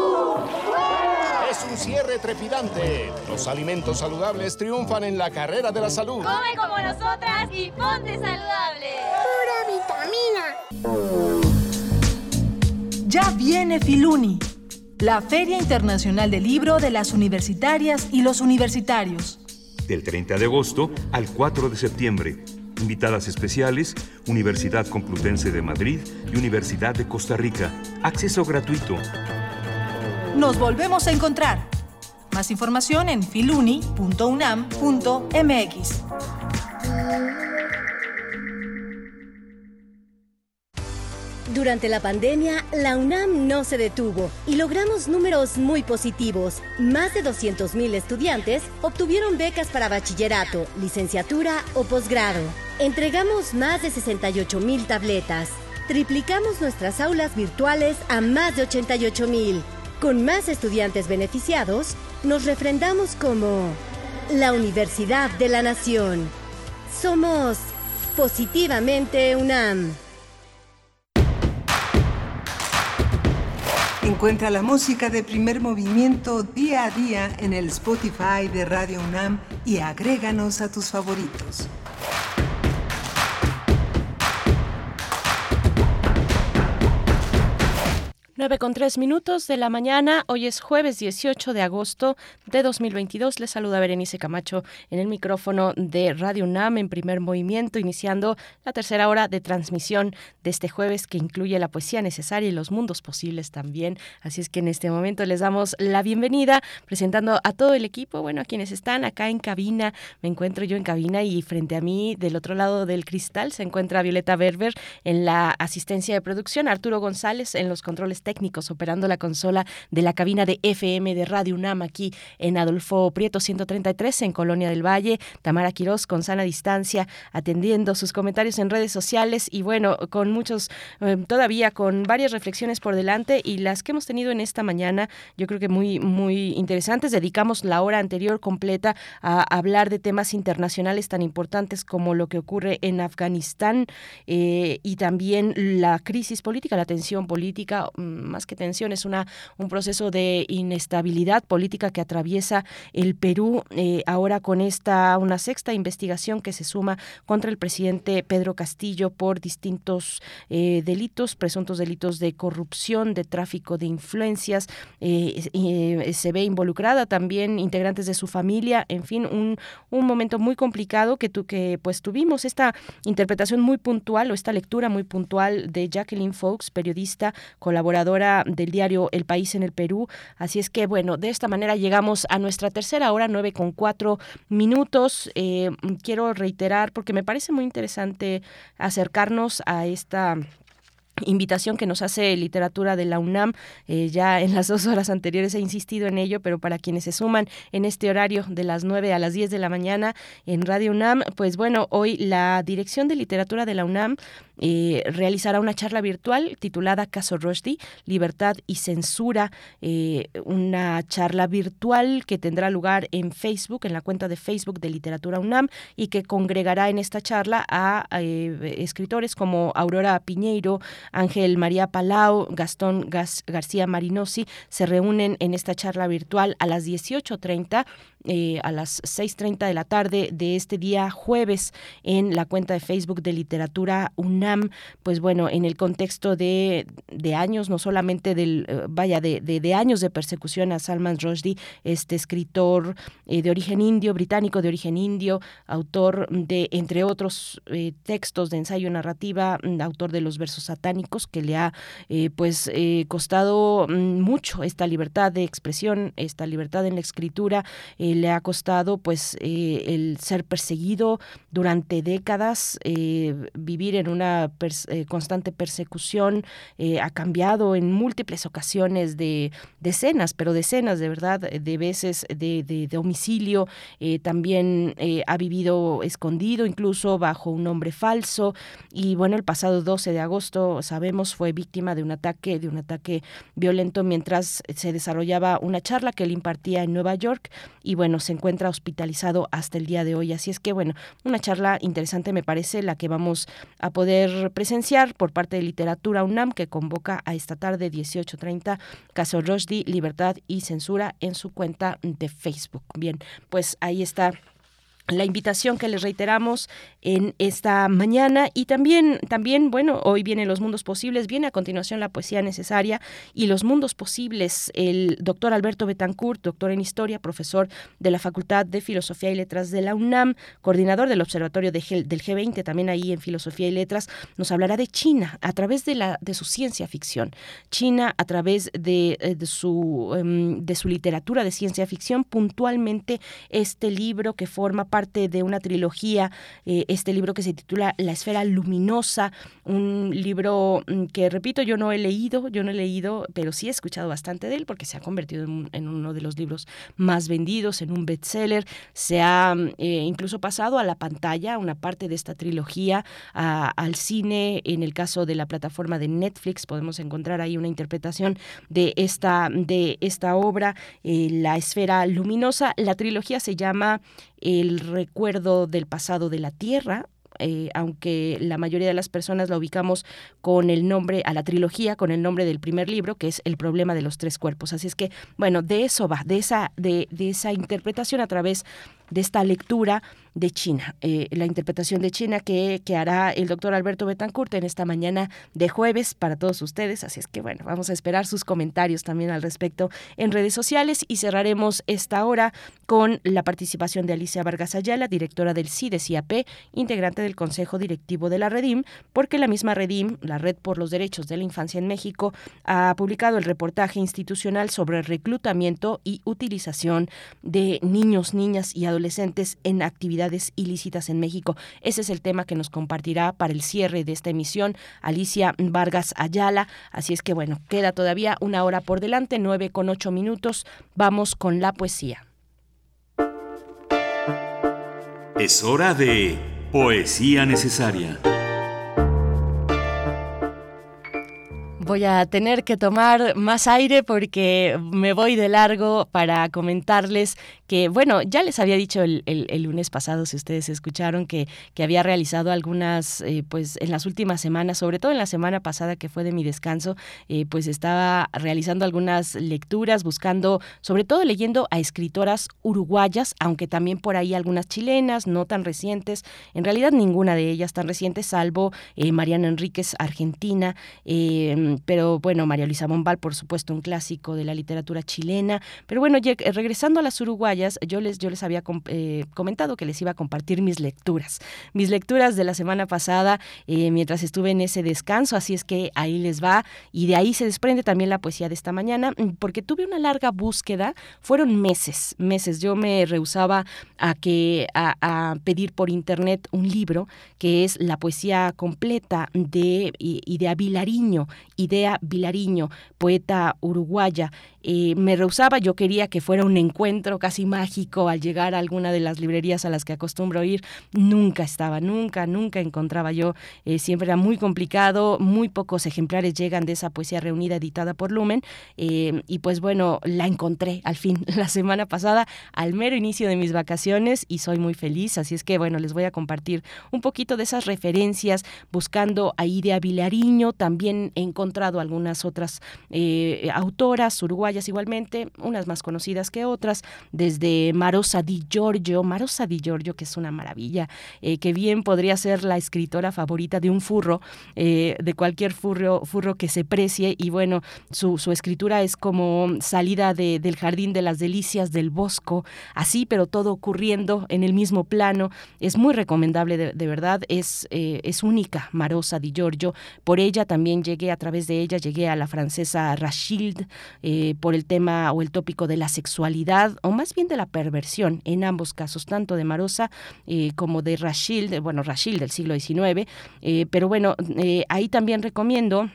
Es un cierre trepidante. Los alimentos saludables triunfan en la carrera de la salud. Come como nosotras y ponte saludable. Pura vitamina. Ya viene Filuni, la Feria Internacional del Libro de las Universitarias y los Universitarios. Del 30 de agosto al 4 de septiembre. Invitadas especiales, Universidad Complutense de Madrid y Universidad de Costa Rica. Acceso gratuito. Nos volvemos a encontrar. Más información en filuni.unam.mx. Durante la pandemia, la UNAM no se detuvo y logramos números muy positivos. Más de 200.000 estudiantes obtuvieron becas para bachillerato, licenciatura o posgrado. Entregamos más de 68.000 tabletas. Triplicamos nuestras aulas virtuales a más de 88.000. Con más estudiantes beneficiados, nos refrendamos como la Universidad de la Nación. Somos positivamente UNAM. Encuentra la música de primer movimiento día a día en el Spotify de Radio UNAM y agréganos a tus favoritos. 9 con 3 minutos de la mañana. Hoy es jueves 18 de agosto de 2022. Les saluda Berenice Camacho en el micrófono de Radio UNAM en primer movimiento, iniciando la tercera hora de transmisión de este jueves que incluye la poesía necesaria y los mundos posibles también. Así es que en este momento les damos la bienvenida presentando a todo el equipo, bueno, a quienes están acá en cabina. Me encuentro yo en cabina y frente a mí, del otro lado del cristal, se encuentra Violeta Berber en la asistencia de producción, Arturo González en los controles técnicos técnicos operando la consola de la cabina de FM de Radio UNAM aquí en Adolfo Prieto 133 en Colonia del Valle, Tamara Quirós con sana distancia atendiendo sus comentarios en redes sociales y bueno, con muchos eh, todavía con varias reflexiones por delante y las que hemos tenido en esta mañana, yo creo que muy muy interesantes. Dedicamos la hora anterior completa a hablar de temas internacionales tan importantes como lo que ocurre en Afganistán eh, y también la crisis política, la tensión política mm, más que tensión, es una, un proceso de inestabilidad política que atraviesa el Perú eh, ahora con esta, una sexta investigación que se suma contra el presidente Pedro Castillo por distintos eh, delitos, presuntos delitos de corrupción, de tráfico de influencias, eh, se ve involucrada también integrantes de su familia, en fin, un, un momento muy complicado que, tu, que pues tuvimos esta interpretación muy puntual o esta lectura muy puntual de Jacqueline Fox, periodista, colaboradora del diario El País en el Perú. Así es que, bueno, de esta manera llegamos a nuestra tercera hora, nueve con cuatro minutos. Eh, quiero reiterar, porque me parece muy interesante acercarnos a esta invitación que nos hace literatura de la UNAM. Eh, ya en las dos horas anteriores he insistido en ello, pero para quienes se suman en este horario de las 9 a las 10 de la mañana en Radio UNAM, pues bueno, hoy la Dirección de Literatura de la UNAM eh, realizará una charla virtual titulada Caso Rushdie, Libertad y Censura, eh, una charla virtual que tendrá lugar en Facebook, en la cuenta de Facebook de Literatura UNAM, y que congregará en esta charla a escritores como Aurora Piñeiro, Ángel María Palau, Gastón García Marinosi se reúnen en esta charla virtual a las 18.30 eh, a las 6.30 de la tarde de este día jueves en la cuenta de Facebook de Literatura UNAM, pues bueno, en el contexto de, años, no solamente del, eh, vaya, de, años de persecución a Salman Rushdie, este escritor eh, de origen indio, británico de origen indio, autor de, entre otros textos de ensayo narrativa, mm, autor de los versos satánicos, que le ha pues costado mm, mucho esta libertad de expresión, esta libertad en la escritura, le ha costado pues eh, el ser perseguido durante décadas, eh, vivir en una eh, constante persecución, ha cambiado en múltiples ocasiones de decenas, pero decenas de verdad, de veces de, de domicilio, también ha vivido escondido incluso bajo un nombre falso. Y bueno, el pasado 12 de agosto sabemos fue víctima de un ataque, de un ataque violento mientras se desarrollaba una charla que él impartía en Nueva York y bueno, se encuentra hospitalizado hasta el día de hoy. Así es que, bueno, una charla interesante me parece la que vamos a poder presenciar por parte de Literatura UNAM que convoca a esta tarde 18.30 Caso Rushdie, Libertad y Censura en su cuenta de Facebook. Bien, pues ahí está la invitación que les reiteramos en esta mañana. Y también también bueno hoy vienen los mundos posibles viene a continuación la poesía necesaria y los mundos posibles. El doctor Alberto Betancourt doctor en historia profesor de la Facultad de Filosofía y Letras de la UNAM coordinador del observatorio del G20 también ahí en Filosofía y Letras nos hablará de China a través de la de su ciencia ficción. China a través de, eh, de su em, de su literatura de ciencia ficción. Puntualmente este libro que forma parte de una trilogía, eh, este libro que se titula La esfera luminosa, un libro mm, que, repito, yo no he leído, yo no he leído, pero sí he escuchado bastante de él porque se ha convertido en, uno de los libros más vendidos, en un bestseller, se ha eh, incluso pasado a la pantalla una parte de esta trilogía, al cine, en el caso de la plataforma de Netflix podemos encontrar ahí una interpretación de esta, de esta obra, eh, La esfera luminosa. La trilogía se llama El recuerdo del pasado de la Tierra, eh, aunque la mayoría de las personas la ubicamos con el nombre, a la trilogía, con el nombre del primer libro, que es El problema de los tres cuerpos. Así es que, bueno, de eso va, de esa, de, de esa interpretación a través de esta lectura de China, eh, la interpretación de China que, que, hará el doctor Alberto Betancourt en esta mañana de jueves para todos ustedes. Así es que bueno, vamos a esperar sus comentarios también al respecto en redes sociales y cerraremos esta hora con la participación de Alicia Vargas Ayala, directora del CIDES-IAP, integrante del Consejo Directivo de la Redim, porque la misma Redim, la Red por los Derechos de la Infancia en México, ha publicado el reportaje institucional sobre reclutamiento y utilización de niños, niñas y adolescentes en actividades ilícitas en México. Ese es el tema que nos compartirá para el cierre de esta emisión Alicia Vargas Ayala. Así es que bueno, queda todavía una hora por delante, nueve con ocho minutos. Vamos con la poesía. Es hora de poesía necesaria. Voy a tener que tomar más aire porque me voy de largo para comentarles que, bueno, ya les había dicho el, lunes pasado, si ustedes escucharon, que, que había realizado algunas, eh, pues en las últimas semanas, sobre todo en la semana pasada que fue de mi descanso, eh, pues estaba realizando algunas lecturas, buscando, sobre todo leyendo a escritoras uruguayas, aunque también por ahí algunas chilenas, no tan recientes, en realidad ninguna de ellas tan reciente, salvo eh, Mariana Enríquez, argentina, pero bueno, María Luisa Bombal, por supuesto, un clásico de la literatura chilena, pero bueno, regresando a las uruguayas, yo les, yo les había eh, comentado que les iba a compartir mis lecturas, mis lecturas de la semana pasada eh, mientras estuve en ese descanso, así es que ahí les va y de ahí se desprende también la poesía de esta mañana, mm, porque tuve una larga búsqueda, fueron meses, meses, yo me rehusaba a, que, a, pedir por internet un libro que es la poesía completa de Idea Vilariño, Idea Vilariño, poeta uruguaya. Eh, me rehusaba, yo quería que fuera un encuentro casi mágico al llegar a alguna de las librerías a las que acostumbro ir. Nunca estaba, nunca, nunca encontraba yo. Eh, siempre era muy complicado, muy pocos ejemplares llegan de esa poesía reunida editada por Lumen. Eh, y pues bueno, la encontré al fin la semana pasada, al mero inicio de mis vacaciones y soy muy feliz. Así es que bueno, les voy a compartir un poquito de esas referencias buscando a Idea Vilariño. También he encontrado algunas otras autoras uruguayas igualmente, unas más conocidas que otras, desde Marosa Di Giorgio, Marosa Di Giorgio, que es una maravilla, eh, que bien podría ser la escritora favorita de un furro, eh, de cualquier furro, furro que se precie, y bueno, su, escritura es como salida del jardín de las delicias del bosco, así, pero todo ocurriendo en el mismo plano, es muy recomendable, de, verdad, es, eh, es única Marosa Di Giorgio, por ella también llegué, a través de ella llegué a la francesa Rachilde, por el tema o el tópico de la sexualidad o más bien de la perversión en ambos casos, tanto de Marosa eh, como de Rachel, bueno, Rachel del siglo XIX, eh, pero bueno, eh, ahí también recomiendo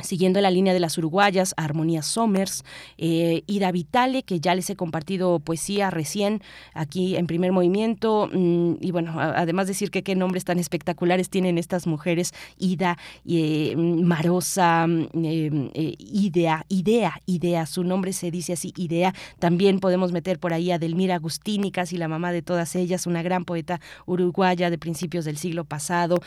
Siguiendo la línea de las uruguayas, Armonía Somers, eh, Ida Vitale, que ya les he compartido poesía recién aquí en primer movimiento. Mm, y bueno, además decir que qué nombres tan espectaculares tienen estas mujeres, Ida, eh, Marosa, mm, em, eh, Idea, Idea, Idea, su nombre se dice así, Idea. También podemos meter por ahí a Delmira Agustini, casi la mamá de todas ellas, una gran poeta uruguaya de principios del siglo pasado,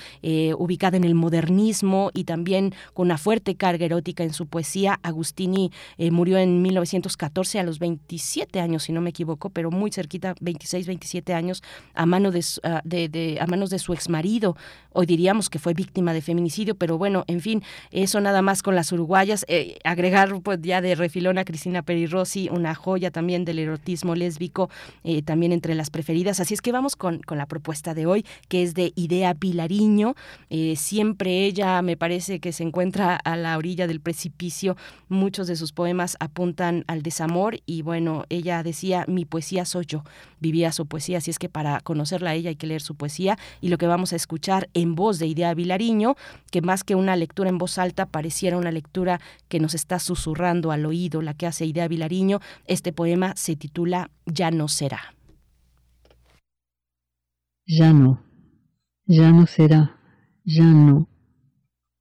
ubicada en el modernismo y también con una fuerte carga erótica en su poesía. Agustini eh, murió en 1914 a los 27 años, si no me equivoco, pero muy cerquita, 26, 27 años, a, mano ah, de, a manos de su exmarido. Hoy diríamos que fue víctima de feminicidio, pero bueno, en fin, eso nada más con las uruguayas. Eh, agregar pues ya de refilón a Cristina Perirossi, una joya también del erotismo lésbico, eh, también entre las preferidas. Así es que vamos con, con la propuesta de hoy, que es de Idea Vilariño. siempre ella me parece que se encuentra a la orilla del precipicio. Muchos de sus poemas apuntan al desamor y bueno, ella decía, mi poesía soy yo, vivía su poesía, así es que para conocerla a ella hay que leer su poesía y lo que vamos a escuchar en voz de Idea Vilariño, que más que una lectura en voz alta pareciera una lectura que nos está susurrando al oído, la que hace Idea Vilariño, este poema se titula Ya no será. Ya no, ya no será, ya no,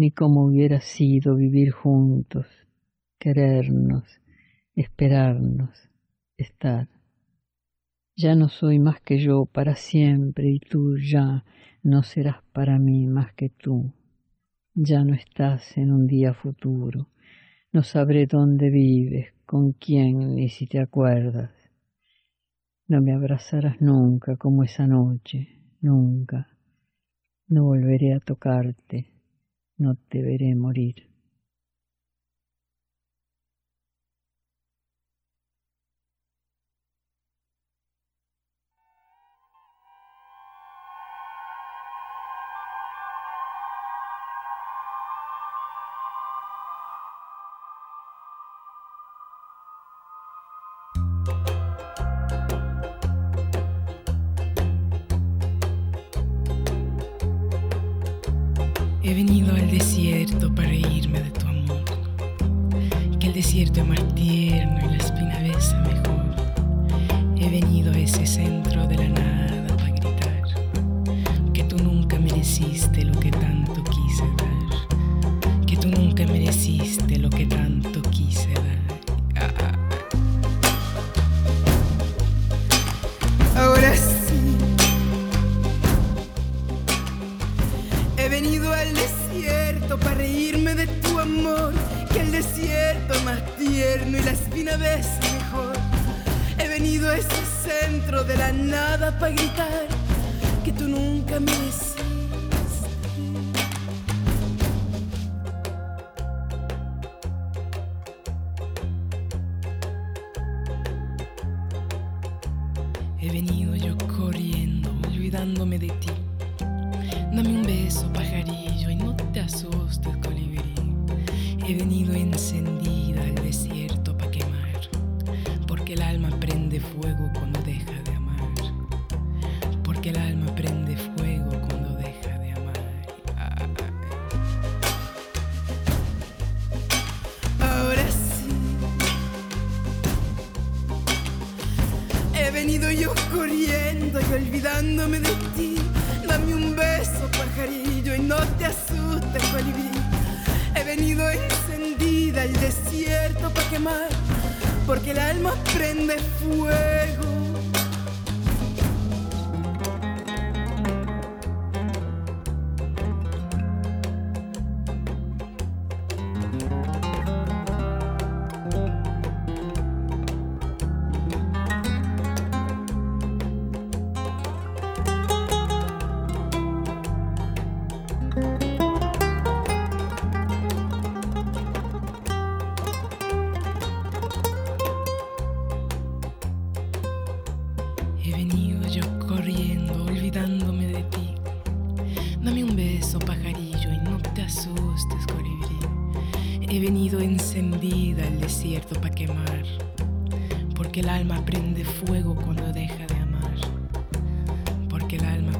ni cómo hubiera sido vivir juntos, querernos, esperarnos, estar. Ya no soy más que yo para siempre y tú ya no serás para mí más que tú. Ya no estás en un día futuro, no sabré dónde vives, con quién ni si te acuerdas. No me abrazarás nunca como esa noche, nunca no volveré a tocarte, no te veré morir. He venido yo corriendo, olvidándome de ti. Dame un beso, pajarillo, y no te asustes, colibrí. He venido encendida al desierto para quemar, porque el alma prende fuego cuando deja de amar. Porque el alma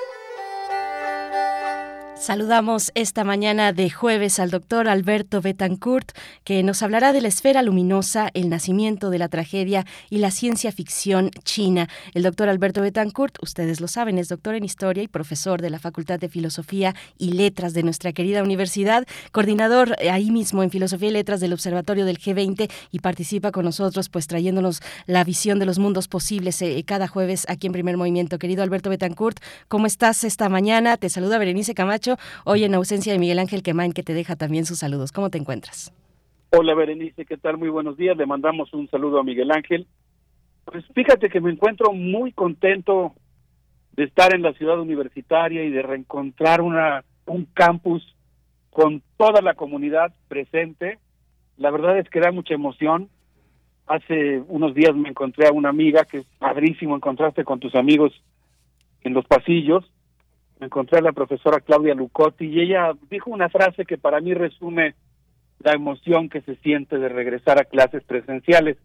Saludamos esta mañana de jueves al doctor Alberto Betancourt, que nos hablará de la esfera luminosa, el nacimiento de la tragedia y la ciencia ficción china. El doctor Alberto Betancourt, ustedes lo saben, es doctor en historia y profesor de la Facultad de Filosofía y Letras de nuestra querida universidad, coordinador ahí mismo en Filosofía y Letras del Observatorio del G20 y participa con nosotros, pues trayéndonos la visión de los mundos posibles eh, cada jueves aquí en Primer Movimiento. Querido Alberto Betancourt, ¿cómo estás esta mañana? Te saluda Berenice Camacho hoy en ausencia de Miguel Ángel Quemain, que te deja también sus saludos. ¿Cómo te encuentras? Hola Berenice, ¿qué tal? Muy buenos días. Le mandamos un saludo a Miguel Ángel. Pues fíjate que me encuentro muy contento de estar en la ciudad universitaria y de reencontrar una un campus con toda la comunidad presente. La verdad es que da mucha emoción. Hace unos días me encontré a una amiga que es padrísimo encontraste con tus amigos en los pasillos me encontré a la profesora Claudia Lucotti y ella dijo una frase que para mí resume la emoción que se siente de regresar a clases presenciales.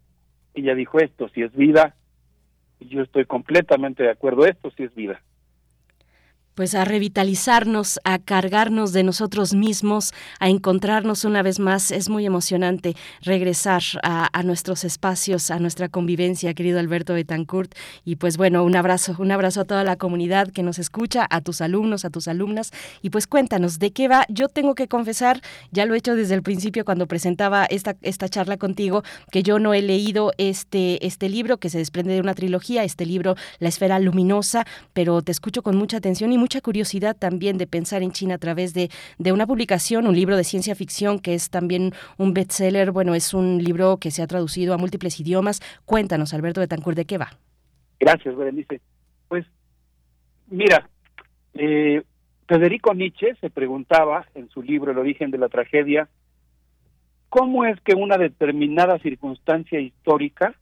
Ella dijo esto, si es vida, y yo estoy completamente de acuerdo, esto sí es vida pues a revitalizarnos, a cargarnos de nosotros mismos, a encontrarnos una vez más. Es muy emocionante regresar a, nuestros espacios, a nuestra convivencia, querido Alberto Betancourt. Y pues bueno, un abrazo, un abrazo a toda la comunidad que nos escucha, a tus alumnos, a tus alumnas. Y pues cuéntanos, ¿de qué va? Yo tengo que confesar, ya lo he hecho desde el principio cuando presentaba esta, esta charla contigo, que yo no he leído este, este libro que se desprende de una trilogía, este libro La Esfera Luminosa, pero te escucho con mucha atención y mucha curiosidad también de pensar en China a través de, de una publicación, un libro de ciencia ficción que es también un bestseller. Bueno, es un libro que se ha traducido a múltiples idiomas. Cuéntanos, Alberto Betancourt, ¿de qué va? Gracias, Berenice. Pues, mira, eh, Federico Nietzsche se preguntaba en su libro El origen de la tragedia, ¿cómo es que una determinada circunstancia histórica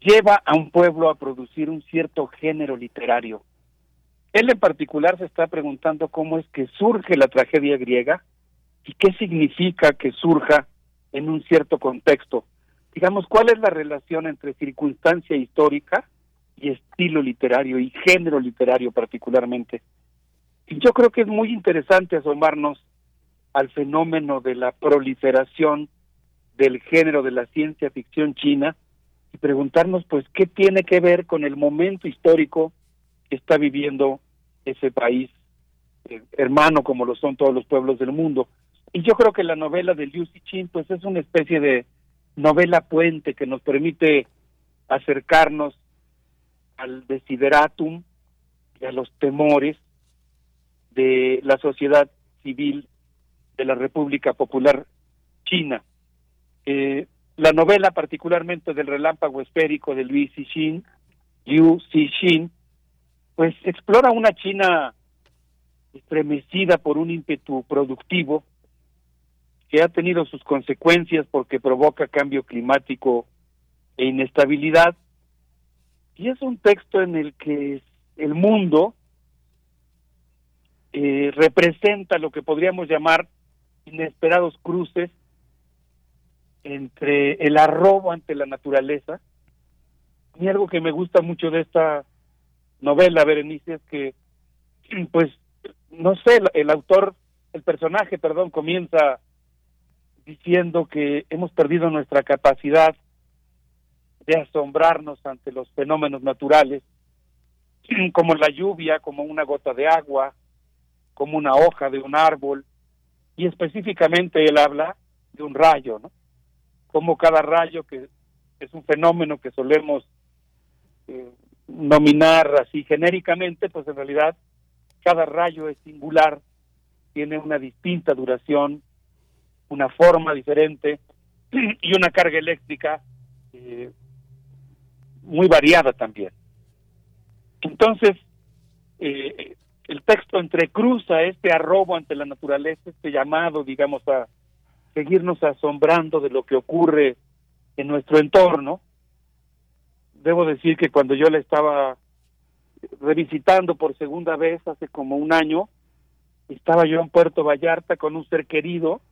lleva a un pueblo a producir un cierto género literario? Él en particular se está preguntando cómo es que surge la tragedia griega y qué significa que surja en un cierto contexto. Digamos, ¿cuál es la relación entre circunstancia histórica y estilo literario y género literario particularmente? Y yo creo que es muy interesante asomarnos al fenómeno de la proliferación del género de la ciencia ficción china y preguntarnos pues qué tiene que ver con el momento histórico que está viviendo ese país eh, hermano como lo son todos los pueblos del mundo. Y yo creo que la novela de Liu Cixin pues es una especie de novela puente que nos permite acercarnos al desideratum y a los temores de la sociedad civil de la República Popular China. Eh, la novela particularmente del relámpago esférico de Liu Cixin, Liu Cixin, pues explora una China estremecida por un ímpetu productivo que ha tenido sus consecuencias porque provoca cambio climático e inestabilidad. Y es un texto en el que el mundo eh, representa lo que podríamos llamar inesperados cruces entre el arrobo ante la naturaleza y algo que me gusta mucho de esta novela, Berenice, es que, pues, no sé, el, autor, el personaje, perdón, comienza diciendo que hemos perdido nuestra capacidad de asombrarnos ante los fenómenos naturales, como la lluvia, como una gota de agua, como una hoja de un árbol, y específicamente él habla de un rayo, ¿no? Como cada rayo que es un fenómeno que solemos eh, nominar así genéricamente, pues en realidad cada rayo es singular, tiene una distinta duración, una forma diferente y una carga eléctrica eh, muy variada también. Entonces, eh, el texto entrecruza este arrobo ante la naturaleza, este llamado, digamos, a seguirnos asombrando de lo que ocurre en nuestro entorno. Debo decir que cuando yo la estaba revisitando por segunda vez hace como un año, estaba yo en Puerto Vallarta con un ser querido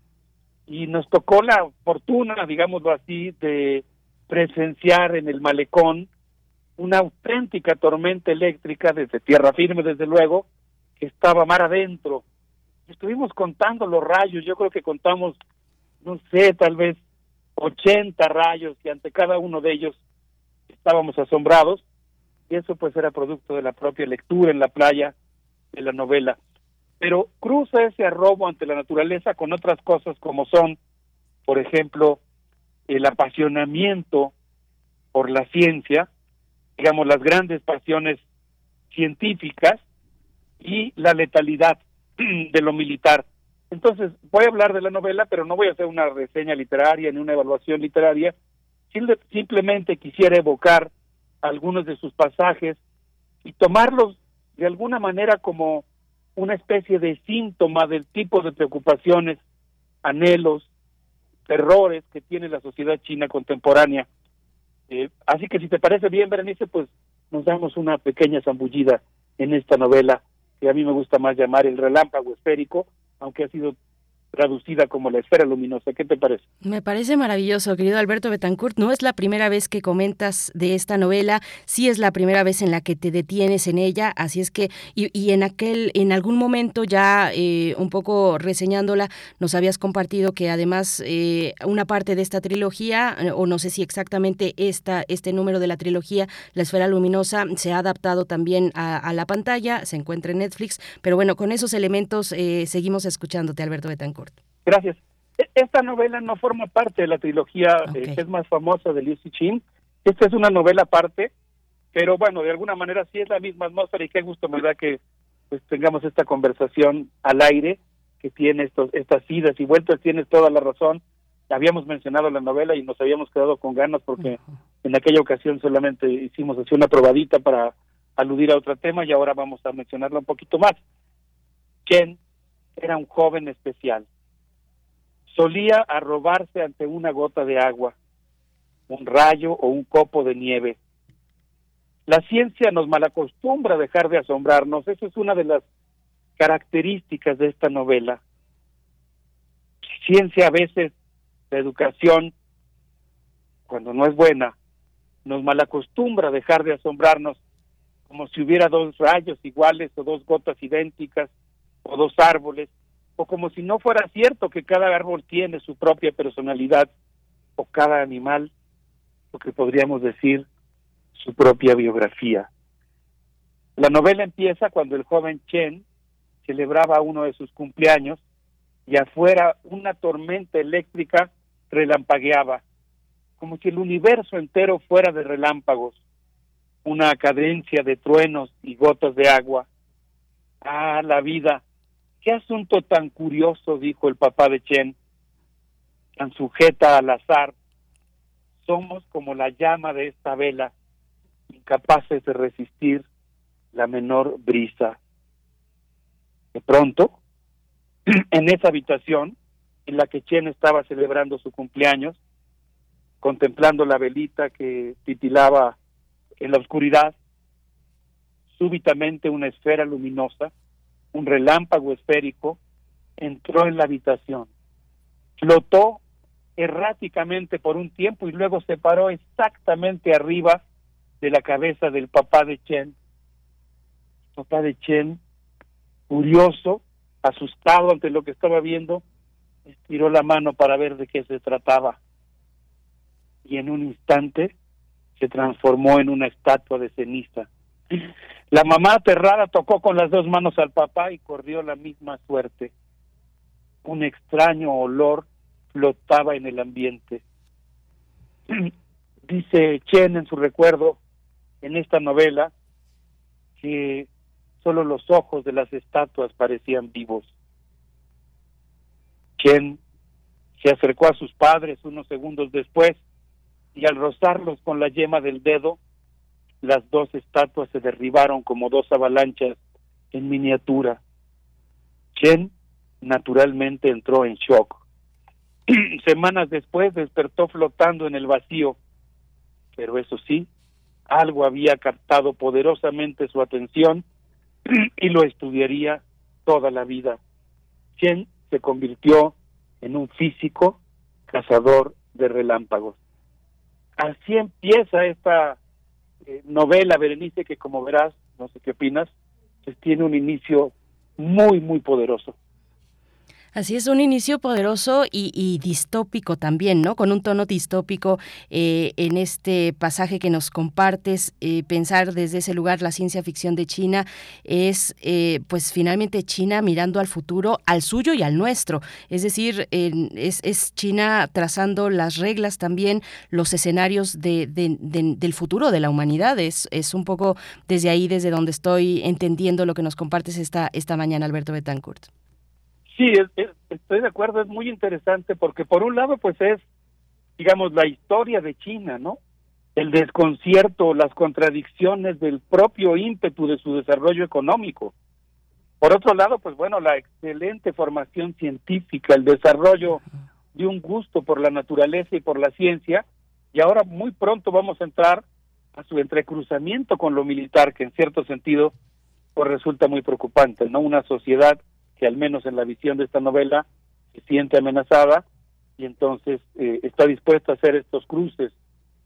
y nos tocó la fortuna, digámoslo así, de presenciar en el malecón una auténtica tormenta eléctrica desde tierra firme, desde luego, que estaba mar adentro. Estuvimos contando los rayos, yo creo que contamos, no sé, tal vez 80 rayos y ante cada uno de ellos estábamos asombrados y eso pues era producto de la propia lectura en la playa de la novela. Pero cruza ese arrobo ante la naturaleza con otras cosas como son, por ejemplo, el apasionamiento por la ciencia, digamos, las grandes pasiones científicas y la letalidad de lo militar. Entonces, voy a hablar de la novela, pero no voy a hacer una reseña literaria ni una evaluación literaria. Simplemente quisiera evocar algunos de sus pasajes y tomarlos de alguna manera como una especie de síntoma del tipo de preocupaciones, anhelos, terrores que tiene la sociedad china contemporánea. Eh, así que si te parece bien, Berenice, pues nos damos una pequeña zambullida en esta novela que a mí me gusta más llamar El relámpago esférico, aunque ha sido traducida como la esfera luminosa. ¿Qué te parece? Me parece maravilloso, querido Alberto Betancourt. No es la primera vez que comentas de esta novela, sí es la primera vez en la que te detienes en ella, así es que, y, en aquel, en algún momento ya eh, un poco reseñándola, nos habías compartido que además eh, una parte de esta trilogía, eh, o no sé si exactamente esta, este número de la trilogía, La Esfera Luminosa, se ha adaptado también a, la pantalla, se encuentra en Netflix, pero bueno, con esos elementos seguimos escuchándote, Alberto Betancourt. Gracias. E, esta novela no forma parte de la trilogía eh, que es más famosa de Liu Cixin. Esta es una novela aparte, pero bueno, de alguna manera sí es la misma atmósfera y qué gusto me da que pues tengamos esta conversación al aire que tiene estos, estas idas y vueltas, tienes toda la razón. Habíamos mencionado la novela y nos habíamos quedado con ganas porque en aquella ocasión solamente hicimos así una probadita para aludir a otro tema y ahora vamos a mencionarla un poquito más. Chen era un joven especial solía arrobarse ante una gota de agua, un rayo o un copo de nieve. La ciencia nos malacostumbra dejar de asombrarnos, esa es una de las características de esta novela. Ciencia a veces, la educación, cuando no es buena, nos malacostumbra dejar de asombrarnos como si hubiera dos rayos iguales o dos gotas idénticas o dos árboles o como si no fuera cierto que cada árbol tiene su propia personalidad, o cada animal, lo que podríamos decir, su propia biografía. La novela empieza cuando el joven Chen celebraba uno de sus cumpleaños y afuera una tormenta eléctrica relampagueaba, como si el universo entero fuera de relámpagos, una cadencia de truenos y gotas de agua. Ah, la vida, Qué asunto tan curioso, dijo el papá de Chen, tan sujeta al azar. Somos como la llama de esta vela, incapaces de resistir la menor brisa. De pronto, en esa habitación en la que Chen estaba celebrando su cumpleaños, contemplando la velita que titilaba en la oscuridad, súbitamente una esfera luminosa un relámpago esférico, entró en la habitación, flotó erráticamente por un tiempo y luego se paró exactamente arriba de la cabeza del papá de Chen. Papá de Chen, curioso, asustado ante lo que estaba viendo, estiró la mano para ver de qué se trataba. Y en un instante se transformó en una estatua de ceniza. La mamá aterrada tocó con las dos manos al papá y corrió la misma suerte. Un extraño olor flotaba en el ambiente. Dice Chen en su recuerdo en esta novela que solo los ojos de las estatuas parecían vivos. Chen se acercó a sus padres unos segundos después y al rozarlos con la yema del dedo las dos estatuas se derribaron como dos avalanchas en miniatura. Chen naturalmente entró en shock. Semanas después despertó flotando en el vacío, pero eso sí, algo había captado poderosamente su atención y lo estudiaría toda la vida. Chen se convirtió en un físico cazador de relámpagos. Así empieza esta eh, novela, Berenice, que como verás, no sé qué opinas, pues tiene un inicio muy, muy poderoso. Así es, un inicio poderoso y, distópico también, ¿no? Con un tono distópico eh, en este pasaje que nos compartes, eh, pensar desde ese lugar la ciencia ficción de China es, eh, pues finalmente China mirando al futuro, al suyo y al nuestro. Es decir, es, China trazando las reglas también, los escenarios de, del futuro de la humanidad. Es, es un poco desde ahí, desde donde estoy entendiendo lo que nos compartes esta, esta mañana, Alberto Betancourt. Sí, estoy de acuerdo, es muy interesante porque por un lado pues es, digamos, la historia de China, ¿no? El desconcierto, las contradicciones del propio ímpetu de su desarrollo económico. Por otro lado, pues bueno, la excelente formación científica, el desarrollo de un gusto por la naturaleza y por la ciencia, y ahora muy pronto vamos a entrar a su entrecruzamiento con lo militar, que en cierto sentido pues resulta muy preocupante, ¿no? Una sociedad que al menos en la visión de esta novela se siente amenazada y entonces eh, está dispuesta a hacer estos cruces,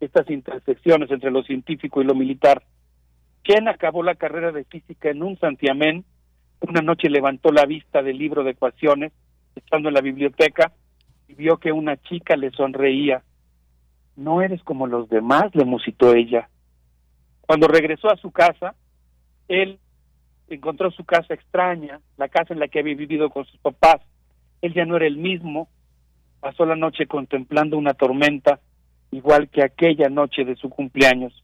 estas intersecciones entre lo científico y lo militar. Ken acabó la carrera de física en un santiamén, una noche levantó la vista del libro de ecuaciones, estando en la biblioteca, y vio que una chica le sonreía. No eres como los demás, le musitó ella. Cuando regresó a su casa, él encontró su casa extraña, la casa en la que había vivido con sus papás. Él ya no era el mismo. Pasó la noche contemplando una tormenta, igual que aquella noche de su cumpleaños.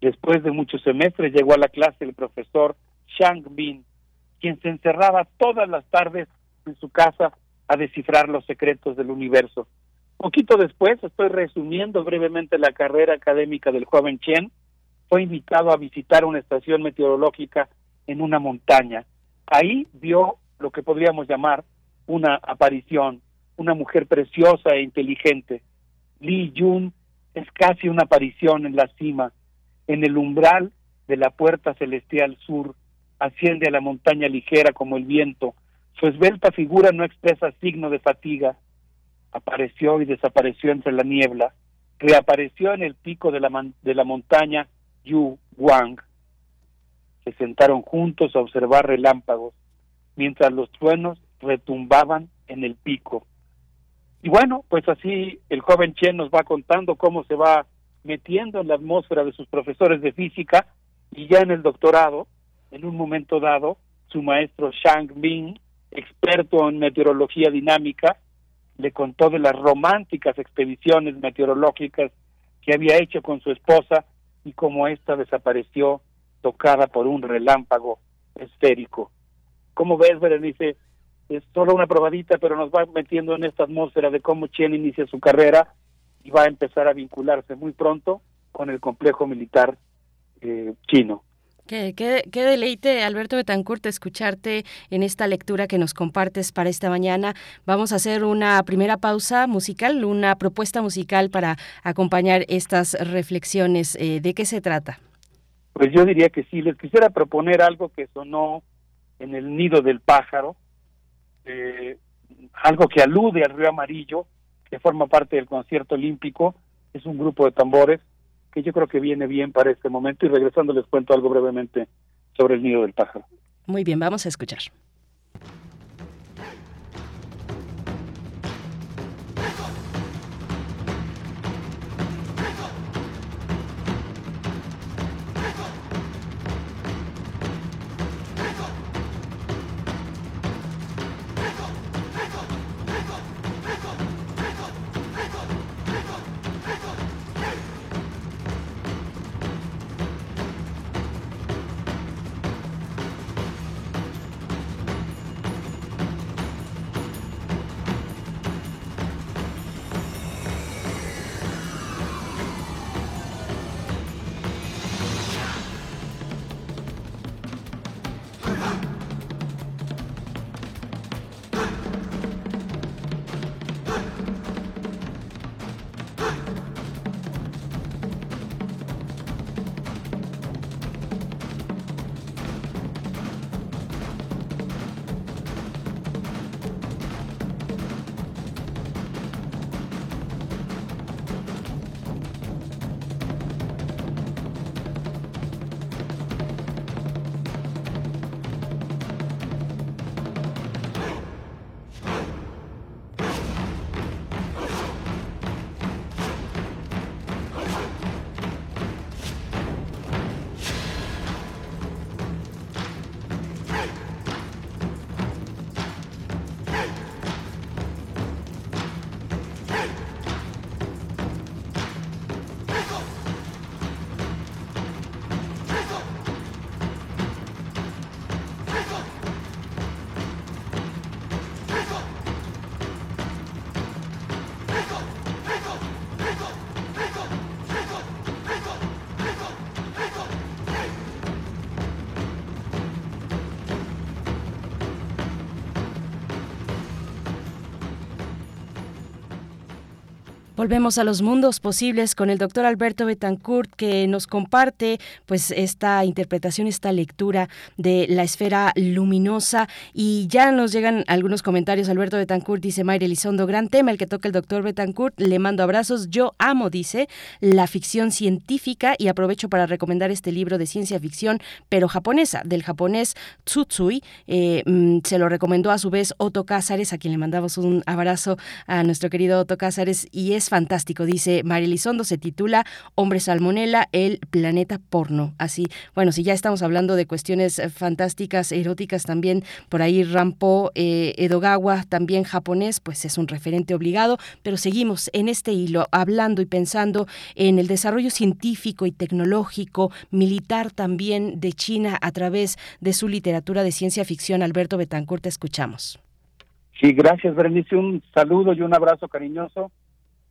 Después de muchos semestres llegó a la clase el profesor Shang Bin, quien se encerraba todas las tardes en su casa a descifrar los secretos del universo. Poquito después, estoy resumiendo brevemente la carrera académica del joven Chen, fue invitado a visitar una estación meteorológica en una montaña. Ahí vio lo que podríamos llamar una aparición, una mujer preciosa e inteligente. Li Yun es casi una aparición en la cima, en el umbral de la puerta celestial sur, asciende a la montaña ligera como el viento. Su esbelta figura no expresa signo de fatiga. Apareció y desapareció entre la niebla. Reapareció en el pico de la, de la montaña Yu Wang. Se sentaron juntos a observar relámpagos, mientras los truenos retumbaban en el pico. Y bueno, pues así el joven Chen nos va contando cómo se va metiendo en la atmósfera de sus profesores de física y ya en el doctorado, en un momento dado, su maestro Shang Ming, experto en meteorología dinámica, le contó de las románticas expediciones meteorológicas que había hecho con su esposa y como ésta desapareció tocada por un relámpago esférico. ¿Cómo ves, Berenice? Es solo una probadita, pero nos va metiendo en esta atmósfera de cómo Chen inicia su carrera y va a empezar a vincularse muy pronto con el complejo militar eh, chino. Qué, qué, qué, deleite, Alberto Betancourt, escucharte en esta lectura que nos compartes para esta mañana. Vamos a hacer una primera pausa musical, una propuesta musical para acompañar estas reflexiones. Eh, ¿De qué se trata? Pues yo diría que sí, les quisiera proponer algo que sonó en el nido del pájaro, eh, algo que alude al río amarillo, que forma parte del concierto olímpico, es un grupo de tambores que yo creo que viene bien para este momento y regresando les cuento algo brevemente sobre el nido del pájaro. Muy bien, vamos a escuchar. Volvemos a los mundos posibles con el doctor Alberto Betancourt que nos comparte pues esta interpretación, esta lectura de la esfera luminosa. Y ya nos llegan algunos comentarios. Alberto Betancourt dice, Mayre Elizondo, gran tema el que toca el doctor Betancourt, le mando abrazos, yo amo, dice, la ficción científica y aprovecho para recomendar este libro de ciencia ficción, pero japonesa, del japonés Tsutsui, eh, mm, se lo recomendó a su vez Otto Cázares, a quien le mandamos un abrazo a nuestro querido Otto Cázares y es fantástico. Dice Marilizondo, se titula Hombre El planeta porno. Así, bueno, si ya estamos hablando de cuestiones eh, fantásticas, eróticas también, por ahí Rampo eh, Edogawa, también japonés, pues es un referente obligado, pero seguimos en este hilo hablando y pensando en el desarrollo científico y tecnológico, militar también de China a través de su literatura de ciencia ficción. Alberto Betancourt, te escuchamos. Sí, gracias, Berenice. Un saludo y un abrazo cariñoso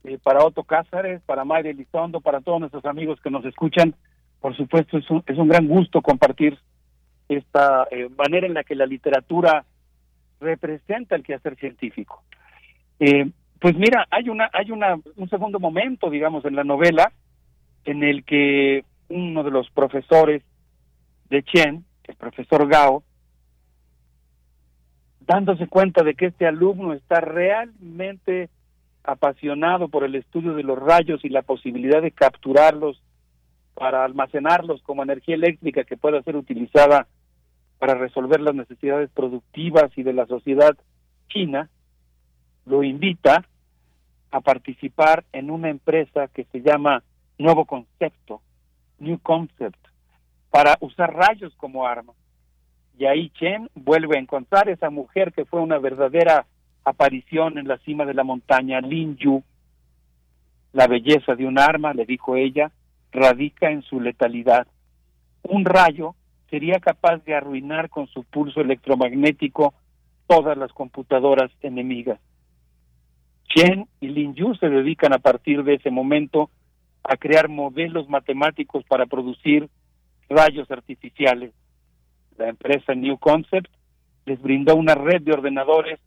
eh, para Otto Cázares, para Mayra Elizondo, para todos nuestros amigos que nos escuchan. Por supuesto, es un, es un gran gusto compartir esta eh, manera en la que la literatura representa el quehacer científico. Eh, pues mira, hay una hay una un segundo momento, digamos, en la novela en el que uno de los profesores de Chen, el profesor Gao, dándose cuenta de que este alumno está realmente apasionado por el estudio de los rayos y la posibilidad de capturarlos para almacenarlos como energía eléctrica que pueda ser utilizada para resolver las necesidades productivas y de la sociedad china, lo invita a participar en una empresa que se llama Nuevo Concepto, New Concept, para usar rayos como arma. Y ahí Chen vuelve a encontrar esa mujer que fue una verdadera aparición en la cima de la montaña, Lin Yu. La belleza de un arma, le dijo ella, radica en su letalidad. Un rayo sería capaz de arruinar con su pulso electromagnético todas las computadoras enemigas. Chen y Lin Yu se dedican a partir de ese momento a crear modelos matemáticos para producir rayos artificiales. La empresa New Concept les brindó una red de ordenadores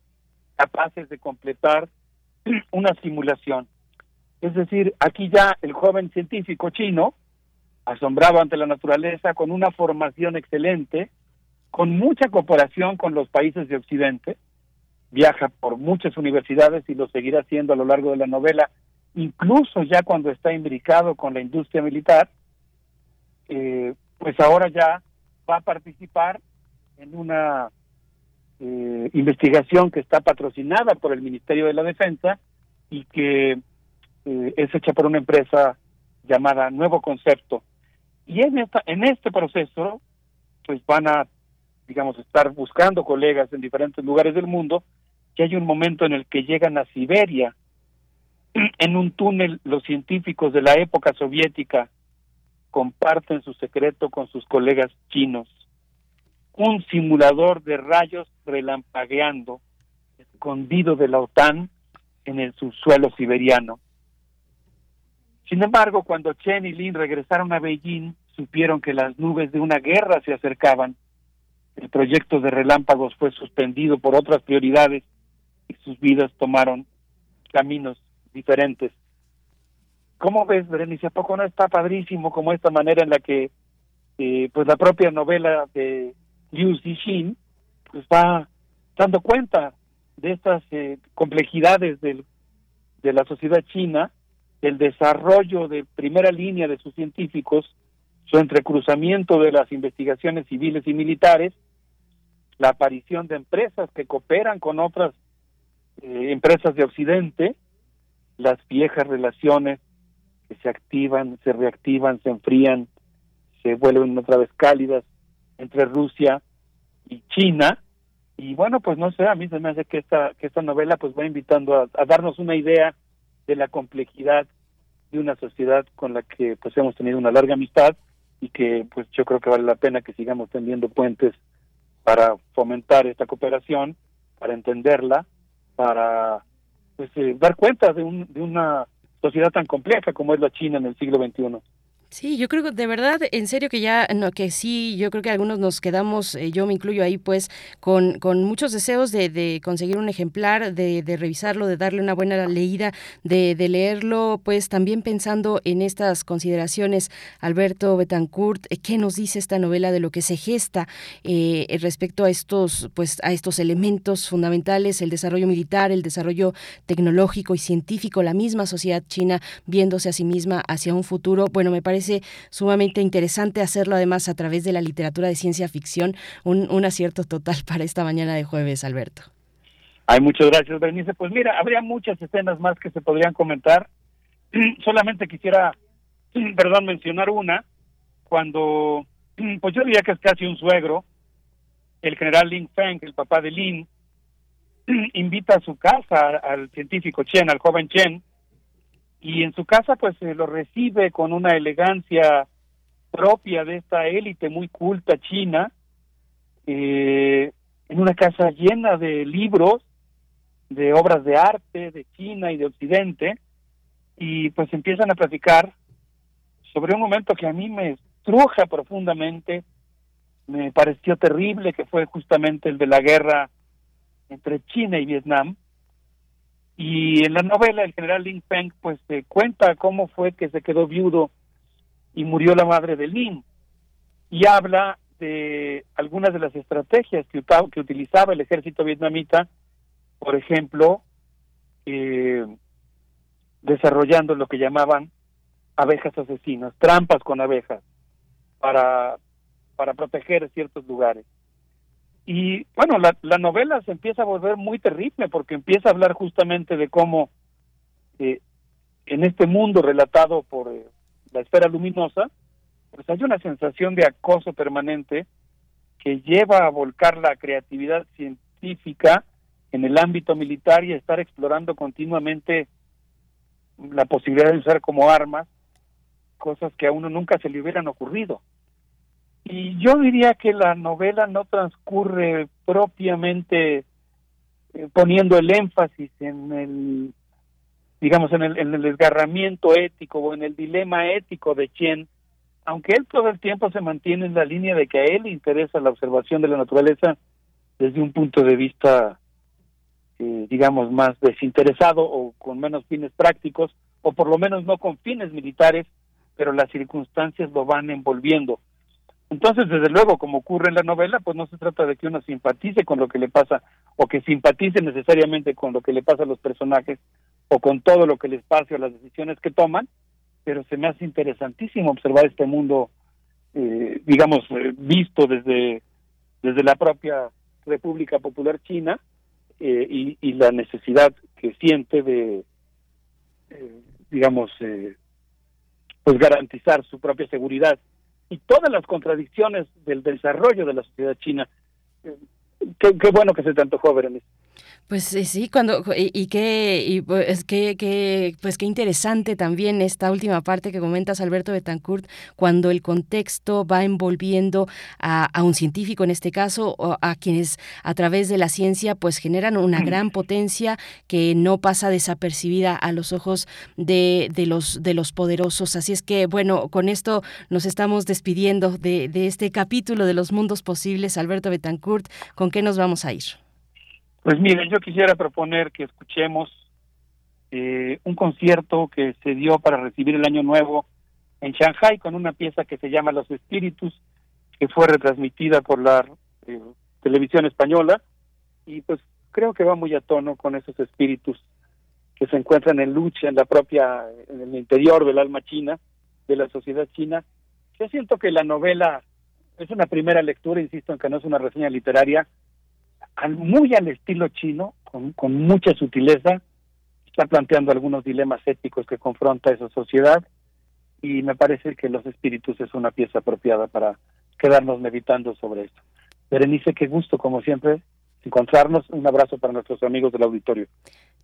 capaces de completar una simulación. Es decir, aquí ya el joven científico chino, asombrado ante la naturaleza, con una formación excelente, con mucha cooperación con los países de Occidente, viaja por muchas universidades y lo seguirá haciendo a lo largo de la novela, incluso ya cuando está imbricado con la industria militar, eh, pues ahora ya va a participar en una eh, investigación que está patrocinada por el Ministerio de la Defensa y que eh, es hecha por una empresa llamada Nuevo Concepto. Y en, esta, en este proceso, pues van a, digamos, estar buscando colegas en diferentes lugares del mundo, que hay un momento en el que llegan a Siberia, en un túnel los científicos de la época soviética comparten su secreto con sus colegas chinos un simulador de rayos relampagueando, escondido de la OTAN en el subsuelo siberiano. Sin embargo, cuando Chen y Lin regresaron a Beijing, supieron que las nubes de una guerra se acercaban. El proyecto de relámpagos fue suspendido por otras prioridades y sus vidas tomaron caminos diferentes. ¿Cómo ves, Berenice? ¿A poco no está padrísimo como esta manera en la que eh, pues la propia novela de Liu Zixin, pues va dando cuenta de estas eh, complejidades del, de la sociedad china, el desarrollo de primera línea de sus científicos, su entrecruzamiento de las investigaciones civiles y militares, la aparición de empresas que cooperan con otras eh, empresas de Occidente, las viejas relaciones que se activan, se reactivan, se enfrían, se vuelven otra vez cálidas, entre Rusia y China. Y bueno, pues no sé, a mí se me hace que esta, que esta novela pues va invitando a, darnos una idea de la complejidad de una sociedad con la que pues hemos tenido una larga amistad y que pues yo creo que vale la pena que sigamos tendiendo puentes para fomentar esta cooperación, para entenderla, para pues eh, dar cuenta de, un, de una sociedad tan compleja como es la China en el siglo XXI. Sí, yo creo que de verdad, en serio que ya, no, que sí, yo creo que algunos nos quedamos, eh, yo me incluyo ahí, pues, con, con muchos deseos de, de conseguir un ejemplar, de, de, revisarlo, de darle una buena leída, de, de, leerlo, pues también pensando en estas consideraciones, Alberto Betancourt, eh, ¿qué nos dice esta novela de lo que se gesta eh, respecto a estos, pues, a estos elementos fundamentales, el desarrollo militar, el desarrollo tecnológico y científico, la misma sociedad china viéndose a sí misma hacia un futuro? Bueno, me parece sumamente interesante hacerlo además a través de la literatura de ciencia ficción. Un, un acierto total para esta mañana de jueves, Alberto. Ay, muchas gracias, Bernice. Pues mira, habría muchas escenas más que se podrían comentar. Solamente quisiera, perdón, mencionar una, cuando, pues yo diría que es casi un suegro, el general Lin Feng, el papá de Lin, invita a su casa al científico Chen, al joven Chen, y en su casa pues se lo recibe con una elegancia propia de esta élite muy culta china, eh, en una casa llena de libros, de obras de arte de China y de Occidente, y pues empiezan a platicar sobre un momento que a mí me estruja profundamente, me pareció terrible, que fue justamente el de la guerra entre China y Vietnam, y en la novela el general Lin Peng pues se cuenta cómo fue que se quedó viudo y murió la madre de Lin y habla de algunas de las estrategias que, que utilizaba el ejército vietnamita, por ejemplo, eh, desarrollando lo que llamaban abejas asesinas, trampas con abejas para, para proteger ciertos lugares. Y bueno, la, la, novela se empieza a volver muy terrible porque empieza a hablar justamente de cómo eh, en este mundo relatado por eh, la esfera luminosa, pues hay una sensación de acoso permanente que lleva a volcar la creatividad científica en el ámbito militar y a estar explorando continuamente la posibilidad de usar como armas cosas que a uno nunca se le hubieran ocurrido. Y yo diría que la novela no transcurre propiamente eh, poniendo el énfasis en el, digamos, en el, en el desgarramiento ético o en el dilema ético de Chen, aunque él todo el tiempo se mantiene en la línea de que a él le interesa la observación de la naturaleza desde un punto de vista, eh, digamos, más desinteresado o con menos fines prácticos, o por lo menos no con fines militares, pero las circunstancias lo van envolviendo. Entonces, desde luego, como ocurre en la novela, pues no se trata de que uno simpatice con lo que le pasa o que simpatice necesariamente con lo que le pasa a los personajes o con todo lo que les pase o las decisiones que toman, pero se me hace interesantísimo observar este mundo, eh, digamos, eh, visto desde, desde la propia República Popular China eh, y, y, la necesidad que siente de, eh, digamos, eh, pues garantizar su propia seguridad y todas las contradicciones del desarrollo de la sociedad china. Eh, qué, bueno que se te antojó, Berenice. Pues eh, sí, cuando y, y qué y pues qué qué pues qué interesante también esta última parte que comentas Alberto Betancourt cuando el contexto va envolviendo a, a, un científico en este caso o a quienes a través de la ciencia pues generan una gran potencia que no pasa desapercibida a los ojos de, de los de los poderosos. Así es que bueno, con esto nos estamos despidiendo de, de este capítulo de los mundos posibles. Alberto Betancourt, ¿con qué nos vamos a ir? Pues miren, yo quisiera proponer que escuchemos eh, un concierto que se dio para recibir el Año Nuevo en Shanghai con una pieza que se llama Los Espíritus, que fue retransmitida por la eh, televisión española y pues creo que va muy a tono con esos espíritus que se encuentran en lucha en la propia, en el interior del alma china, de la sociedad china. Yo siento que la novela es una primera lectura, insisto en que no es una reseña literaria, muy al estilo chino, con, mucha sutileza, está planteando algunos dilemas éticos que confronta esa sociedad y me parece que Los Espíritus es una pieza apropiada para quedarnos meditando sobre esto. Berenice, qué gusto, como siempre, encontrarnos. Un abrazo para nuestros amigos del auditorio.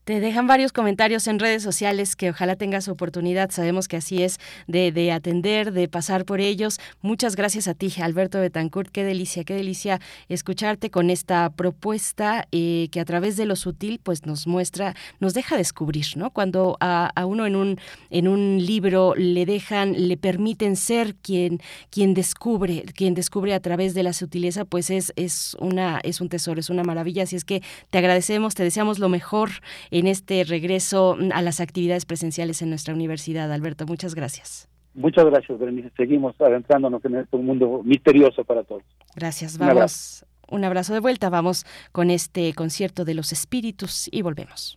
Te dejan varios comentarios en redes sociales que ojalá tengas oportunidad, sabemos que así es, de, de, atender, de pasar por ellos. Muchas gracias a ti, Alberto Betancourt. Qué delicia, qué delicia escucharte con esta propuesta eh, que a través de lo sutil pues nos muestra, nos deja descubrir, ¿no? Cuando a, a, uno en un, en un libro le dejan, le permiten ser quien, quien descubre, quien descubre a través de la sutileza, pues es, es, una, es un tesoro, es una maravilla. Así es que te agradecemos, te deseamos lo mejor en este regreso a las actividades presenciales en nuestra universidad. Alberto, muchas gracias. Muchas gracias, Berenice. Seguimos adentrándonos en este mundo misterioso para todos. Gracias. Vamos. Un abrazo. Un abrazo de vuelta. Vamos con este concierto de los espíritus y volvemos.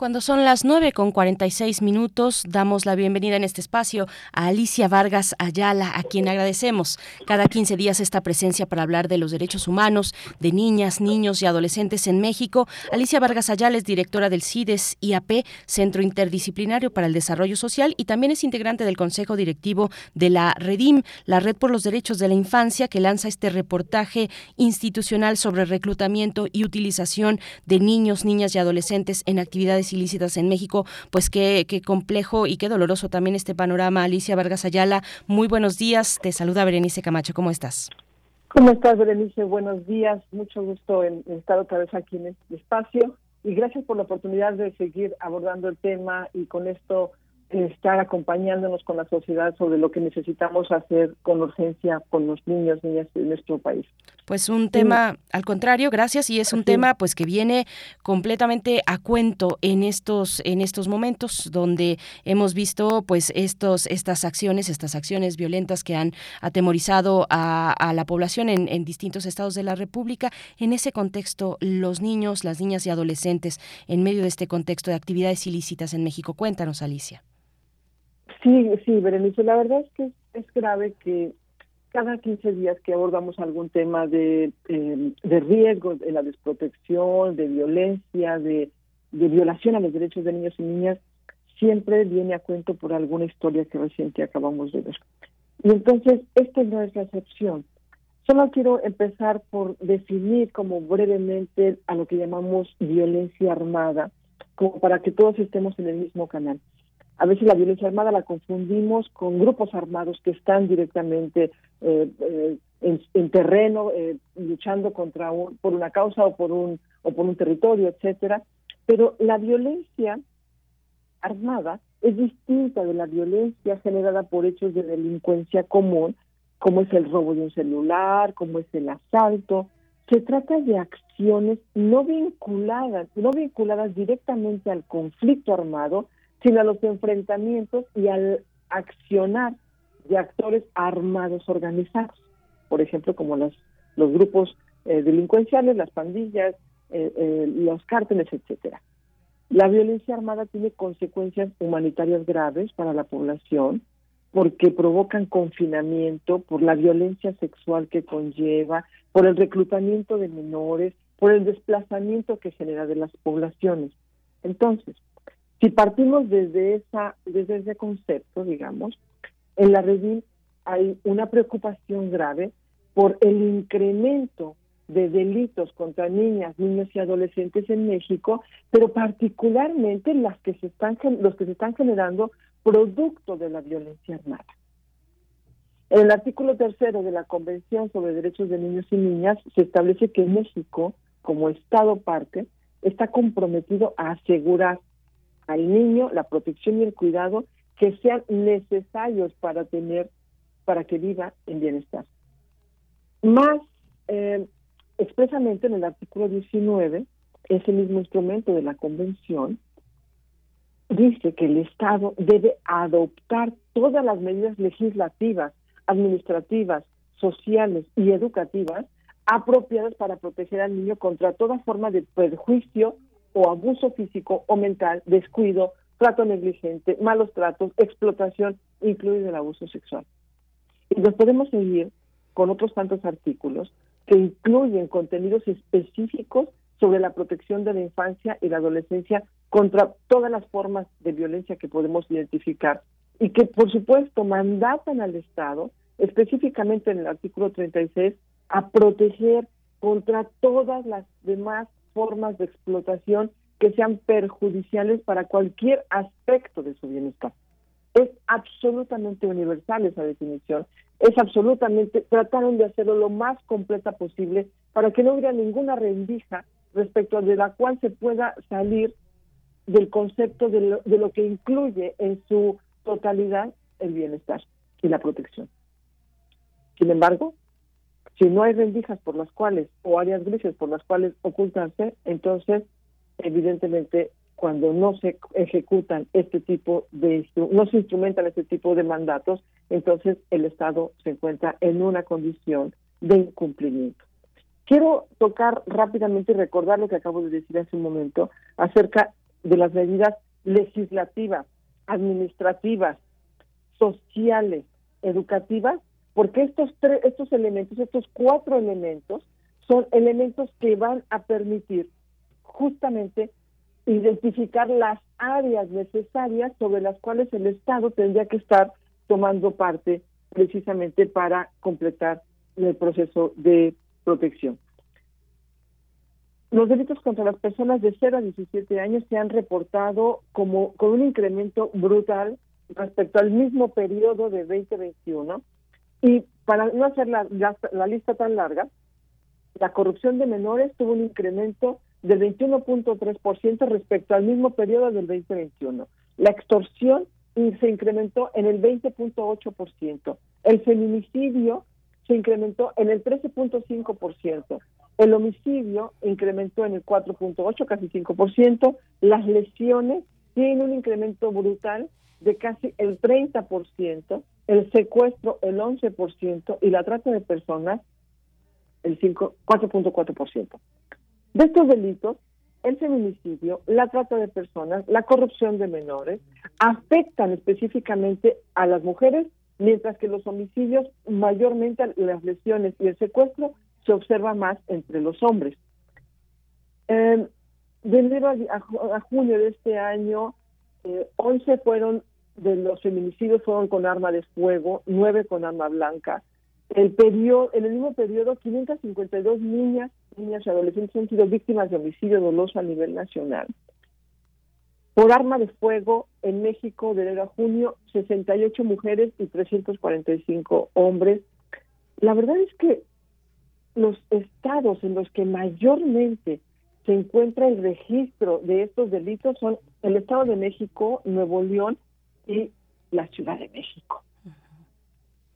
Cuando son las 9 con 46 minutos, damos la bienvenida en este espacio a Alicia Vargas Ayala, a quien agradecemos cada 15 días esta presencia para hablar de los derechos humanos de niñas, niños y adolescentes en México. Alicia Vargas Ayala es directora del CIDES IAP, Centro Interdisciplinario para el Desarrollo Social, y también es integrante del Consejo Directivo de la REDIM, la Red por los Derechos de la Infancia, que lanza este reportaje institucional sobre reclutamiento y utilización de niños, niñas y adolescentes en actividades ilícitas en México, pues qué, qué complejo y qué doloroso también este panorama. Alicia Vargas Ayala, muy buenos días. Te saluda Berenice Camacho. ¿Cómo estás? ¿Cómo estás, Berenice? Buenos días. Mucho gusto en, estar otra vez aquí en este espacio y gracias por la oportunidad de seguir abordando el tema y con esto estar acompañándonos con la sociedad sobre lo que necesitamos hacer con urgencia con los niños, niñas de nuestro país. Pues un tema, al contrario, gracias, y es un tema pues que viene completamente a cuento en estos, en estos momentos donde hemos visto pues estos, estas acciones, estas acciones violentas que han atemorizado a, la población en, en distintos estados de la República. En ese contexto, los niños, las niñas y adolescentes, en medio de este contexto de actividades ilícitas en México. Cuéntanos, Alicia. Sí, sí, Berenice, la verdad es que es grave que cada 15 días que abordamos algún tema de, eh, de riesgo, de la desprotección, de violencia, de, de violación a los derechos de niños y niñas, siempre viene a cuento por alguna historia que reciente acabamos de ver. Y entonces, esta no es la excepción. Solo quiero empezar por definir como brevemente a lo que llamamos violencia armada, como para que todos estemos en el mismo canal. A veces la violencia armada la confundimos con grupos armados que están directamente eh, eh, en, terreno eh, luchando contra por una causa o por un o por un territorio, etcétera. Pero la violencia armada es distinta de la violencia generada por hechos de delincuencia común, como es el robo de un celular, como es el asalto. Se trata de acciones no vinculadas, no vinculadas directamente al conflicto armado, sino a los enfrentamientos y al accionar de actores armados organizados, por ejemplo, como los, grupos eh, delincuenciales, las pandillas, eh, eh, los cárteles, etcétera. La violencia armada tiene consecuencias humanitarias graves para la población porque provocan confinamiento, por la violencia sexual que conlleva, por el reclutamiento de menores, por el desplazamiento que genera de las poblaciones. Entonces, si partimos desde esa desde ese concepto, digamos, en la red hay una preocupación grave por el incremento de delitos contra niñas, niños y adolescentes en México, pero particularmente las que se están los que se están generando producto de la violencia armada. En el artículo tercero de la Convención sobre Derechos de Niños y Niñas se establece que México, como Estado parte, está comprometido a asegurar al niño la protección y el cuidado que sean necesarios para tener, para que viva en bienestar. Más eh, expresamente en el artículo 19, ese mismo instrumento de la Convención, dice que el Estado debe adoptar todas las medidas legislativas, administrativas, sociales y educativas apropiadas para proteger al niño contra toda forma de perjuicio o abuso físico o mental, descuido, trato negligente, malos tratos, explotación, incluido el abuso sexual. Y nos podemos seguir con otros tantos artículos que incluyen contenidos específicos sobre la protección de la infancia y la adolescencia contra todas las formas de violencia que podemos identificar y que, por supuesto, mandatan al Estado, específicamente en el artículo 36, a proteger contra todas las demás formas de explotación que sean perjudiciales para cualquier aspecto de su bienestar. Es absolutamente universal esa definición. Es absolutamente, trataron de hacerlo lo más completa posible para que no hubiera ninguna rendija respecto de la cual se pueda salir del concepto de lo, de lo que incluye en su totalidad el bienestar y la protección. Sin embargo, si no hay rendijas por las cuales, o áreas grises por las cuales ocultarse, entonces, evidentemente, cuando no se ejecutan este tipo de, no se instrumentan este tipo de mandatos, entonces el Estado se encuentra en una condición de incumplimiento. Quiero tocar rápidamente y recordar lo que acabo de decir hace un momento acerca de las medidas legislativas, administrativas, sociales, educativas porque estos tres, estos elementos, estos cuatro elementos, son elementos que van a permitir justamente identificar las áreas necesarias sobre las cuales el Estado tendría que estar tomando parte precisamente para completar el proceso de protección. Los delitos contra las personas de 0 a 17 años se han reportado como con un incremento brutal respecto al mismo periodo de 2021 y para no hacer la, lista tan larga, la corrupción de menores tuvo un incremento del 21.3% respecto al mismo periodo del 2021. La extorsión se incrementó en el 20.8%. El feminicidio se incrementó en el 13.5%. El homicidio incrementó en el 4.8, casi 5%. Las lesiones tienen un incremento brutal de casi el 30%, el secuestro el 11% y la trata de personas el 4.4%. De estos delitos, el feminicidio, la trata de personas, la corrupción de menores afectan específicamente a las mujeres, mientras que los homicidios, mayormente las lesiones y el secuestro, se observa más entre los hombres. Eh, de enero a, junio de este año, 11 eh, fueron de los feminicidios fueron con arma de fuego, 9 con arma blanca. El periodo, en el mismo periodo, 552 niñas, niñas y adolescentes han sido víctimas de homicidio doloso a nivel nacional. Por arma de fuego, en México, de enero a junio, 68 mujeres y 345 hombres. La verdad es que los estados en los que mayormente se encuentra el registro de estos delitos son el Estado de México, Nuevo León y la Ciudad de México.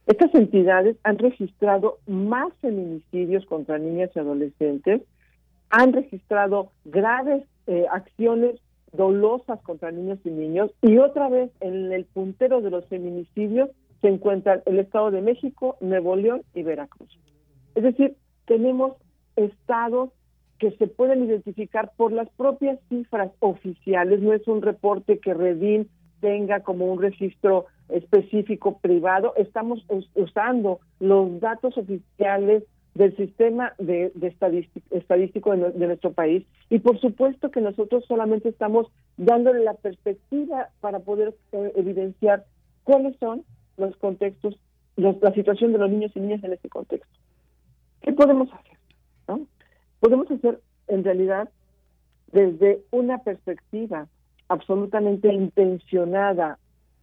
Estas entidades han registrado más feminicidios contra niñas y adolescentes, han registrado graves eh, acciones dolosas contra niños y niños y otra vez en el puntero de los feminicidios se encuentran el Estado de México, Nuevo León y Veracruz. Es decir, tenemos estados que se pueden identificar por las propias cifras oficiales, no es un reporte que Redín tenga como un registro específico privado, estamos usando los datos oficiales del sistema de, estadístico, de, nuestro país y por supuesto que nosotros solamente estamos dándole la perspectiva para poder eh, evidenciar cuáles son los contextos, la situación de los niños y niñas en este contexto. ¿Qué podemos hacer? Podemos hacer en realidad desde una perspectiva absolutamente intencionada,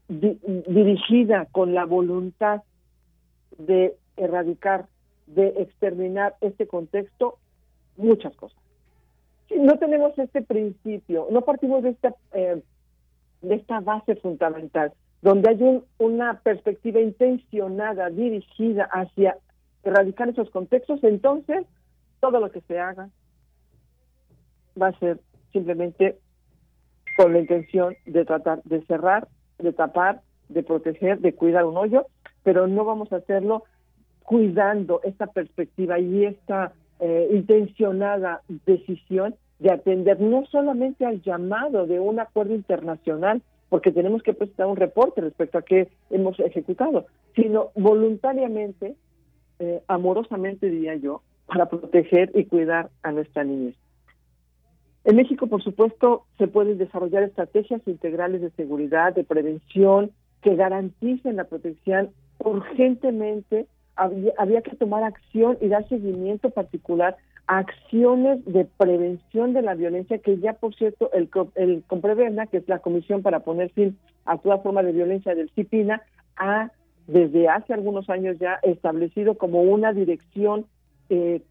dirigida con la voluntad de erradicar, de exterminar este contexto, muchas cosas. Si no tenemos este principio, no partimos de esta, eh, de esta base fundamental, donde hay una perspectiva intencionada, dirigida hacia erradicar esos contextos, entonces todo lo que se haga va a ser simplemente con la intención de tratar de cerrar, de tapar, de proteger, de cuidar un hoyo, pero no vamos a hacerlo cuidando esta perspectiva y esta eh, intencionada decisión de atender no solamente al llamado de un acuerdo internacional, porque tenemos que presentar un reporte respecto a qué hemos ejecutado, sino voluntariamente eh, amorosamente, diría yo, para proteger y cuidar a nuestra niñez. En México, por supuesto, se pueden desarrollar estrategias integrales de seguridad, de prevención, que garanticen la protección urgentemente. Había, que tomar acción y dar seguimiento particular a acciones de prevención de la violencia, que ya, por cierto, el, el Comprevena, que es la Comisión para poner fin a toda forma de violencia del CIPINA, ha desde hace algunos años ya establecido como una dirección eh,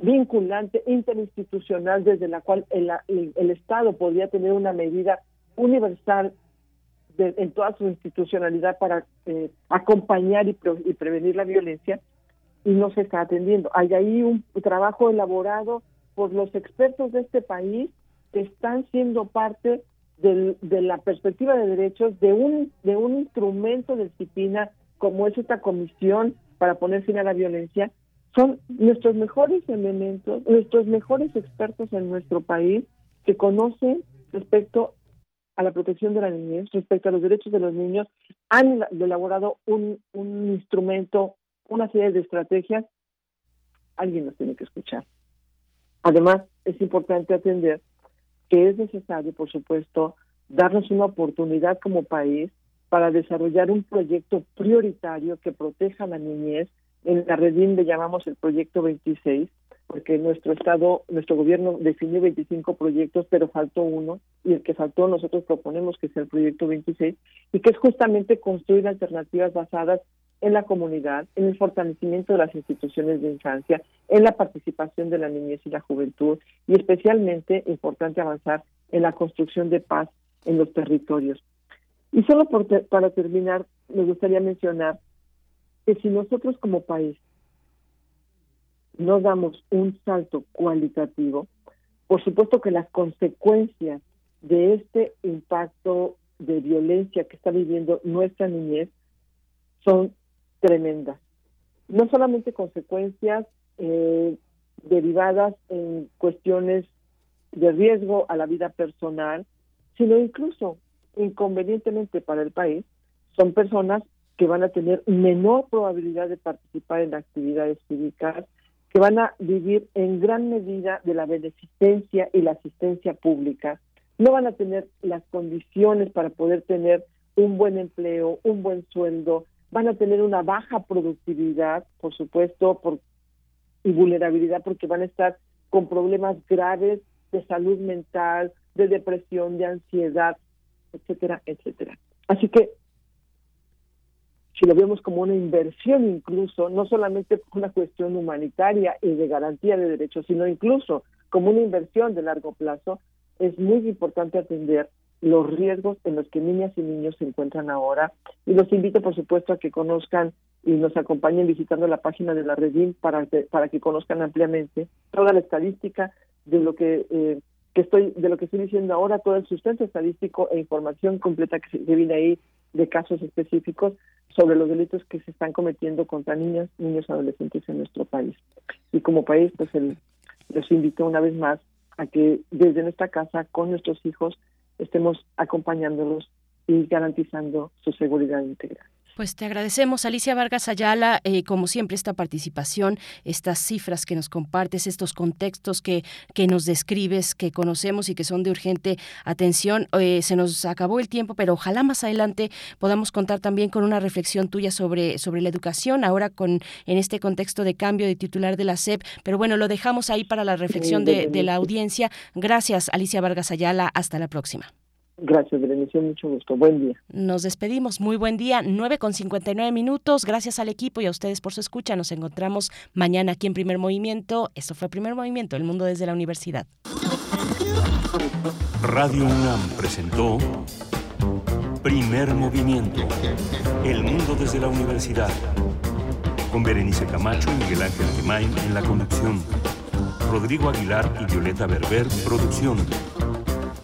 vinculante interinstitucional desde la cual el, el, Estado podría tener una medida universal en toda su institucionalidad para eh, acompañar y, y, prevenir la violencia y no se está atendiendo. Hay ahí un trabajo elaborado por los expertos de este país que están siendo parte del, de la perspectiva de derechos de un de un instrumento de disciplina como es esta comisión para poner fin a la violencia, son nuestros mejores elementos, nuestros mejores expertos en nuestro país que conocen respecto a la protección de la niñez, respecto a los derechos de los niños, han elaborado un, un instrumento, una serie de estrategias. Alguien nos tiene que escuchar. Además, es importante atender que es necesario, por supuesto, darnos una oportunidad como país para desarrollar un proyecto prioritario que proteja a la niñez. En la Redín le llamamos el proyecto 26, porque nuestro Estado, nuestro gobierno definió 25 proyectos, pero faltó uno, y el que faltó nosotros proponemos que sea el proyecto 26, y que es justamente construir alternativas basadas en la comunidad, en el fortalecimiento de las instituciones de infancia, en la participación de la niñez y la juventud, y especialmente importante avanzar en la construcción de paz en los territorios. Y solo para terminar, me gustaría mencionar que si nosotros como país no damos un salto cualitativo, por supuesto que las consecuencias de este impacto de violencia que está viviendo nuestra niñez son tremendas. No solamente consecuencias eh, derivadas en cuestiones de riesgo a la vida personal, sino incluso inconvenientemente para el país, son personas que van a tener menor probabilidad de participar en actividades cívicas, que van a vivir en gran medida de la beneficencia y la asistencia pública, no van a tener las condiciones para poder tener un buen empleo, un buen sueldo, van a tener una baja productividad, por supuesto, por, y vulnerabilidad porque van a estar con problemas graves de salud mental, de depresión, de ansiedad, etcétera, etcétera. Así que si lo vemos como una inversión incluso, no solamente una cuestión humanitaria y de garantía de derechos, sino incluso como una inversión de largo plazo, es muy importante atender los riesgos en los que niñas y niños se encuentran ahora. Y los invito, por supuesto, a que conozcan y nos acompañen visitando la página de la Redim para que, para que conozcan ampliamente toda la estadística de lo que eh, que estoy de lo que estoy diciendo ahora, todo el sustento estadístico e información completa que, se, viene ahí de casos específicos sobre los delitos que se están cometiendo contra niñas, niños, adolescentes en nuestro país. Y como país, pues el, los invito una vez más a que desde nuestra casa, con nuestros hijos, estemos acompañándolos y garantizando su seguridad integral. Pues te agradecemos, Alicia Vargas Ayala, eh, como siempre, esta participación, estas cifras que nos compartes, estos contextos que, que nos describes, que conocemos y que son de urgente atención. Eh, se nos acabó el tiempo, pero ojalá más adelante podamos contar también con una reflexión tuya sobre, sobre la educación, ahora con en este contexto de cambio de titular de la SEP. Pero bueno, lo dejamos ahí para la reflexión de, de la audiencia. Gracias, Alicia Vargas Ayala. Hasta la próxima. Gracias, Berenice, mucho gusto. Buen día. Nos despedimos. Muy buen día. 9 con 59 minutos. Gracias al equipo y a ustedes por su escucha. Nos encontramos mañana aquí en Primer Movimiento. Esto fue Primer Movimiento, el mundo desde la universidad. Radio UNAM presentó Primer Movimiento, el mundo desde la universidad. Con Berenice Camacho y Miguel Ángel Gemain en la conducción. Rodrigo Aguilar y Violeta Berber, producción.